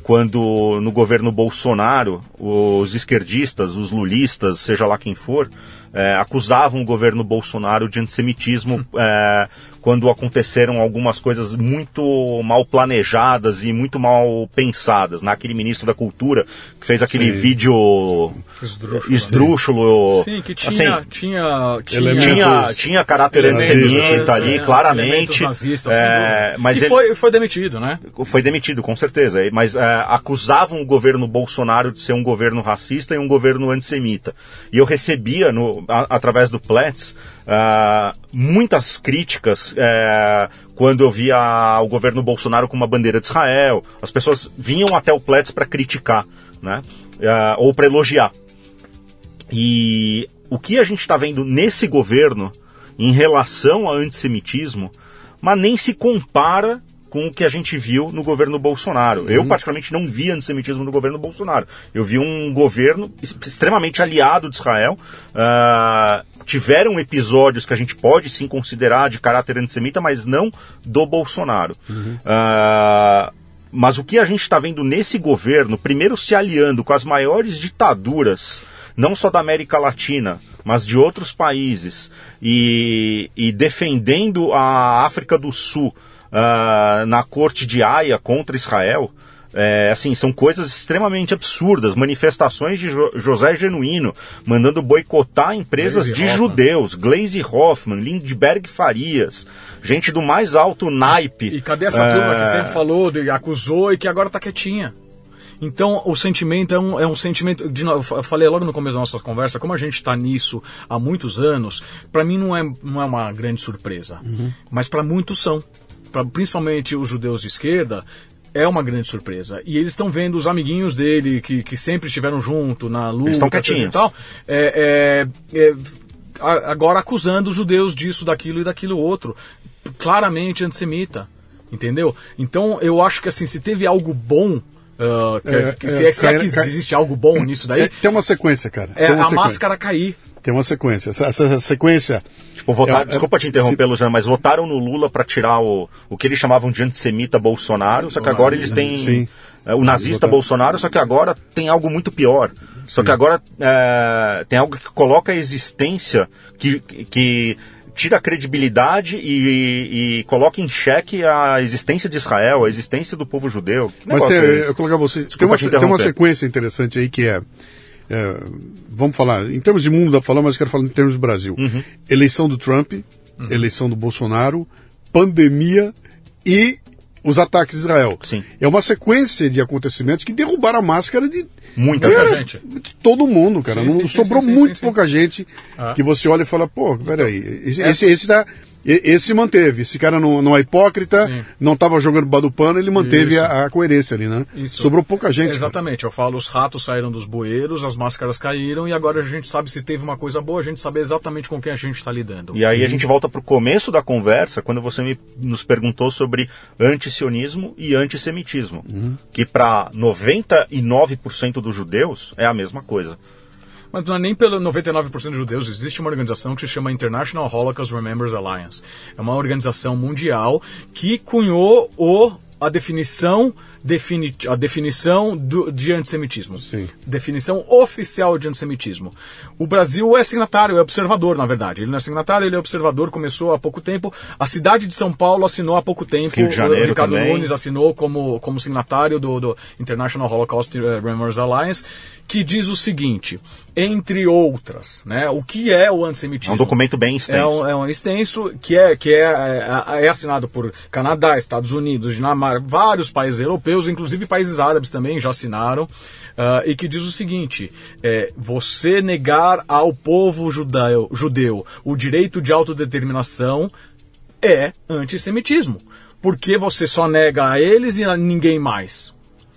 quando no governo Bolsonaro os esquerdistas, os lulistas, seja lá quem for, é, acusavam o governo Bolsonaro de antissemitismo é, quando aconteceram algumas coisas muito mal planejadas e muito mal pensadas. Naquele né? ministro da Cultura que fez aquele Sim. vídeo esdrúxulo, esdrúxulo Sim, que tinha, assim, tinha, tinha, tinha, tinha caráter antissemita ali, é, claramente. Nazistas, é, mas e ele, foi, foi demitido, né? Foi demitido, com certeza. Mas é, acusavam o governo Bolsonaro de ser um governo racista e um governo antissemita. E eu recebia, no, a, através do Plets, Uh, muitas críticas uh, quando eu via o governo Bolsonaro com uma bandeira de Israel. As pessoas vinham até o Plets para criticar, né? Uh, ou para elogiar. E o que a gente está vendo nesse governo em relação ao antissemitismo, mas nem se compara com o que a gente viu no governo Bolsonaro. Uhum. Eu, particularmente, não vi antissemitismo no governo Bolsonaro. Eu vi um governo extremamente aliado de Israel. Uh, tiveram episódios que a gente pode sim considerar de caráter antissemita, mas não do Bolsonaro. Uhum. Uh, mas o que a gente está vendo nesse governo, primeiro se aliando com as maiores ditaduras, não só da América Latina, mas de outros países, e, e defendendo a África do Sul uh, na corte de Haia contra Israel, É, assim, são coisas extremamente absurdas. Manifestações de jo José Genuíno mandando boicotar empresas Glaze de Hoffman. judeus. Glaze Hoffman, Lindbergh Farias, gente do mais alto naipe. E cadê essa é... turma que sempre falou, de, acusou e que agora tá quietinha? Então, o sentimento é um, é um sentimento. De, eu falei logo no começo da nossa conversa, como a gente está nisso há muitos anos, para mim não é, não é uma grande surpresa. Uhum. Mas para muitos são. Pra, principalmente os judeus de esquerda, é uma grande surpresa. E eles estão vendo os amiguinhos dele, que, que sempre estiveram junto na luta e tal, é, é, é, agora acusando os judeus disso, daquilo e daquilo outro. Claramente antissemita. Entendeu? Então eu acho que assim, se teve algo bom Uh, que, é, que, se, é, se é que existe algo bom nisso daí. É, tem uma sequência, cara. É a sequência. máscara cair. Tem uma sequência. Essa, essa sequência. Tipo, votar, é, desculpa te interromper, se... Luciano, mas votaram no Lula para tirar o, o que eles chamavam de antissemita Bolsonaro, só que agora eles têm. Sim. o nazista Bolsonaro, só que agora tem algo muito pior. Só Sim. que agora é, tem algo que coloca a existência que, que tira a credibilidade e, e, coloca em xeque a existência de Israel, a existência do povo judeu. Mas é, eu colocar você. tem uma, tem uma sequência interessante aí que é, é, Vamos falar, em termos de mundo dá pra falar, mas quero falar em termos do Brasil. Uhum. Eleição do Trump, uhum. eleição do Bolsonaro, pandemia e os ataques a Israel. Sim. É uma sequência de acontecimentos que derrubaram a máscara de muita cara, gente. De todo mundo, cara. Sim, Não sim, sobrou muito pouca gente ah. que você olha e fala, pô, peraí, esse, esse, esse tá esse manteve. Esse cara não, não é hipócrita, Sim. não estava jogando bado pano, ele manteve a, a, coerência ali, né? Isso. Sobrou pouca gente. Exatamente. Cara. Eu falo, os ratos saíram dos bueiros, as máscaras caíram e agora a gente sabe se teve uma coisa boa, a gente sabe exatamente com quem a gente está lidando. E aí a gente volta para o começo da conversa, quando você me, nos perguntou sobre antisionismo e antissemitismo, uhum. que para 99% dos judeus é a mesma coisa. Mas não é nem pelo 99% dos judeus. Existe uma organização que se chama International Holocaust Remembers Alliance. É uma organização mundial que cunhou o, a definição defini a definição do, de antissemitismo. Sim. Definição oficial de antissemitismo. O Brasil é signatário, é observador, na verdade. Ele não é signatário, ele é observador, começou há pouco tempo. A cidade de São Paulo assinou há pouco tempo. Rio de Janeiro o Ricardo também. Nunes assinou como, como signatário do, do International Holocaust Remembrance Alliance, que diz o seguinte, entre outras, né? O que é o antissemitismo? É um documento bem extenso. É um, é um extenso que, é, que é, é, é assinado por Canadá, Estados Unidos, Dinamarca, vários países europeus inclusive países árabes também já assinaram, uh, e que diz o seguinte: é, você negar ao povo judeu, judeu o direito de autodeterminação é antissemitismo. Porque você só nega a eles e a ninguém mais.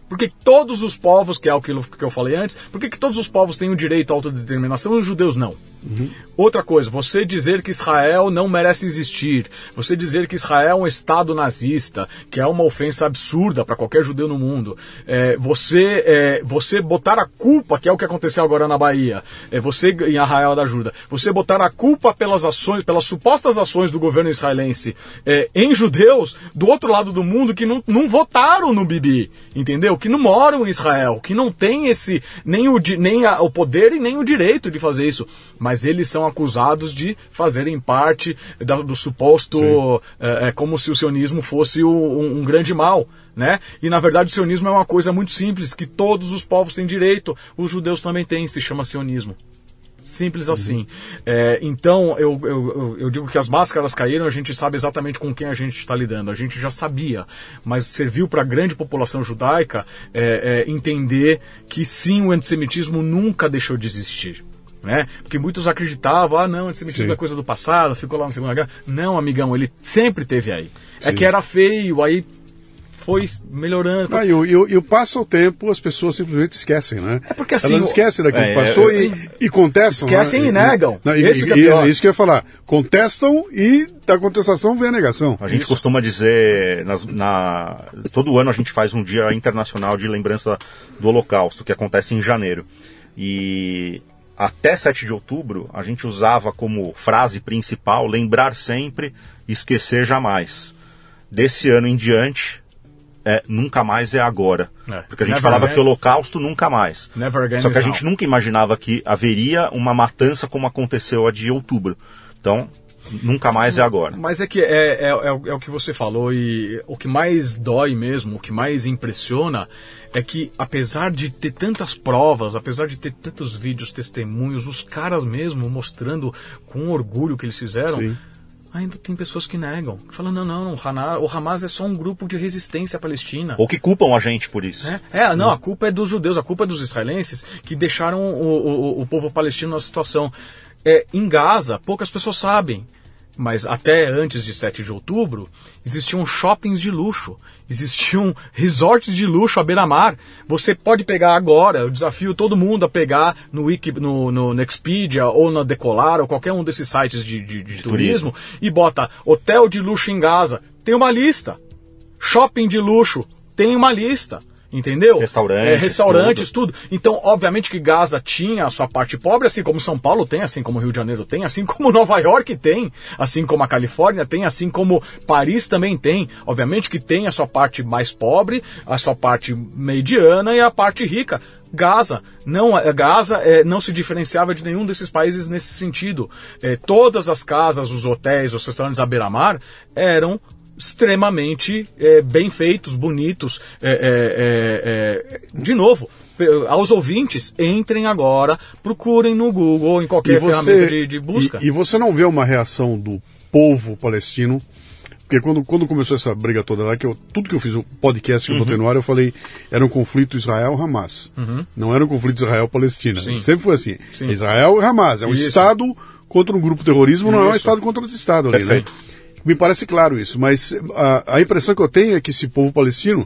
Porque todos os povos, que é aquilo que eu falei antes, por que todos os povos têm o direito à autodeterminação e os judeus não? Uhum. Outra coisa, você dizer que Israel não merece existir, você dizer que Israel é um Estado nazista, que é uma ofensa absurda para qualquer judeu no mundo, é, você, é, você botar a culpa, que é o que aconteceu agora na Bahia, é, você em Arraial da Ajuda, você botar a culpa pelas ações, pelas supostas ações do governo israelense é, em judeus do outro lado do mundo que não, não votaram no Bibi, entendeu? Que não moram em Israel, que não tem esse nem o, nem a, o poder e nem o direito de fazer isso, mas mas eles são acusados de fazerem parte da, do suposto. É, é, como se o sionismo fosse o, um, um grande mal. Né? E na verdade o sionismo é uma coisa muito simples, que todos os povos têm direito, os judeus também têm, se chama sionismo. Simples assim. Uhum. É, então, eu, eu, eu, digo que as máscaras caíram, a gente sabe exatamente com quem a gente está lidando. A gente já sabia, mas serviu para a grande população judaica é, é, entender que sim, o antissemitismo nunca deixou de existir né? Porque muitos acreditavam, ah, não, antissemitismo é coisa do passado, ficou lá na Segunda Guerra. Não, amigão, ele sempre teve aí. É Sim. É que era feio, aí foi melhorando. Ah, e, e, e passa o tempo, as pessoas simplesmente esquecem, né? É porque assim. Elas esquecem daquilo que é, passou é, e, e contestam. Esquecem né? e negam. Não, e, isso, que é isso que eu ia falar. Contestam e da contestação vem a negação. A gente isso. costuma dizer, nas, na, todo ano a gente faz um dia internacional de lembrança do Holocausto, que acontece em janeiro. E até 7 de outubro, a gente usava como frase principal lembrar sempre, esquecer jamais. Desse ano em diante, é, nunca mais é agora. É. Porque a gente Never falava again. que o holocausto nunca mais. Só que a gente nunca imaginava que haveria uma matança como aconteceu a de outubro. Então, nunca mais é agora. Mas é que é, é, é, o- é o que você falou e o que mais dói mesmo, o que mais impressiona é que apesar de ter tantas provas, apesar de ter tantos vídeos, testemunhos, os caras mesmo mostrando com orgulho o que eles fizeram, Sim. ainda tem pessoas que negam, que falam não, não, o Hamas, é só um grupo de resistência palestina. Ou que culpam a gente por isso. É, é, não, a culpa é dos judeus, a culpa é dos israelenses que deixaram o, o- o povo palestino nessa situação. É, em Gaza, poucas pessoas sabem, mas até antes de 7 de outubro, existiam shoppings de luxo, existiam resorts de luxo à beira-mar. Você pode pegar agora, eu desafio todo mundo a pegar no, Wiki, no, no, no Expedia ou na Decolar ou qualquer um desses sites de, de- de turismo e bota hotel de luxo em Gaza. Tem uma lista. Shopping de luxo tem uma lista. Entendeu? Restaurantes, É, restaurantes, tudo. Então, obviamente que Gaza tinha a sua parte pobre, assim como São Paulo tem, assim como Rio de Janeiro tem, assim como Nova York tem, assim como a Califórnia tem, assim como Paris também tem. Obviamente que tem a sua parte mais pobre, a sua parte mediana e a parte rica. Gaza não é- Gaza é, não se diferenciava de nenhum desses países nesse sentido. É, todas as casas, os hotéis, os restaurantes à beira-mar eram extremamente é, bem feitos, bonitos. É, é, é, é, de novo, aos ouvintes, entrem agora, procurem no Google ou em qualquer ferramenta de, de busca. E, e você não vê uma reação do povo palestino? Porque quando, quando começou essa briga toda lá, que eu, tudo que eu fiz, o podcast que eu botei no ar, eu falei, era um conflito Israel-Hamas. Não era um conflito Israel-Palestina. Sempre foi assim. Sim. Israel e Hamas. É um Isso. Estado contra um grupo terrorismo, não é um Isso. Estado contra outro Estado ali, Perfeito. né? Me parece claro isso, mas a, a impressão que eu tenho é que esse povo palestino,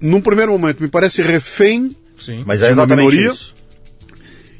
num primeiro momento, me parece refém Sim. Mas é uma exatamente minoria? isso.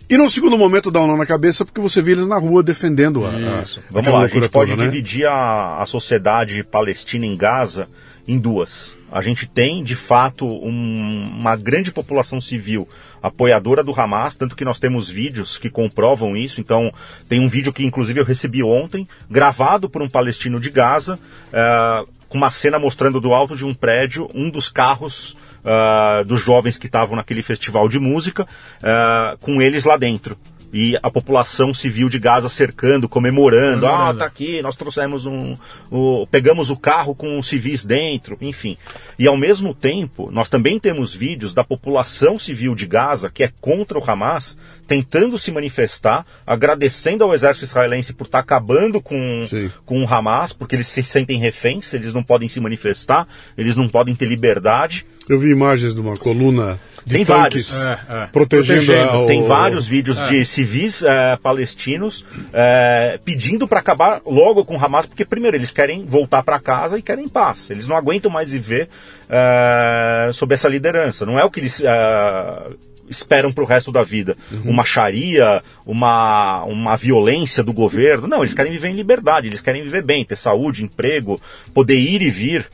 e no segundo momento dá um nó na cabeça porque você vê eles na rua defendendo a, a, Isso. Vamos aquela lá, a gente pode toda, né? dividir a, a sociedade palestina em Gaza em duas. A gente tem, de fato, um- uma grande população civil apoiadora do Hamas, tanto que nós temos vídeos que comprovam isso. Então, tem um vídeo que, inclusive, eu recebi ontem, gravado por um palestino de Gaza, eh, com uma cena mostrando do alto de um prédio um dos carros ah, dos jovens que estavam naquele festival de música, ah, com eles lá dentro. E a população civil de Gaza cercando, comemorando. Ah, tá aqui, nós trouxemos um. o- pegamos o carro com civis dentro, enfim. E ao mesmo tempo, nós também temos vídeos da população civil de Gaza, que é contra o Hamas, tentando se manifestar, agradecendo ao exército israelense por estar acabando com, Sim. com o Hamas, porque eles se sentem reféns, eles não podem se manifestar, eles não podem ter liberdade. Eu vi imagens de uma coluna de Tem tanques vários. É, é. protegendo, Protegendo. a- o- Tem vários vídeos de civis eh, palestinos eh, pedindo para acabar logo com o Hamas, porque primeiro eles querem voltar para casa e querem paz. Eles não aguentam mais viver eh, sob essa liderança. Não é o que eles eh, esperam para o resto da vida. Uma Sharia, uma, uma violência do governo. Não, eles querem viver em liberdade, eles querem viver bem, ter saúde, emprego, poder ir e vir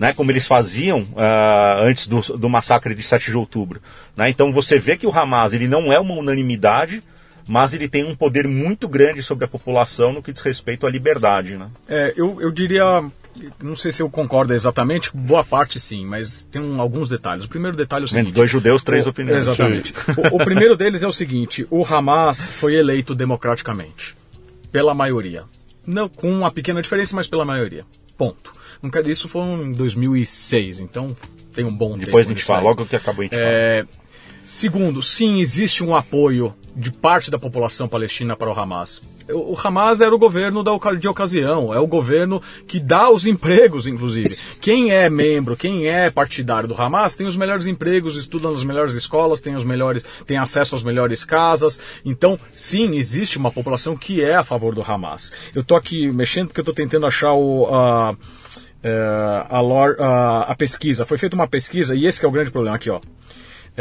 né, como eles faziam ah, antes do, do massacre de 7 de outubro. né? Então você vê que o Hamas ele não é uma unanimidade, mas ele tem um poder muito grande sobre a população no que diz respeito à liberdade. Né? É, eu, eu diria, não sei se eu concordo exatamente, boa parte sim, mas tem um- alguns detalhes. O primeiro detalhe é o seguinte. Dois judeus, três o- opiniões. Exatamente. O, o primeiro deles é o seguinte: o Hamas foi eleito democraticamente, pela maioria. Não com uma pequena diferença, mas pela maioria. Ponto. Isso foi em 2006, então tem um bom tempo. Depois a gente fala, aí. logo que acabou a gente fala. Segundo, sim, existe um apoio de parte da população palestina para o Hamas. O Hamas era o governo da de ocasião, é o governo que dá os empregos, inclusive. Quem é membro, quem é partidário do Hamas tem os melhores empregos, estuda nas melhores escolas, tem os melhores, tem acesso às melhores casas. Então, sim, existe uma população que é a favor do Hamas. Eu tô aqui mexendo porque eu tô tentando achar o a- é, a, lor- a- a pesquisa. Foi feita uma pesquisa, e esse é o grande problema aqui, ó.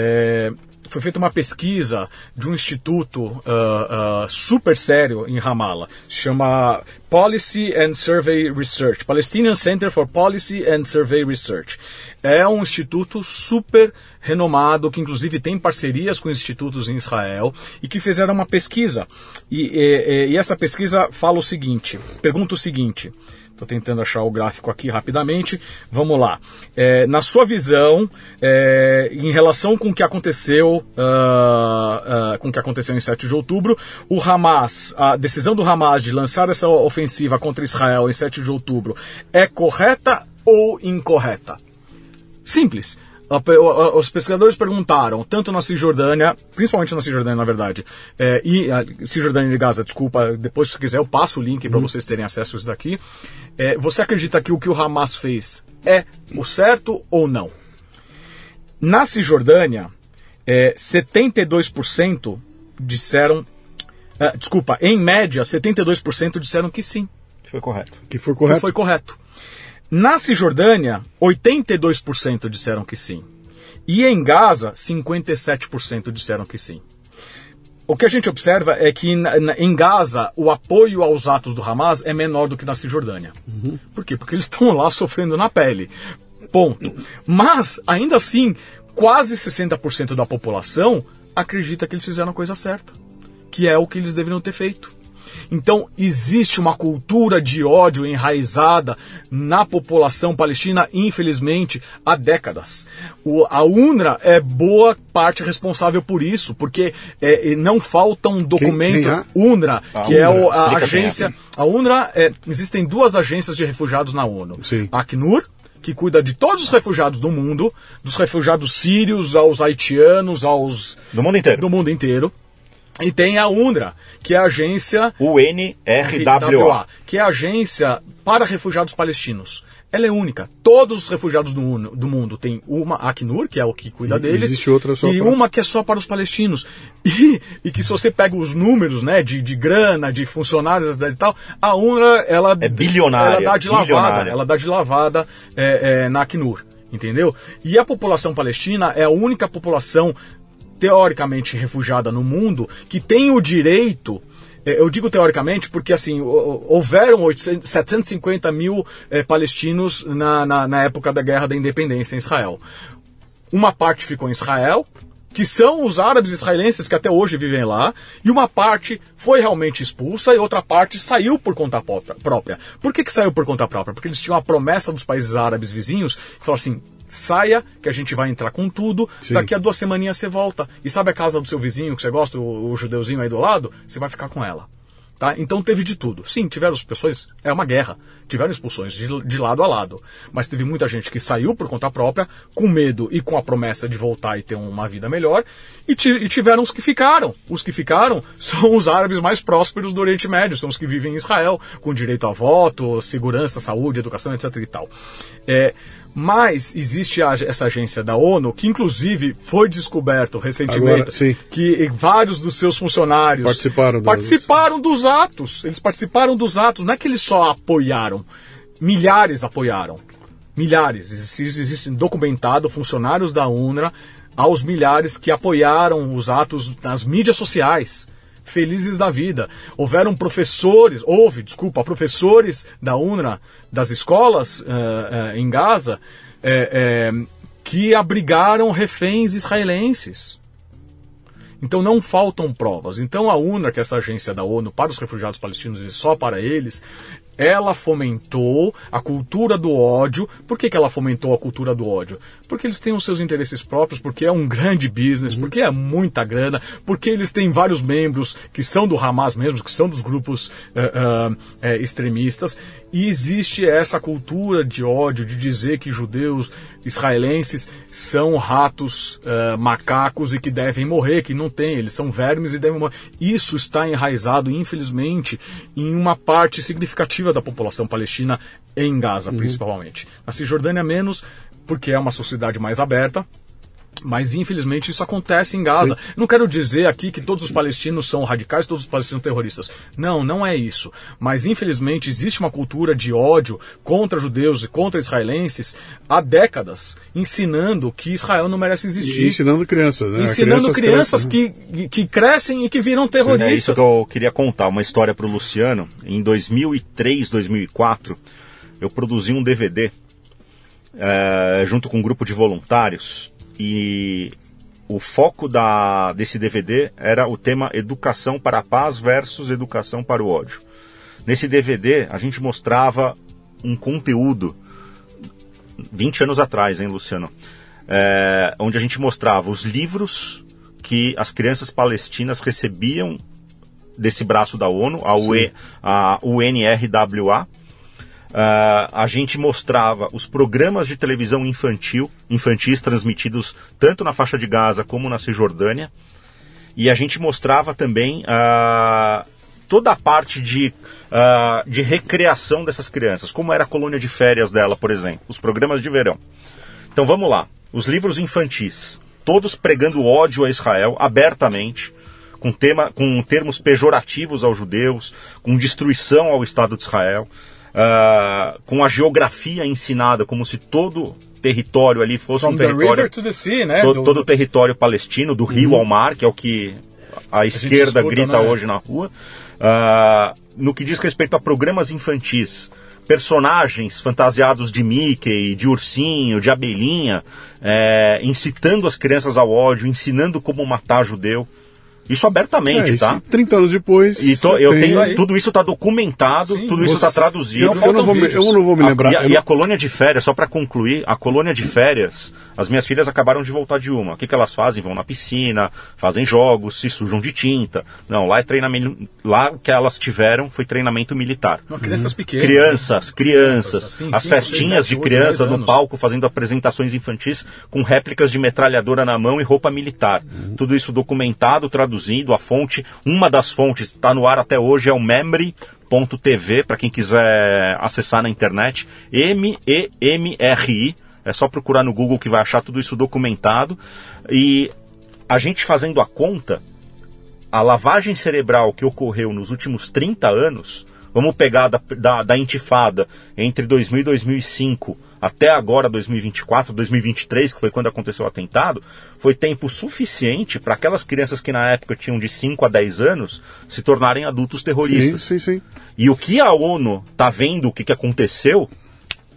É, foi feita uma pesquisa de um instituto ah, ah, super sério em Ramallah, chama Policy and Survey Research, Palestinian Center for Policy and Survey Research. É um instituto super renomado, que inclusive tem parcerias com institutos em Israel, e que fizeram uma pesquisa. E, e- e essa pesquisa fala o seguinte, pergunta o seguinte, Estou tentando achar o gráfico aqui rapidamente. Vamos lá. É, na sua visão, é, em relação com o que aconteceu, uh, uh, com o que aconteceu em 7 de outubro, o Hamas, a decisão do Hamas de lançar essa ofensiva contra Israel em 7 de outubro é correta ou incorreta? Simples os pesquisadores perguntaram, tanto na Cisjordânia, principalmente na Cisjordânia, na verdade, é, e a Cisjordânia de Gaza, desculpa, depois se quiser eu passo o link para uhum. vocês terem acesso a isso daqui. É, você acredita que o que o Hamas fez é o certo ou não? Na Cisjordânia, é, 72% disseram, é, desculpa, em média, 72% disseram que sim. Que foi correto. Que foi correto. Que foi correto. Na Cisjordânia, 82% disseram que sim. E em Gaza, 57% disseram que sim. O que a gente observa é que em Gaza o apoio aos atos do Hamas é menor do que na Cisjordânia. Uhum. Por quê? Porque eles estão lá sofrendo na pele. Ponto. Mas, ainda assim, quase 60% da população acredita que eles fizeram a coisa certa. Que é o que eles deveriam ter feito. Então, existe uma cultura de ódio enraizada na população palestina, infelizmente, há décadas. O, a UNRWA é boa parte responsável por isso, porque é, não falta um documento, quem, quem é? UNRWA, a que UNRWA. é o, a agência. A UNRWA, é, existem duas agências de refugiados na ONU: Sim. a Acnur, que cuida de todos os refugiados do mundo, dos refugiados sírios aos haitianos, aos. Do mundo inteiro. Do mundo inteiro. E tem a UNRWA, que é a agência UNRWA, que é a agência para refugiados palestinos. Ela é única. Todos os refugiados do, do mundo têm uma Acnur, que é o que cuida e, deles, existe outra só e para... uma que é só para os palestinos. E, e que se você pega os números, né, de, de grana, de funcionários e tal, a UNRWA ela é bilionária. Ela dá de lavada, ela dá de lavada é, é, na Acnur entendeu? E a população palestina é a única população teoricamente refugiada no mundo que tem o direito é, eu digo teoricamente porque assim houveram 800, 750 mil é, palestinos na, na, na, época da guerra da independência em Israel. Uma parte ficou em Israel, que são os árabes israelenses que até hoje vivem lá, e uma parte foi realmente expulsa e outra parte saiu por conta própria. Por que, que saiu por conta própria? Porque eles tinham a promessa dos países árabes vizinhos que falaram assim: saia, que a gente vai entrar com tudo. Sim. Daqui a duas semaninhas você volta. E sabe a casa do seu vizinho que você gosta, o, o judeuzinho aí do lado? Você vai ficar com ela. Tá? Então teve de tudo. Sim, tiveram expulsões, é uma guerra. Tiveram expulsões de, de, lado a lado. Mas teve muita gente que saiu por conta própria, com medo e com a promessa de voltar e ter uma vida melhor. E, e tiveram os que ficaram. Os que ficaram são os árabes mais prósperos do Oriente Médio, são os que vivem em Israel, com direito a voto, segurança, saúde, educação, etc. e tal. É, mas existe a, essa agência da ONU, que inclusive foi descoberto recentemente Agora, que vários dos seus funcionários participaram, participaram dos atos. Eles participaram dos atos, não é que eles só apoiaram, milhares apoiaram. Milhares. Existe, existe documentado funcionários da UNRWA aos milhares que apoiaram os atos nas mídias sociais felizes da vida. Houveram professores, houve, desculpa, professores da UNRWA, das escolas uh, uh, em Gaza, uh, que abrigaram reféns israelenses. Então não faltam provas. Então a UNRWA, que é essa agência da ONU para os refugiados palestinos e só para eles, ela fomentou a cultura do ódio. Por que, que ela fomentou a cultura do ódio? Porque eles têm os seus interesses próprios, porque é um grande business, uhum. porque é muita grana, porque eles têm vários membros que são do Hamas mesmo, que são dos grupos uh, uh, extremistas. E existe essa cultura de ódio, de dizer que judeus israelenses são ratos, macacos e que devem morrer, que não tem, eles são vermes e devem morrer. Isso está enraizado, infelizmente, em uma parte significativa da população palestina em Gaza, uhum. principalmente. Na Cisjordânia, menos, porque é uma sociedade mais aberta. Mas infelizmente isso acontece em Gaza. Sim. Não quero dizer aqui que todos os palestinos são radicais, todos os palestinos terroristas. Não, não é isso. Mas infelizmente existe uma cultura de ódio contra judeus e contra israelenses há décadas, ensinando que Israel não merece existir. E ensinando crianças, né? Ensinando crianças, crianças que, que crescem e que viram terroristas. Sim, é isso que eu queria contar, uma história para o Luciano. Em 2003, 2004, eu produzi um DVD é, junto com um grupo de voluntários e o foco da, desse DVD era o tema Educação para a Paz versus Educação para o Ódio. Nesse DVD, a gente mostrava um conteúdo 20 anos atrás, hein, Luciano? É, onde a gente mostrava os livros que as crianças palestinas recebiam desse braço da ONU, a, UE, a UNRWA. Uh, a gente mostrava os programas de televisão infantil, infantis transmitidos tanto na faixa de Gaza como na Cisjordânia. E a gente mostrava também uh, toda a parte de, uh, de recreação dessas crianças, como era a colônia de férias dela, por exemplo, os programas de verão. Então vamos lá, os livros infantis, todos pregando ódio a Israel abertamente, com, tema, com termos pejorativos aos judeus, com destruição ao Estado de Israel, uh, com a geografia ensinada como se todo território ali fosse From um território. sea, né? todo, do, todo o território palestino, do rio ao mar, que é o que a esquerda escuta, grita né? hoje na rua. Uh, no que diz respeito a programas infantis, personagens fantasiados de Mickey, de ursinho, de abelhinha, é, incitando as crianças ao ódio, ensinando como matar judeu. Isso abertamente, É, isso, tá? 30 anos depois. E to- eu tem- tenho, aí. tudo isso está documentado, Sim, tudo isso está traduzido. Eu, eu não vou me, eu não vou me A- lembrar. e, a, eu e não- a colônia de férias, só para concluir, a colônia de férias, as minhas filhas acabaram de voltar de uma. O que, que elas fazem? Vão na piscina, fazem jogos, se sujam de tinta. Não, lá é treinamento. Lá o que elas tiveram foi treinamento militar. Não, crianças pequenas. Crianças, crianças, assim, as cinco, festinhas seis, de crianças no palco fazendo apresentações infantis com réplicas de metralhadora na mão e roupa militar. Uhum. Tudo isso documentado, traduzido, a fonte, uma das fontes está no ar até hoje é o Memory.tv, para quem quiser acessar na internet, M-E-M-R-I, é só procurar no Google que vai achar tudo isso documentado. E a gente fazendo a conta, a lavagem cerebral que ocorreu nos últimos 30 anos, vamos pegar da, da, da intifada entre 2000 e 2005 até agora 2024, 2023, que foi quando aconteceu o atentado, foi tempo suficiente para aquelas crianças que na época tinham de 5 a 10 anos se tornarem adultos Sim, terroristas. sim, sim. E o que a ONU tá vendo o que, que aconteceu,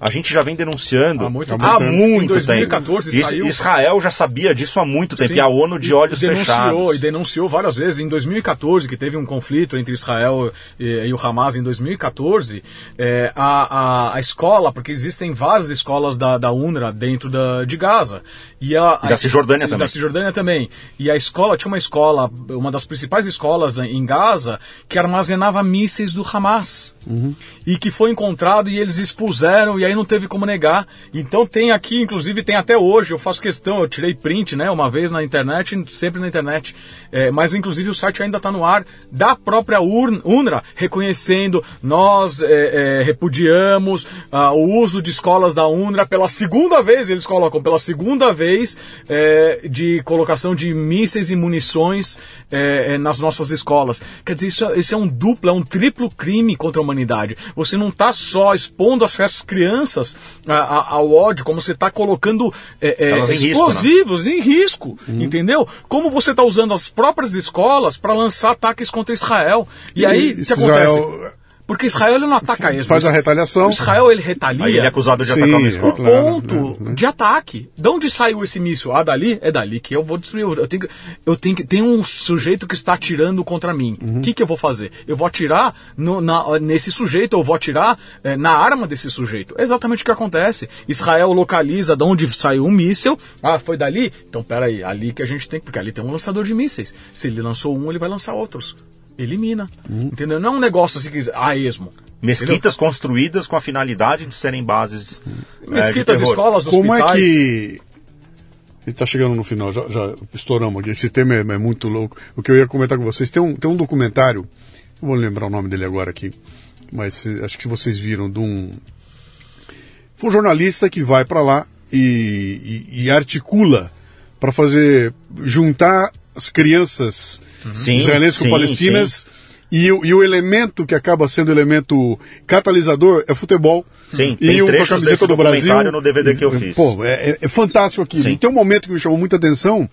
a gente já vem denunciando Há muito há tempo. muito Em 2014 tempo. Saiu- Israel já sabia disso há muito tempo, Sim. e a ONU de olhos denunciou, fechados. E denunciou várias vezes. Em 2014, que teve um conflito entre Israel e, e o Hamas, em 2014, é, a, a, a escola, porque existem várias escolas da, da UNRWA dentro da, de Gaza. E, a, E da a- Cisjordânia também. Da Cisjordânia também. E a escola, tinha uma escola, uma das principais escolas em Gaza, que armazenava mísseis do Hamas. E que foi encontrado e eles expuseram, e aí não teve como negar. Então tem aqui, inclusive tem até hoje, eu faço questão, eu tirei print, né, uma vez na internet, sempre na internet. É, mas inclusive o site ainda está no ar da própria UNRWA, reconhecendo, nós é, é, repudiamos ah, o uso de escolas da UNRWA pela segunda vez, eles colocam pela segunda vez é, de colocação de mísseis e munições é, é, nas nossas escolas. Quer dizer, isso, isso é um duplo, é um triplo crime contra a humanidade. Você não está só expondo as, as crianças a- a- ao ódio, como você está colocando é, é, Elas em risco, né? explosivos em risco, entendeu? Como você está usando as próprias escolas para lançar ataques contra Israel. E, aí, o que Israel acontece? Porque Israel ele não ataca isso. faz a retaliação. O Israel ele retalia. Aí ele é acusado de Sim, atacar uma escola. claro. ponto de ataque. De onde saiu esse míssil? Ah, dali? É dali que eu vou destruir. Eu tenho que, eu tenho que, tem um sujeito que está atirando contra mim. O que, que eu vou fazer? Eu vou atirar no- na- nesse sujeito, eu vou atirar eh, na arma desse sujeito. É exatamente o que acontece. Israel localiza de onde saiu um míssil. Ah, foi dali? Então, peraí, ali que a gente tem que. Porque ali tem um lançador de mísseis. Se ele lançou um, ele vai lançar outros. Elimina. Entendeu? Não é um negócio assim que. Ah, esmo. Mesquitas construídas com a finalidade de serem bases. é, de Mesquitas, terror. escolas, Como é hospitais. que. Ele tá chegando no final, já, já estouramos aqui. Esse tema é, é muito louco. O que eu ia comentar com vocês, tem um, tem um documentário, não vou lembrar o nome dele agora aqui, mas eh, acho que vocês viram de um. Foi um jornalista que vai para lá e, e- e articula para fazer. juntar as crianças Sim, israelenses com sim, palestinas. E, o- e o elemento que acaba sendo elemento catalisador é futebol. Sim, e tem o, a trechos camiseta desse do Brasil. no DVD que eu fiz. Pô, é, é- é fantástico aquilo. Sim. E tem um momento que me chamou muita atenção.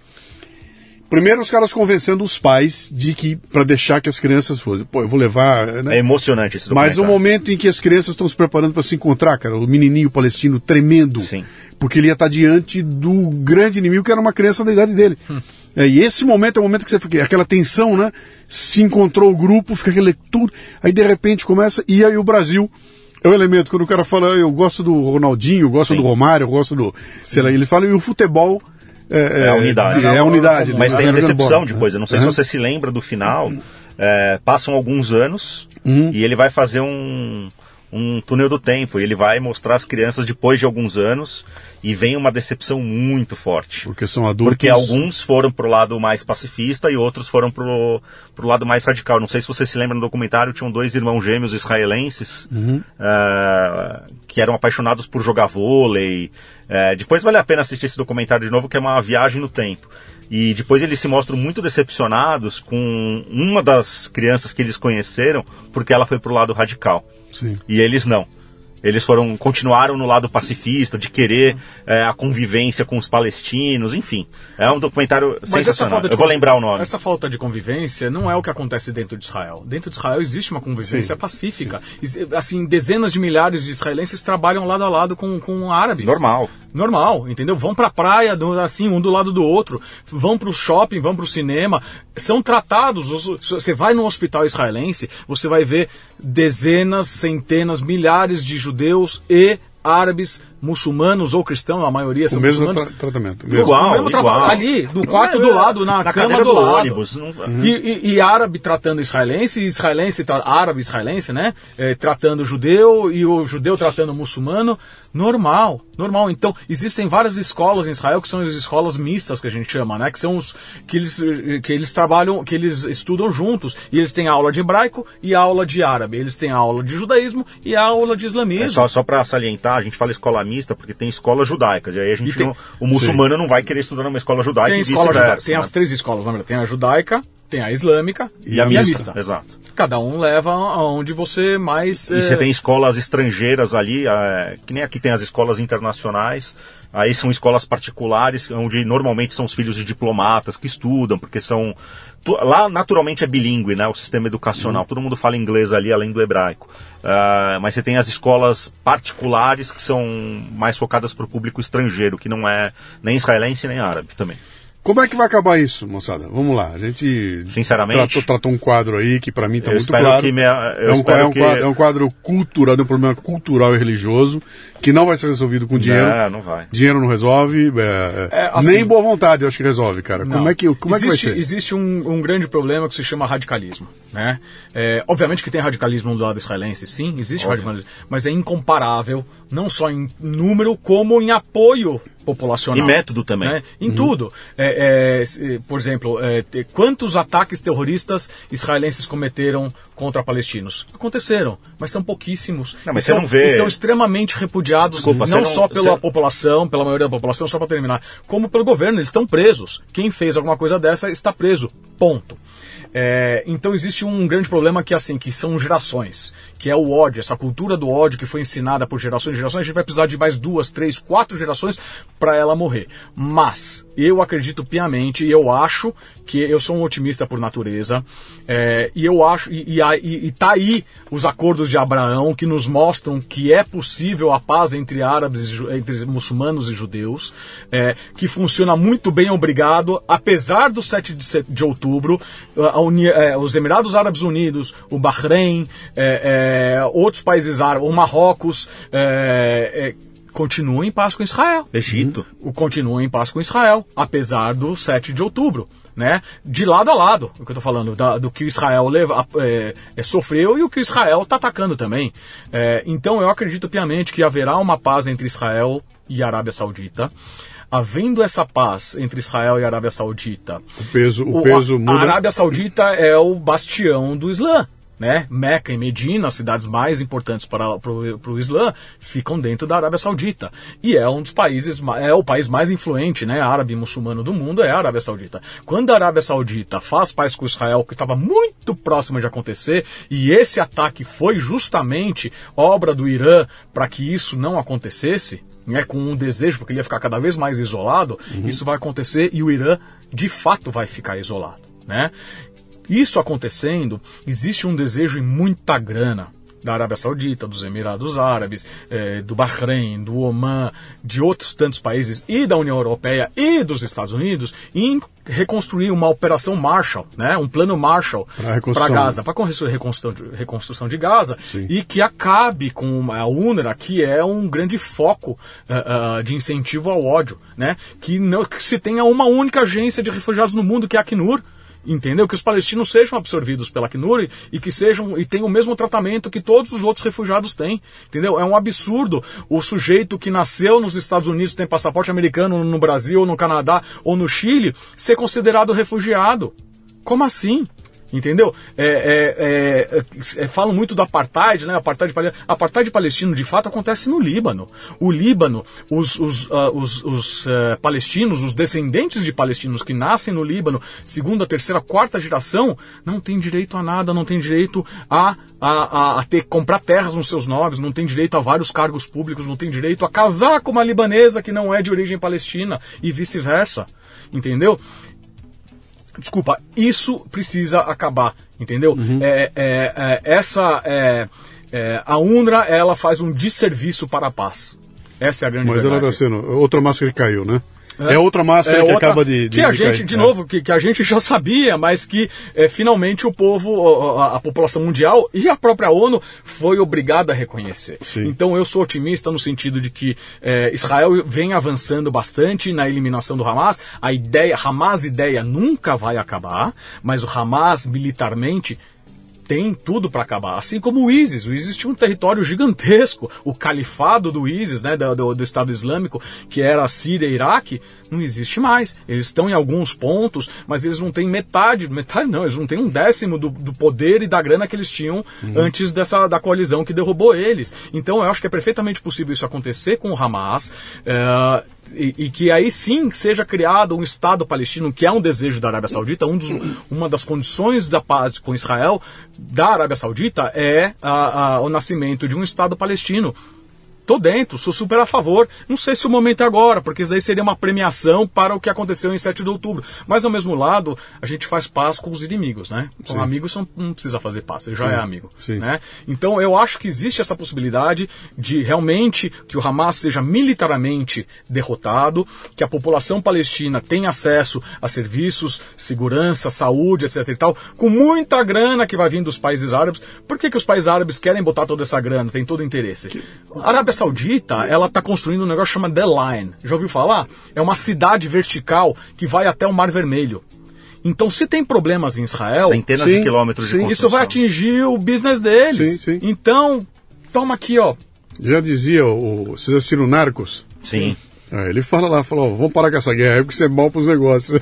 Primeiro, os caras convencendo os pais de que, para deixar que as crianças fossem. Pô, eu vou levar. Né? É emocionante esse Mas o momento em que as crianças estão se preparando para se encontrar, cara, o menininho palestino tremendo. Sim. Porque ele ia estar diante do grande inimigo que era uma criança da idade dele. É, e esse momento é o momento que você fica, aquela tensão, né? Se encontrou o grupo, fica aquele tudo. Aí de repente começa, e aí o Brasil É o elemento, quando o cara fala, eu gosto do Ronaldinho, eu gosto Sim. do Romário, eu gosto do. Sei lá, ele fala, e o futebol. É, É a unidade. É a unidade. Mas ele tem a jogando decepção depois. Eu não sei Aham. se você se lembra do final. É, passam alguns anos Uhum. e ele vai fazer um, um túnel do tempo. E ele vai mostrar as crianças depois de alguns anos e vem uma decepção muito forte. Porque são adultos. Porque alguns foram pro lado mais pacifista e outros foram pro, pro lado mais radical. Não sei se você se lembra no documentário, tinham dois irmãos gêmeos israelenses Uhum. eh, que eram apaixonados por jogar vôlei. Eh, depois vale a pena assistir esse documentário de novo, que é uma viagem no tempo. E depois eles se mostram muito decepcionados com uma das crianças que eles conheceram, porque ela foi pro lado radical. Sim. E eles não. Eles foram continuaram no lado pacifista, de querer eh, a convivência com os palestinos, enfim. É um documentário Mas sensacional. Eu vou lembrar o nome. Essa falta de convivência não é o que acontece dentro de Israel. Dentro de Israel existe uma convivência Sim, pacífica. Exi- Assim, dezenas de milhares de israelenses trabalham lado a lado com, com árabes. Normal. Normal, entendeu? Vão pra praia, do- assim, um do lado do outro. Vão pro shopping, vão pro cinema. São tratados. Você vai num hospital israelense, você vai ver dezenas, centenas, milhares de judeus e árabes, muçulmanos ou cristãos, a maioria O são mesmo muçulmanos. tra- tratamento. Mesmo. Igual, O mesmo igual. Ali, no quarto é- do lado, na, cama cadeira do, lado. ônibus. não- E, e- e árabe tratando israelense, e israelense, tra- árabe israelense, né? eh, tratando judeu e o judeu tratando muçulmano. Normal, normal. Então, existem várias escolas em Israel que são as escolas mistas que a gente chama, né? Que são os que eles, que eles trabalham, que eles estudam juntos. E eles têm aula de hebraico e aula de árabe. Eles têm aula de judaísmo e aula de islamismo. É só, só para salientar, a gente fala escola mista porque tem escolas judaicas. E aí a gente E tem- não- o muçulmano não vai querer estudar numa escola judaica Tem e escola judaica, tem né? as três escolas, na verdade. Tem a judaica, tem a islâmica E a mista. Exato. Cada um leva aonde você mais. E eh, você tem escolas estrangeiras ali, é, que nem aqui tem as escolas internacionais. Aí são escolas particulares, onde normalmente são os filhos de diplomatas que estudam, porque são. Lá naturalmente é bilíngue, né? O sistema educacional. Todo mundo fala inglês ali, além do hebraico. Ah, mas você tem as escolas particulares que são mais focadas para o público estrangeiro, que não é nem israelense nem árabe também. Como é que vai acabar isso, moçada? Vamos lá. A gente Sinceramente? tratou, tratou um quadro aí que pra mim tá Eu muito claro. que minha- é, um, espero é, um que- quadro, é um quadro cultural, de um problema cultural e religioso que não vai ser resolvido com dinheiro. Não, não vai. Dinheiro não resolve, é, É, assim- nem boa vontade eu acho que resolve, cara. Não. Como é que, como é que vai existe, ser? Existe um, um grande problema que se chama radicalismo. Né? É, obviamente que tem radicalismo do lado israelense, sim, existe radicalismo, mas é incomparável, não só em número, como em apoio populacional. E método também. né? Em tudo. É, é, por exemplo, é, quantos ataques terroristas israelenses cometeram contra palestinos? Aconteceram, mas são pouquíssimos. Não, mas E você são, não vê- e são extremamente repudiados, Desculpa, não, não- só pela você- população, pela maioria da população, só para terminar, como pelo governo, eles estão presos. Quem fez alguma coisa dessa está preso. Ponto. É, então existe um grande problema que assim que são gerações, que é o ódio, essa cultura do ódio que foi ensinada por gerações e gerações. A gente vai precisar de mais duas, três, quatro gerações para ela morrer. Mas eu acredito piamente e eu acho que eu sou um otimista por natureza é, e eu acho e, e, e, tá aí os acordos de Abraão que nos mostram que é possível a paz entre árabes, entre muçulmanos e judeus, é, que funciona muito bem, obrigado, apesar do 7 de, de outubro, Uni- é, os Emirados Árabes Unidos, o Bahrein, é, é, outros países árabes, o Marrocos, é, é, continuam em paz com Israel Egito. o continua em paz com Israel, apesar do 7 de outubro. Né? De lado a lado, o que eu estou falando, da- do que o Israel leva, é, é, sofreu e o que o Israel está atacando também. É, então eu acredito piamente que haverá uma paz entre Israel e a Arábia Saudita. Havendo essa paz entre Israel e a Arábia Saudita, O peso, o o- peso a, muda. A Arábia Saudita é o bastião do Islã. Né? Meca e Medina, as cidades mais importantes para o Islã, ficam dentro da Arábia Saudita. E é um dos países, é o país mais influente, né? árabe e muçulmano do mundo, é a Arábia Saudita. Quando a Arábia Saudita faz paz com Israel, que estava muito próximo de acontecer, e esse ataque foi justamente obra do Irã para que isso não acontecesse, né, com um desejo, porque ele ia ficar cada vez mais isolado, isso vai acontecer e o Irã de fato vai ficar isolado. Né? Isso acontecendo, existe um desejo e muita grana, da Arábia Saudita, dos Emirados Árabes, eh, do Bahrein, do Oman, de outros tantos países e da União Europeia e dos Estados Unidos em reconstruir uma operação Marshall, né, um plano Marshall para Gaza, para reconstrução de, reconstrução de Gaza Sim. e que acabe com a UNRWA, que é um grande foco uh, uh, de incentivo ao ódio, né, que, não, que se tenha uma única agência de refugiados no mundo, que é a Acnur, entendeu? Que os palestinos sejam absorvidos pela Acnur e que sejam e tenham o mesmo tratamento que todos os outros refugiados têm, entendeu? É um absurdo o sujeito que nasceu nos Estados Unidos, tem passaporte americano no Brasil, ou no Canadá ou no Chile, ser considerado refugiado. Como assim? Entendeu? É, é, é, é, falam muito do apartheid, né? Apartheid, apartheid palestino de fato acontece no Líbano. O Líbano, os, os, uh, os, os uh, palestinos, os descendentes de palestinos que nascem no Líbano, segunda, terceira, quarta geração, não tem direito a nada, não tem direito a, a, a, a ter comprar terras nos seus nomes, não tem direito a vários cargos públicos, não tem direito a casar com uma libanesa que não é de origem palestina e vice-versa. Entendeu? Desculpa, isso precisa acabar, entendeu? Uhum. É, é, é, essa é, é, a UNRWA ela faz um desserviço para a paz. Essa é a grande Mas verdade. ela está sendo. Outra máscara que caiu, né? É, outra máscara É que outra- acaba de. de que a de gente, cair. de É. novo, que, que a gente já sabia, mas que é, finalmente o povo, a, a população mundial e a própria ONU foi obrigada a reconhecer. Sim. Então eu sou otimista no sentido de que é, Israel vem avançando bastante na eliminação do Hamas. A ideia, Hamas ideia nunca vai acabar, mas o Hamas militarmente tem tudo para acabar. Assim como o ISIS. O ISIS tinha um território gigantesco. O califado do ISIS, né, do, do- do Estado Islâmico, que era a Síria e Iraque, não existe mais. Eles estão em alguns pontos, mas eles não têm metade, metade não, eles não têm um décimo do, do poder e da grana que eles tinham antes dessa da coalizão que derrubou eles. Então eu acho que é perfeitamente possível isso acontecer com o Hamas. eh, e, e que aí sim seja criado um Estado palestino, que é um desejo da Arábia Saudita, um dos- uma das condições da paz com Israel da Arábia Saudita é a- a- o nascimento de um Estado palestino. Tô dentro, sou super a favor. Não sei se o momento é agora, porque isso daí seria uma premiação para o que aconteceu em 7 de outubro. Mas ao mesmo lado, a gente faz paz com os inimigos, né? Com Sim. amigos não, precisa fazer paz, você já Sim, é amigo. sim. Né? Então eu acho que existe essa possibilidade de realmente que o Hamas seja militarmente derrotado, que a população palestina tenha acesso a serviços, segurança, saúde, etc e tal, com muita grana que vai vir dos países árabes. Por que, que os países árabes querem botar toda essa grana? Tem todo o interesse. A Arábia Saudita, ela está construindo um negócio chamado The Line. Já ouviu falar? É uma cidade vertical que vai até o Mar Vermelho. Então, se tem problemas em Israel, Centenas Sim, de quilômetros de sim. construção. isso vai atingir o business deles. Sim, sim. Então, toma aqui, ó. Já dizia o. Vocês assistiram Narcos? Sim. É, ele fala lá, falou, vamos parar com essa guerra aí, porque isso é bom pros negócios.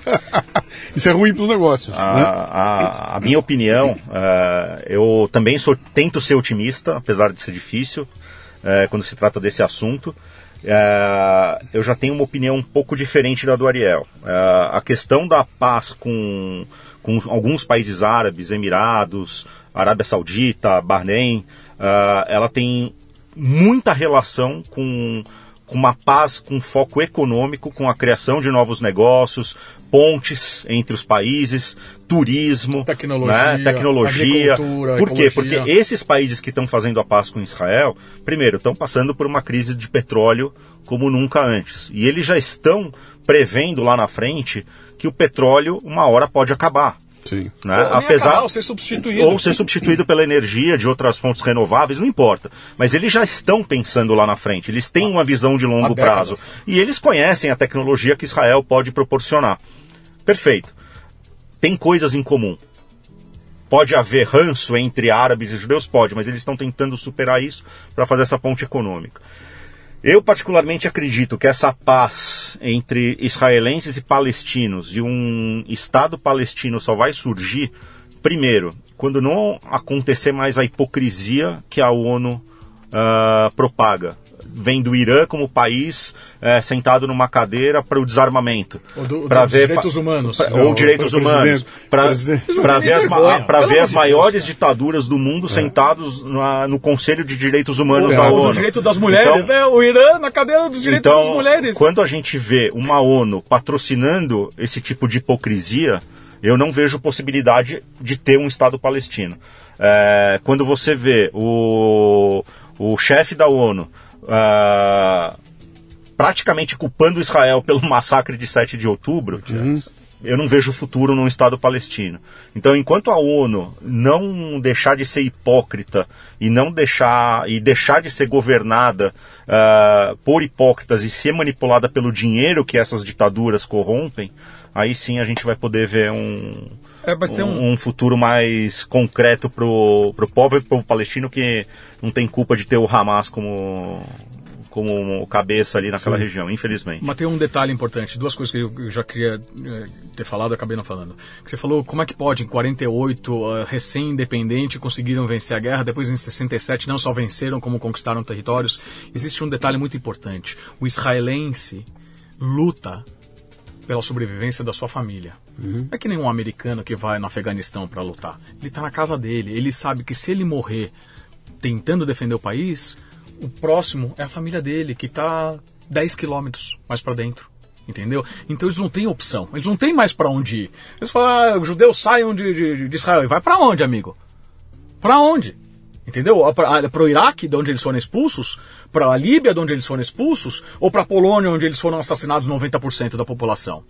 isso é ruim pros negócios. A, né? a- a minha opinião, eh, eu também sou, tento ser otimista, apesar de ser difícil, eh, quando se trata desse assunto. Eh, eu já tenho uma opinião um pouco diferente da do Ariel. Eh, a questão da paz com, com alguns países árabes, Emirados, Arábia Saudita, Bahrein, eh, ela tem muita relação com, com uma paz com foco econômico, com a criação de novos negócios, pontes entre os países, turismo, Tecnologia, né, tecnologia. Por quê? ecologia. Porque esses países que estão fazendo a paz com Israel, primeiro, estão passando por uma crise de petróleo como nunca antes. E eles já estão prevendo lá na frente que o petróleo uma hora pode acabar. Sim. Né? Ou nem acabar, ou ser substituído. ou ser substituído pela energia de outras fontes renováveis, não importa. Mas eles já estão pensando lá na frente, eles têm uma visão de longo prazo. E eles conhecem a tecnologia que Israel pode proporcionar. Perfeito. Tem coisas em comum. Pode haver ranço entre árabes e judeus? Pode, mas eles estão tentando superar isso para fazer essa ponte econômica. Eu particularmente acredito que essa paz entre israelenses e palestinos e um Estado palestino só vai surgir, primeiro, quando não acontecer mais a hipocrisia que a ONU ah, propaga. Vem do Irã como país eh, sentado numa cadeira para o desarmamento. Ou dos ver direitos humanos. pra- Não, ou direitos humanos. Para ver as, pra ver as maiores Deus, ditaduras do mundo sentados na- no Conselho de Direitos Humanos É, da ONU. direito das mulheres, Então- né? O Irã na cadeira dos direitos então, das mulheres. quando a gente vê uma ONU patrocinando esse tipo de hipocrisia, eu não vejo possibilidade de ter um Estado palestino. É, quando você vê o, o chefe da ONU uh, praticamente culpando Israel pelo massacre de 7 de outubro, uhum. eu não vejo futuro num Estado palestino. Então, enquanto a ONU não deixar de ser hipócrita e não deixar e deixar de ser governada uh, por hipócritas e ser manipulada pelo dinheiro que essas ditaduras corrompem, aí sim a gente vai poder ver um, é, um, um... um, futuro mais concreto pro, pro pobre povo palestino que não tem culpa de ter o Hamas como como cabeça ali naquela Sim. região, infelizmente. Mas tem um detalhe importante, duas coisas que eu já queria eh, ter falado e acabei não falando. Você falou como é que pode, em 48, uh, recém-independente, conseguiram vencer a guerra, depois em 67 não só venceram, como conquistaram territórios. Existe um detalhe muito importante. O israelense luta pela sobrevivência da sua família. Uhum. É que nem um americano que vai no Afeganistão para lutar. Ele está na casa dele, ele sabe que se ele morrer tentando defender o país, o próximo é a família dele, que está 10 quilômetros mais para dentro. Entendeu? Então eles não têm opção. Eles não têm mais para onde ir. Eles falam, ah, os judeus saiam de, de, de Israel. E vai para onde, amigo? Para onde? Entendeu? Para o Iraque, de onde eles foram expulsos, para a Líbia, de onde eles foram expulsos, ou para a Polônia, onde eles foram assassinados 90% da população.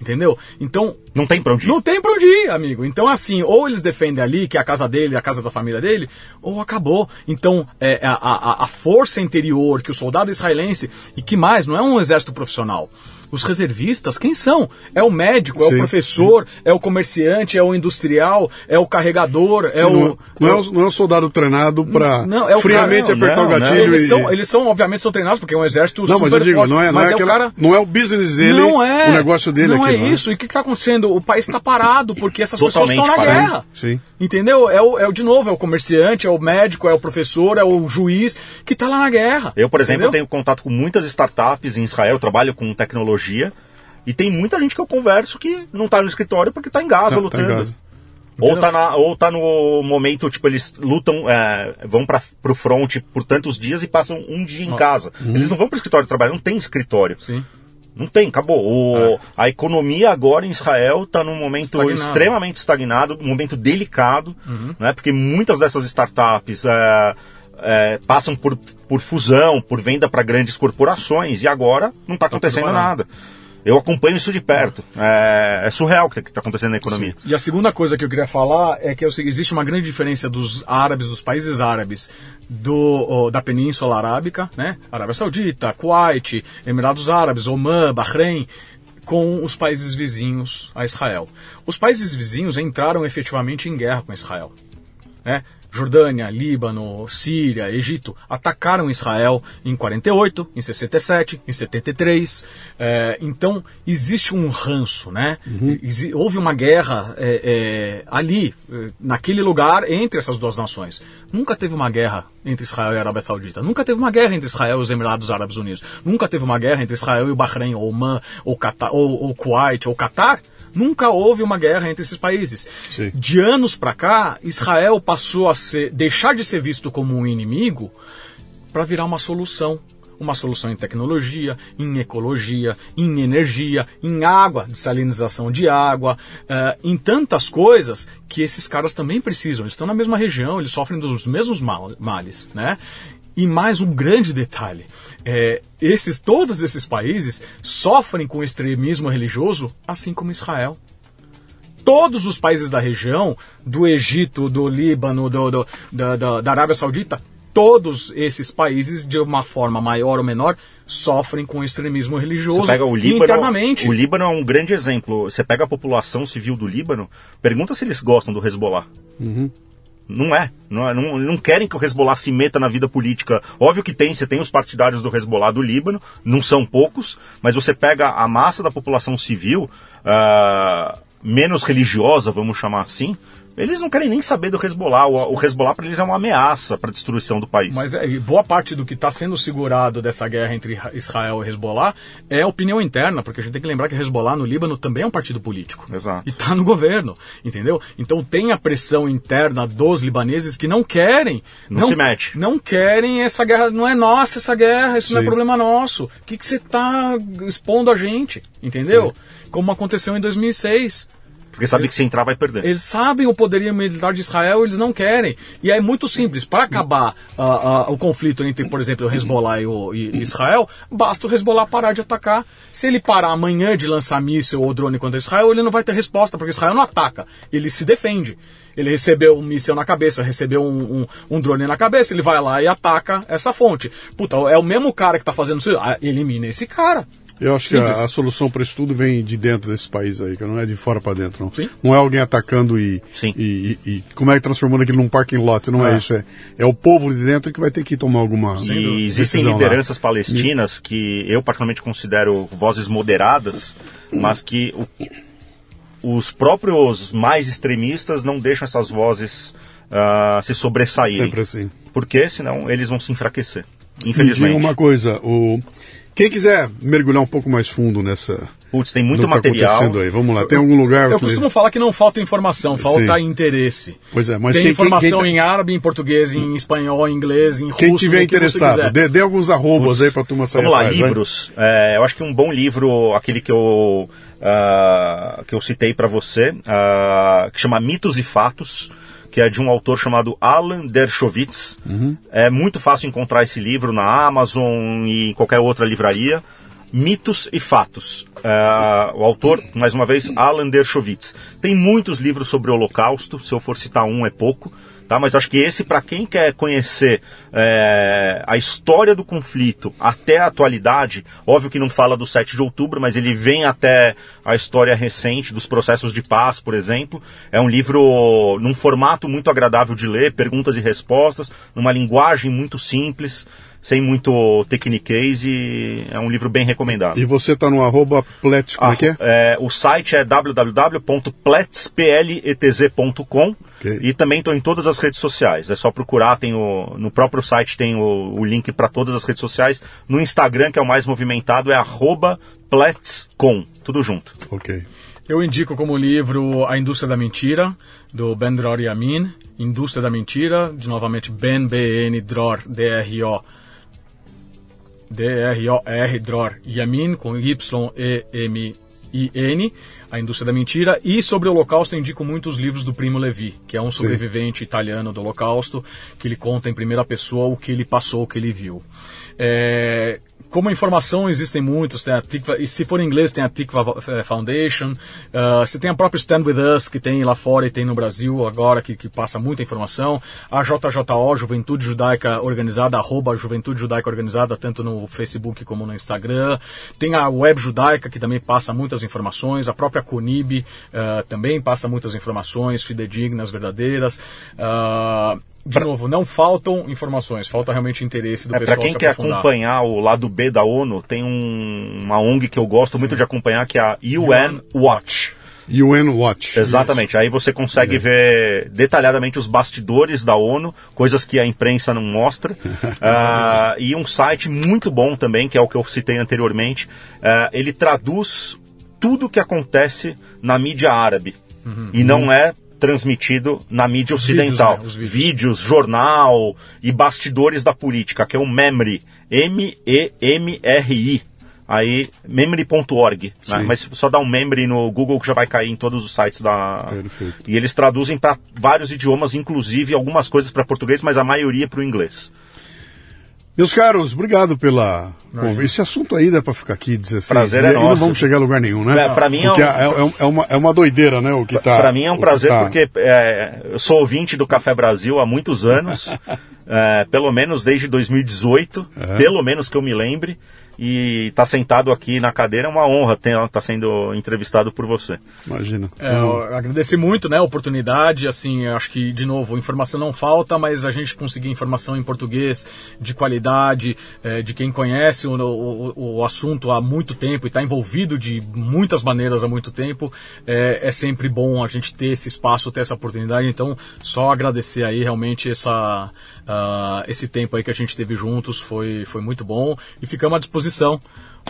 Entendeu? Então. Não tem pra onde ir. Não tem pra onde ir, amigo. Então, assim, ou eles defendem ali, que é a casa dele, a casa da família dele, ou acabou. Então, é, a, a, a força interior que o soldado israelense, e que mais, não é um exército profissional os reservistas, quem são? É o médico, é sim, o professor, sim. é o comerciante, é o industrial, é o carregador, é sim, o. Não, não, é o, não é o soldado treinado para é friamente cara, não, apertar não, o gatilho. Eles, e... são, eles são, obviamente, são treinados porque é um exército Não, mas eu digo, forte, não é, não é, aquela, cara... não é o business dele, não é, o negócio dele não aqui. É não é isso. E o que está acontecendo? O país está parado porque essas Totalmente pessoas estão na parado. guerra. Sim. Entendeu? É o, é o, de novo, é o comerciante, é o médico, é o professor, é o juiz que está lá na guerra. Eu, por exemplo, tenho contato com muitas startups em Israel, trabalho com tecnologia. E tem muita gente que eu converso que não está no escritório porque está em Gaza tá, lutando. Tá em Gaza. Ou tá, na, ou tá no momento, tipo, eles lutam, é, vão para pro front por tantos dias e passam um dia em casa. Uhum. Eles não vão pro escritório trabalhar, não tem escritório. Sim. Não tem, acabou. O, é. A economia agora em Israel está num momento estagnado. extremamente estagnado, um momento delicado, uhum. né? Porque muitas dessas startups é, é, passam por, por fusão, por venda para grandes corporações e agora não está tá acontecendo nada. Eu acompanho isso de perto. É, é surreal o que está acontecendo na economia. Sim. E a segunda coisa que eu queria falar é que existe uma grande diferença dos árabes, dos países árabes do, da Península Arábica, né? Arábia Saudita, Kuwait, Emirados Árabes, Oman, Bahrein, com os países vizinhos a Israel. Os países vizinhos entraram efetivamente em guerra com Israel. Né? Jordânia, Líbano, Síria, Egito atacaram Israel em 48, em 67, em 73. É, então existe um ranço, né? Uhum. Houve uma guerra é, é, ali, naquele lugar, entre essas duas nações. Nunca teve uma guerra entre Israel e a Arábia Saudita. Nunca teve uma guerra entre Israel e os Emirados Árabes Unidos. Nunca teve uma guerra entre Israel e o Bahrein, ou Oman, ou, Qatar, ou, ou Kuwait, ou Qatar. Nunca houve uma guerra entre esses países. Sim. De anos para cá, Israel passou a ser, deixar de ser visto como um inimigo para virar uma solução. Uma solução em tecnologia, em ecologia, em energia, em água, salinização de água, uh, em tantas coisas que esses caras também precisam. Eles estão na mesma região, eles sofrem dos mesmos males, né? E mais um grande detalhe: é, esses, todos esses países sofrem com extremismo religioso, assim como Israel. Todos os países da região, do Egito, do Líbano, do, do, da, da, da Arábia Saudita, todos esses países, de uma forma maior ou menor, sofrem com extremismo religioso Você pega o Líbano, internamente. O Líbano é um grande exemplo. Você pega a população civil do Líbano, pergunta se eles gostam do Hezbollah. Uhum. Não é. Não, é, não, não querem que o Hezbollah se meta na vida política. Óbvio que tem, você tem os partidários do Hezbollah do Líbano, não são poucos, mas você pega a massa da população civil, uh, menos religiosa, vamos chamar assim, eles não querem nem saber do Hezbollah. O, o Hezbollah para eles é uma ameaça para a destruição do país. Mas é, boa parte do que está sendo segurado dessa guerra entre Israel e Hezbollah é opinião interna, porque a gente tem que lembrar que Hezbollah no Líbano também é um partido político. Exato. E está no governo, entendeu? Então tem a pressão interna dos libaneses que não querem. Não, não se mete. Não querem essa guerra. Não é nossa essa guerra, isso Sim. não é problema nosso. O que, que você está expondo a gente, entendeu? Sim. Como aconteceu em 2006 Porque sabe que se entrar vai perder. Eles sabem o poderio militar de Israel, eles não querem. E é muito simples. Para acabar uh, uh, o conflito entre, por exemplo, o Hezbollah e, o, e Israel, basta o Hezbollah parar de atacar. Se ele parar amanhã de lançar míssil ou drone contra Israel, ele não vai ter resposta, porque Israel não ataca, ele se defende. Ele recebeu um míssil na cabeça, recebeu um, um, um, drone na cabeça, ele vai lá e ataca essa fonte. Puta, é o mesmo cara que está fazendo isso. Ah, elimina esse cara. Eu acho Simples. que a, a, solução para isso tudo vem de dentro desse país aí, que não é de fora para dentro, não. Sim. Não é alguém atacando e, e, e, e, como é que transformando aquilo num parking lot, não é, é isso. É, é o povo de dentro que vai ter que tomar alguma E existem lideranças lá. palestinas que eu particularmente considero vozes moderadas, mas que o, os próprios mais extremistas não deixam essas vozes uh, se sobressaírem. Sempre assim. Porque senão eles vão se enfraquecer. Infelizmente. Me diga uma coisa, o quem quiser mergulhar um pouco mais fundo nessa. Putz, tem muito tá material. Aí. Vamos lá, tem algum lugar. Eu, costumo falar que não falta informação, falta Sim. interesse. Pois é, mas tem quem, informação quem, quem, em árabe, em português, em espanhol, em inglês, em russo. Quem tiver interessado, dê, dê, alguns arrobas Putz, aí pra turma sair Vamos lá, atrás, livros. É, eu acho que um bom livro, aquele que eu, uh, que eu citei para você, uh, que chama Mitos e Fatos que é de um autor chamado Alan Dershowitz. Uhum. É muito fácil encontrar esse livro na Amazon e em qualquer outra livraria. Mitos e Fatos. É, o autor, mais uma vez, Alan Dershowitz. Tem muitos livros sobre o Holocausto, se eu for citar um é pouco tá? Mas acho que esse, para quem quer conhecer é, a história do conflito até a atualidade, óbvio que não fala do 7 de outubro, mas ele vem até a história recente dos processos de paz, por exemplo. É um livro num formato muito agradável de ler, perguntas e respostas, numa linguagem muito simples sem muito techniquez e é um livro bem recomendado. E você está no arroba Plets, como ah, é que é? é? O site é www.pletspletz.com okay. e também estou em todas as redes sociais. É só procurar, tem o, no próprio site tem o, o link para todas as redes sociais. No Instagram, que é o mais movimentado, é arroba pletscom, tudo junto. Ok. Eu indico como livro A Indústria da Mentira, do Ben Dror Yamin. Indústria da Mentira, de novamente Ben B-N Dror D-R-O D-R-O-R, Dror Yamin, com Y-E-M-I-N, A Indústria da Mentira. E sobre o Holocausto, eu indico muitos livros do Primo Levi, que é um sobrevivente Sim. italiano do Holocausto, que ele conta em primeira pessoa o que ele passou, o que ele viu. É, como informação existem muitos, tem a Tikva, e se for em inglês tem a Tikva eh, Foundation, uh, você tem a própria Stand With Us, que tem lá fora e tem no Brasil agora, que, que passa muita informação, a JJO, Juventude Judaica Organizada, arroba Juventude Judaica Organizada, tanto no Facebook como no Instagram, tem a Web Judaica, que também passa muitas informações, a própria Conib uh, também passa muitas informações fidedignas, verdadeiras, uh, de novo, não faltam informações, falta realmente interesse do é, pessoal. Para quem quer acompanhar o lado B da ONU, tem um, uma ONG que eu gosto Sim. muito de acompanhar, que é a UN Watch. UN Watch. Exatamente. Isso. Aí você consegue é. ver detalhadamente os bastidores da ONU, coisas que a imprensa não mostra. uh, e um site muito bom também, que é o que eu citei anteriormente. Uh, ele traduz tudo o que acontece na mídia árabe. Uhum. E não é transmitido na mídia os ocidental. Vídeos, né? vídeos. vídeos, jornal e bastidores da política, que é o MEMRI. M-E-M-R-I. Aí, memory.org, né? mas só dá um memory no Google que já vai cair em todos os sites da. Perfeito. E eles traduzem para vários idiomas, inclusive algumas coisas para português, mas a maioria para o inglês. Meus caros, obrigado pela. Esse assunto aí dá para ficar aqui 16 prazer é e não vamos chegar a lugar nenhum, né? É, para mim é, um... é, é, uma, é uma doideira, né? O que tá. Para mim é um prazer tá... porque é, eu sou ouvinte do Café Brasil há muitos anos, é, pelo menos desde 2018, é. pelo menos que eu me lembre e estar tá sentado aqui na cadeira é uma honra estar tá sendo entrevistado por você. Imagina. É, agradecer muito né, a oportunidade, assim, acho que, de novo, informação não falta, mas a gente conseguir informação em português de qualidade, é, de quem conhece o, o, o, assunto há muito tempo e está envolvido de muitas maneiras há muito tempo, é, é sempre bom a gente ter esse espaço, ter essa oportunidade, então só agradecer aí realmente essa Uh, esse tempo aí que a gente teve juntos foi, foi muito bom e ficamos à disposição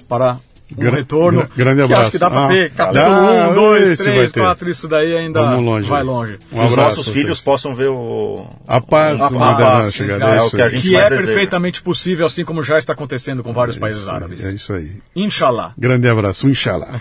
para um Gra retorno. grande abraço. acho que dá para ah, ter capítulo 1, 2, 3, 4, isso daí ainda longe. vai longe. Um os nossos filhos possam ver o... A paz, a paz, paz é, é, o que a gente Que é deseja. perfeitamente possível, assim como já está acontecendo com vários é países árabes. É isso aí. Inshallah. Grande abraço, inshallah.